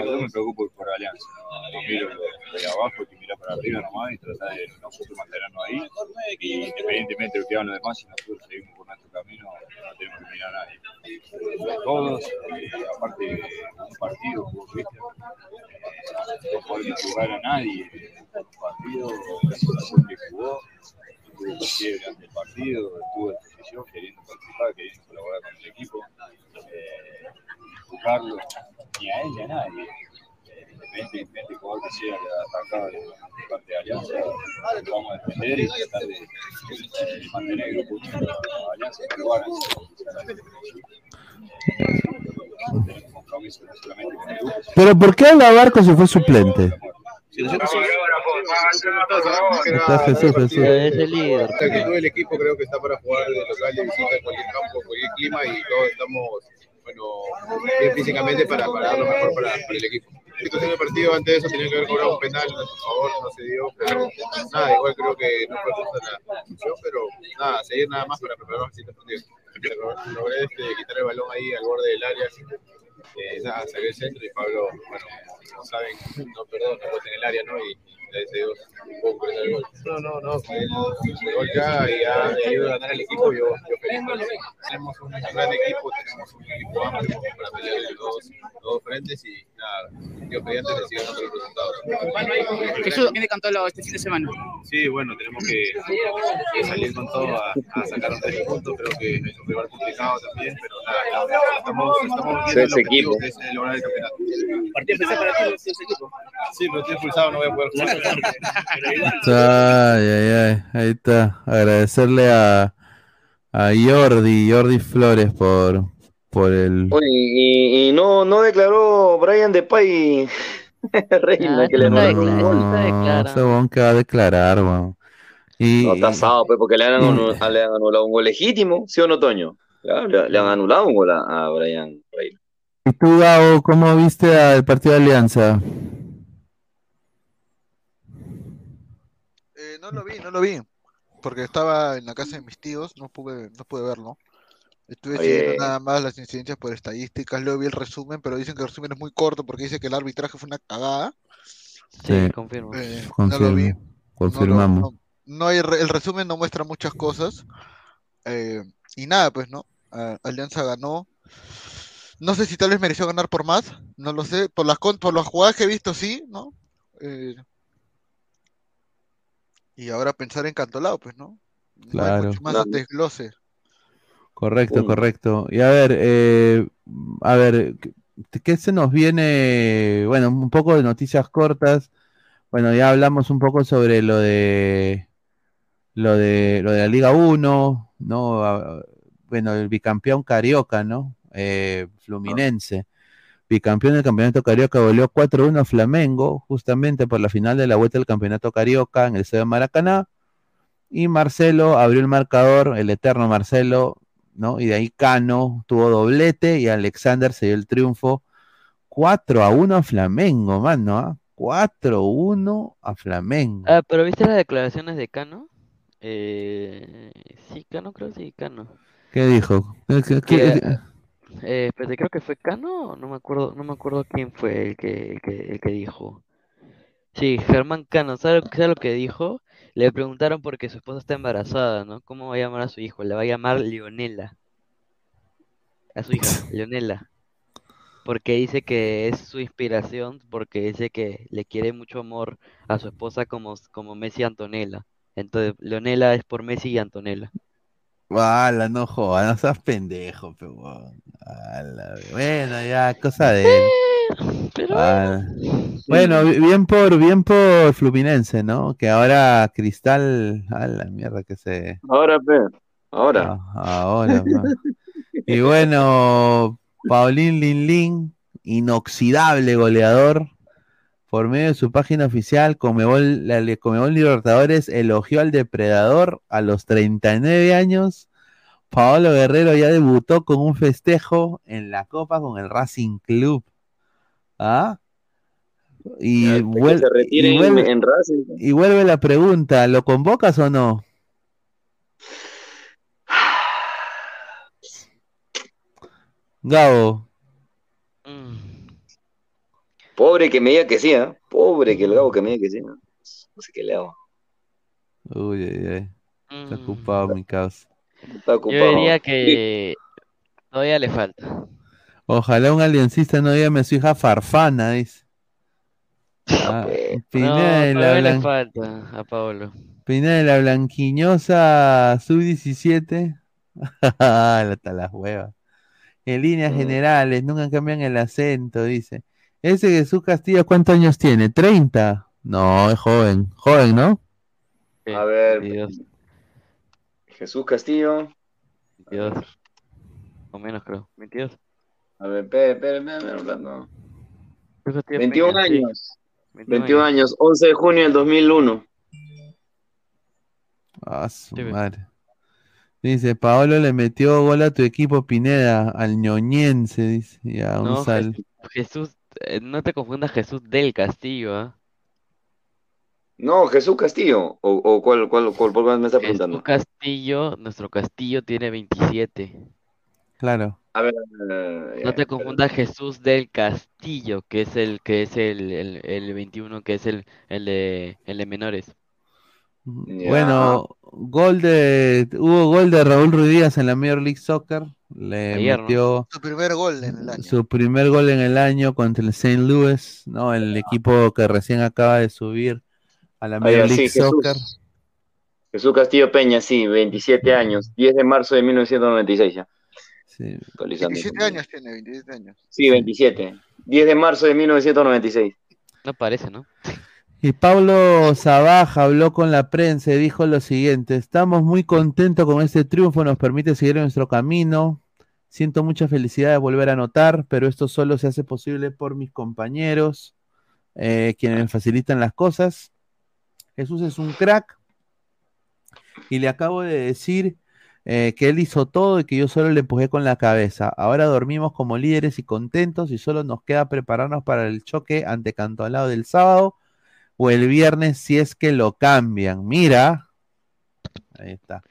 Yo me preocupo por Alianza, ¿no? no miro de abajo, que mira para arriba nomás y tratar de nosotros mantenernos ahí. Y independientemente de lo que hagan los demás, si nosotros seguimos por nuestro camino, no tenemos que mirar a nadie. Eh, Todos, eh, aparte de un partido, viste, eh, no podemos jugar a nadie. Un partido, la situación que jugó, estuvo fiebre ante el partido, estuvo en posición, queriendo participar, queriendo colaborar con el equipo. Eh, ni a él ni a nadie. Eh, Independientemente del jugador que sea que atacado de parte de Alianza, lo vamos a defender y tratar de, de mantener el grupo unido a Alianza, con el grupo, Pero ¿por qué Alabarco se fue suplente? Está Jesús, Jesús. Es el líder. La actitud del equipo creo que está para jugar de local, de visita, en cualquier campo, en cualquier clima y todos estamos bueno, bien físicamente para, para dar lo mejor para, para el equipo. La situación del partido antes de eso tenía que haber cobrado un penal, a su favor, no se dio, pero nada, igual creo que no fue justa la decisión, pero nada, seguir nada más para preparar los siguientes partidos. Log- Logré este, quitar el balón ahí al borde del área, eh, nada, saqué el centro y Pablo, bueno, como saben, no perdón, no en el área, ¿no? Y No, no, no, gol ya y ha ayudado a ganar el equipo, yo, yo feliz. Tenemos un gran equipo, tenemos un equipo amplio para pelear en los dos, frentes y nada, Dios mediante le sigan dando los resultados. Jesús, viene con todo este fin de semana. Sí, bueno, tenemos que, que salir con todo a, a sacar un tres puntos. Creo que es un rival complicado también, pero nada, estamos, estamos viendo el equipo. que es lograr el campeonato. Partido especial para ti, ese equipo. Sí, pero estoy expulsado, no voy a poder jugar. Ay, ay, ay, ahí está. Agradecerle a, a Jordi, Jordi Flores por, por el... Oye, y, y no, no declaró Brian Depay reina que le No, ese weón que va a declarar. Y, No, está asado, pues, porque le han, anu- le han anulado un gol legítimo, ¿sí o no, Toño? Claro, le, le han anulado un gol a, a Brian Reina. ¿Y tú, Gabo, cómo viste al partido de Alianza? Eh, no lo vi, no lo vi. Porque estaba en la casa de mis tíos, no pude, no pude verlo. Estuve Oye. siguiendo nada más las incidencias por estadísticas, luego vi el resumen, pero dicen que el resumen es muy corto porque dice que el arbitraje fue una cagada. Sí, confirmo. Eh, no lo vi. confirmo, confirmamos. No, no hay re- el resumen no muestra muchas cosas. Eh, y nada, pues, ¿no? Alianza ganó. No sé si tal vez mereció ganar por más, no lo sé. Por las, con- por las jugadas que he visto, sí, ¿no? Eh, y ahora pensar en Cantolao, pues, ¿no? No hay Claro. mucho más desglose. Correcto, correcto. Y a ver, eh, a ver, ¿qué, se nos viene? Bueno, un poco de noticias cortas. Bueno, ya hablamos un poco sobre lo de lo de lo de la Liga 1, ¿no? Ah, Bueno, el bicampeón carioca, ¿no? Eh, Fluminense. Bicampeón del campeonato carioca goleó 4-1 a Flamengo, justamente por la final de la vuelta del campeonato carioca en el Estadio Maracaná. Y Marcelo abrió el marcador, el eterno Marcelo, ¿no? Y de ahí Cano tuvo doblete y Alexander se dio el triunfo 4 a 1 a Flamengo, mano, ¿ah? 4-1 a Flamengo. Ah, pero ¿viste las declaraciones de Cano? Eh, sí, Cano, creo sí, Cano. ¿Qué dijo? ¿Qué- qué- Que, qué- eh, espérate, creo que fue Cano, no me acuerdo, no me acuerdo quién fue el que, el que, el que dijo. Sí, Germán Cano, ¿sabe, sabe lo que dijo? Le preguntaron porque su esposa está embarazada, ¿no? ¿Cómo va a llamar a su hijo? Le va a llamar Leonela. A su hija, Leonela. Porque dice que es su inspiración, porque dice que le quiere mucho amor a su esposa como, como Messi y Antonella. Entonces, Leonela es por Messi y Antonella. Ala, no jodas, no seas pendejo, pe, huevón. Ala, bueno, ya, cosa de él. Ala. Bueno, bi- bien por, bien por Fluminense, ¿no? Que ahora Cristal, a la mierda que se. Ahora, pe, ahora. Ah, ahora. Y bueno, Paulín Linlin, inoxidable goleador, por medio de su página oficial, Comebol, la Comebol Libertadores elogió al depredador a los 39 años. Paolo Guerrero ya debutó con un festejo en la Copa con el Racing Club. ¿Ah? Y, vuelve, en Racing. y vuelve la pregunta, ¿lo convocas o no? Gabo. Pobre que me diga que sí, ¿ah? Pobre que el Gabo que me diga que sí. ¿no? No sé qué le hago. Uy, ay, ay. Está ocupado mi causa. Está Yo ocupado. diría que todavía le falta. Ojalá un aliencista no llame a su hija Farfana, dice. Ah, No, Pineda de la todavía le Blan- falta a Paolo. Pineda de la Blanquiñosa Sub-17. Hasta las huevas. En líneas generales, nunca cambian el acento, dice. Ese Jesús Castillo, ¿cuántos años tiene? ¿30? No, es joven. Joven, ¿no? A ver. Jesús Castillo. 22. O menos, creo. 22. A ver, espera, espera, espera, Castillo 21 Peña, sí. años. 21 21 años. 11 de junio del 2001. Ah, su madre. Dice, Paolo le metió gol a tu equipo Pineda, al ñoñense, dice. Ya, un No, sal. Jesús, Jesús, eh, no te confundas Jesús del Castillo, ¿ah? No, Jesús Castillo. ¿O, o cuál, cuál, cuál, por cuál me está Jesús preguntando? Castillo, nuestro Castillo tiene 27. Claro. A ver, No te confundas Jesús del Castillo, que es el que es el, el, el 21, que es el, el de el de menores. Bueno, gol de, hubo gol de Raúl Ruiz Díaz en la Major League Soccer. Le Ayer, ¿no? metió Su primer gol en el año. su primer gol en el año contra el St. Louis, ¿no? El equipo que recién acaba de subir a la Ah, Major League sí, Jesús. Soccer. Jesús Castillo Peña, sí, 27 años. 10 de marzo de 1996 ya. Sí. Actualizando. 27 años tiene, 27 años. Sí, 27. 10 de marzo de 1996. No parece, ¿no? Y Pablo Sabaja habló con la prensa y dijo lo siguiente, estamos muy contentos con este triunfo, nos permite seguir nuestro camino, siento mucha felicidad de volver a anotar, pero esto solo se hace posible por mis compañeros, eh, quienes me facilitan las cosas. Jesús es un crack y le acabo de decir eh, que él hizo todo y que yo solo le empujé con la cabeza. Ahora dormimos como líderes y contentos y solo nos queda prepararnos para el choque ante Cantolao del sábado o el viernes si es que lo cambian. Mira. Ahí está.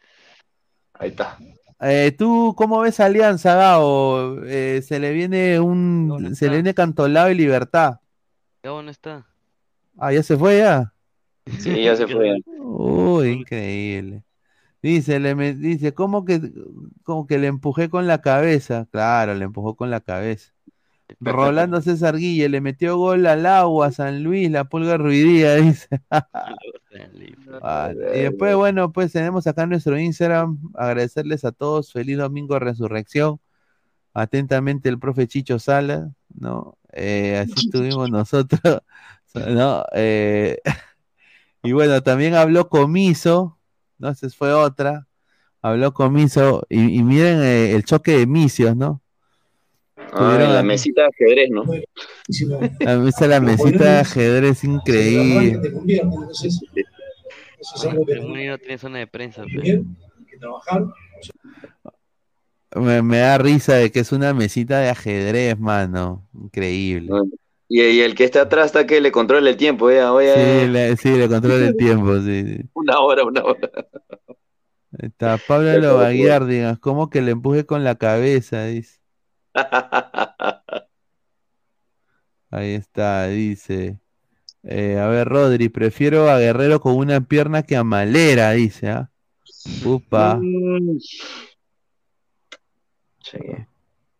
Ahí está. Eh, ¿Tú cómo ves Alianza, Gao? Eh, se le viene un. se le viene Cantolao y Libertad. Gabo no está. Ah, ya se fue ya. Sí, ya se fue. Uy, increíble. Dice, le me- dice, ¿cómo que, como que le empujé con la cabeza? Claro, le empujó con la cabeza. Rolando César Guille le metió gol al agua, San Luis, la pulga ruidía, dice. Y después, bueno, pues tenemos acá nuestro Instagram. Agradecerles a todos. Feliz domingo resurrección. Atentamente el profe Chicho Sala, ¿no? Eh, así estuvimos nosotros, ¿no? Eh, y bueno, también habló Comiso, ¿no? Esa fue otra. Habló Comiso. Y, y miren eh, el choque de misios, ¿no? Ah, en la mesita de ajedrez, ¿no? a mí esa la mesita de ajedrez increíble. No tiene zona de prensa. pues. Me, me da risa de que es una mesita de ajedrez, mano. Increíble. Y, y el que está atrás está que le controla el tiempo, ya, oye, Sí, le, sí, le controla el tiempo, sí, sí. una hora, una hora. Está Pablo Lobaguiar, digas, ¿cómo que le empuje con la cabeza? Dice. Ahí está, dice. Eh, a ver, Rodri, prefiero a Guerrero con una pierna que a Malera, dice, ¿ah? Upa. Mm, Sí.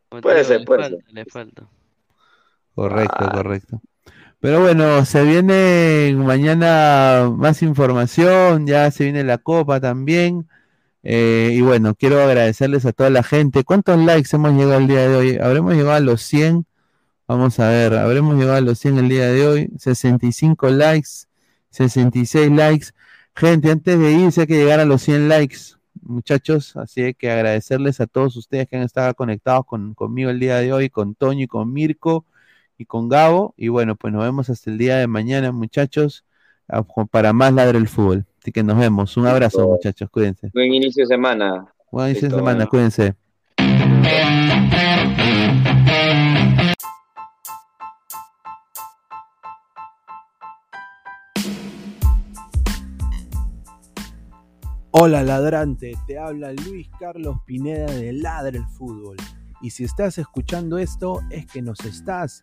Puede digo, ser, le puede falta, ser. le falta. Correcto, Ah. correcto. Pero bueno, se viene mañana más información, ya se viene la copa también. Eh, y bueno, quiero agradecerles a toda la gente. ¿Cuántos likes hemos llegado el día de hoy? ¿Habremos llegado a los 100? Vamos a ver, habremos llegado a los 100 el día de hoy. 65 likes, 66 likes. Gente, antes de irse hay que llegar a los 100 likes, muchachos. Así que agradecerles a todos ustedes que han estado conectados con, conmigo el día de hoy, con Toño y con Mirko y con Gabo. Y bueno, pues nos vemos hasta el día de mañana, muchachos, para más Ladre el Fútbol. Así que nos vemos. Un abrazo, Listo. muchachos. Cuídense. Buen inicio de semana. Buen inicio de semana. bueno. Cuídense. Hola ladrante, te habla Luis Carlos Pineda de Ladre el Fútbol. Y si estás escuchando esto es que nos estás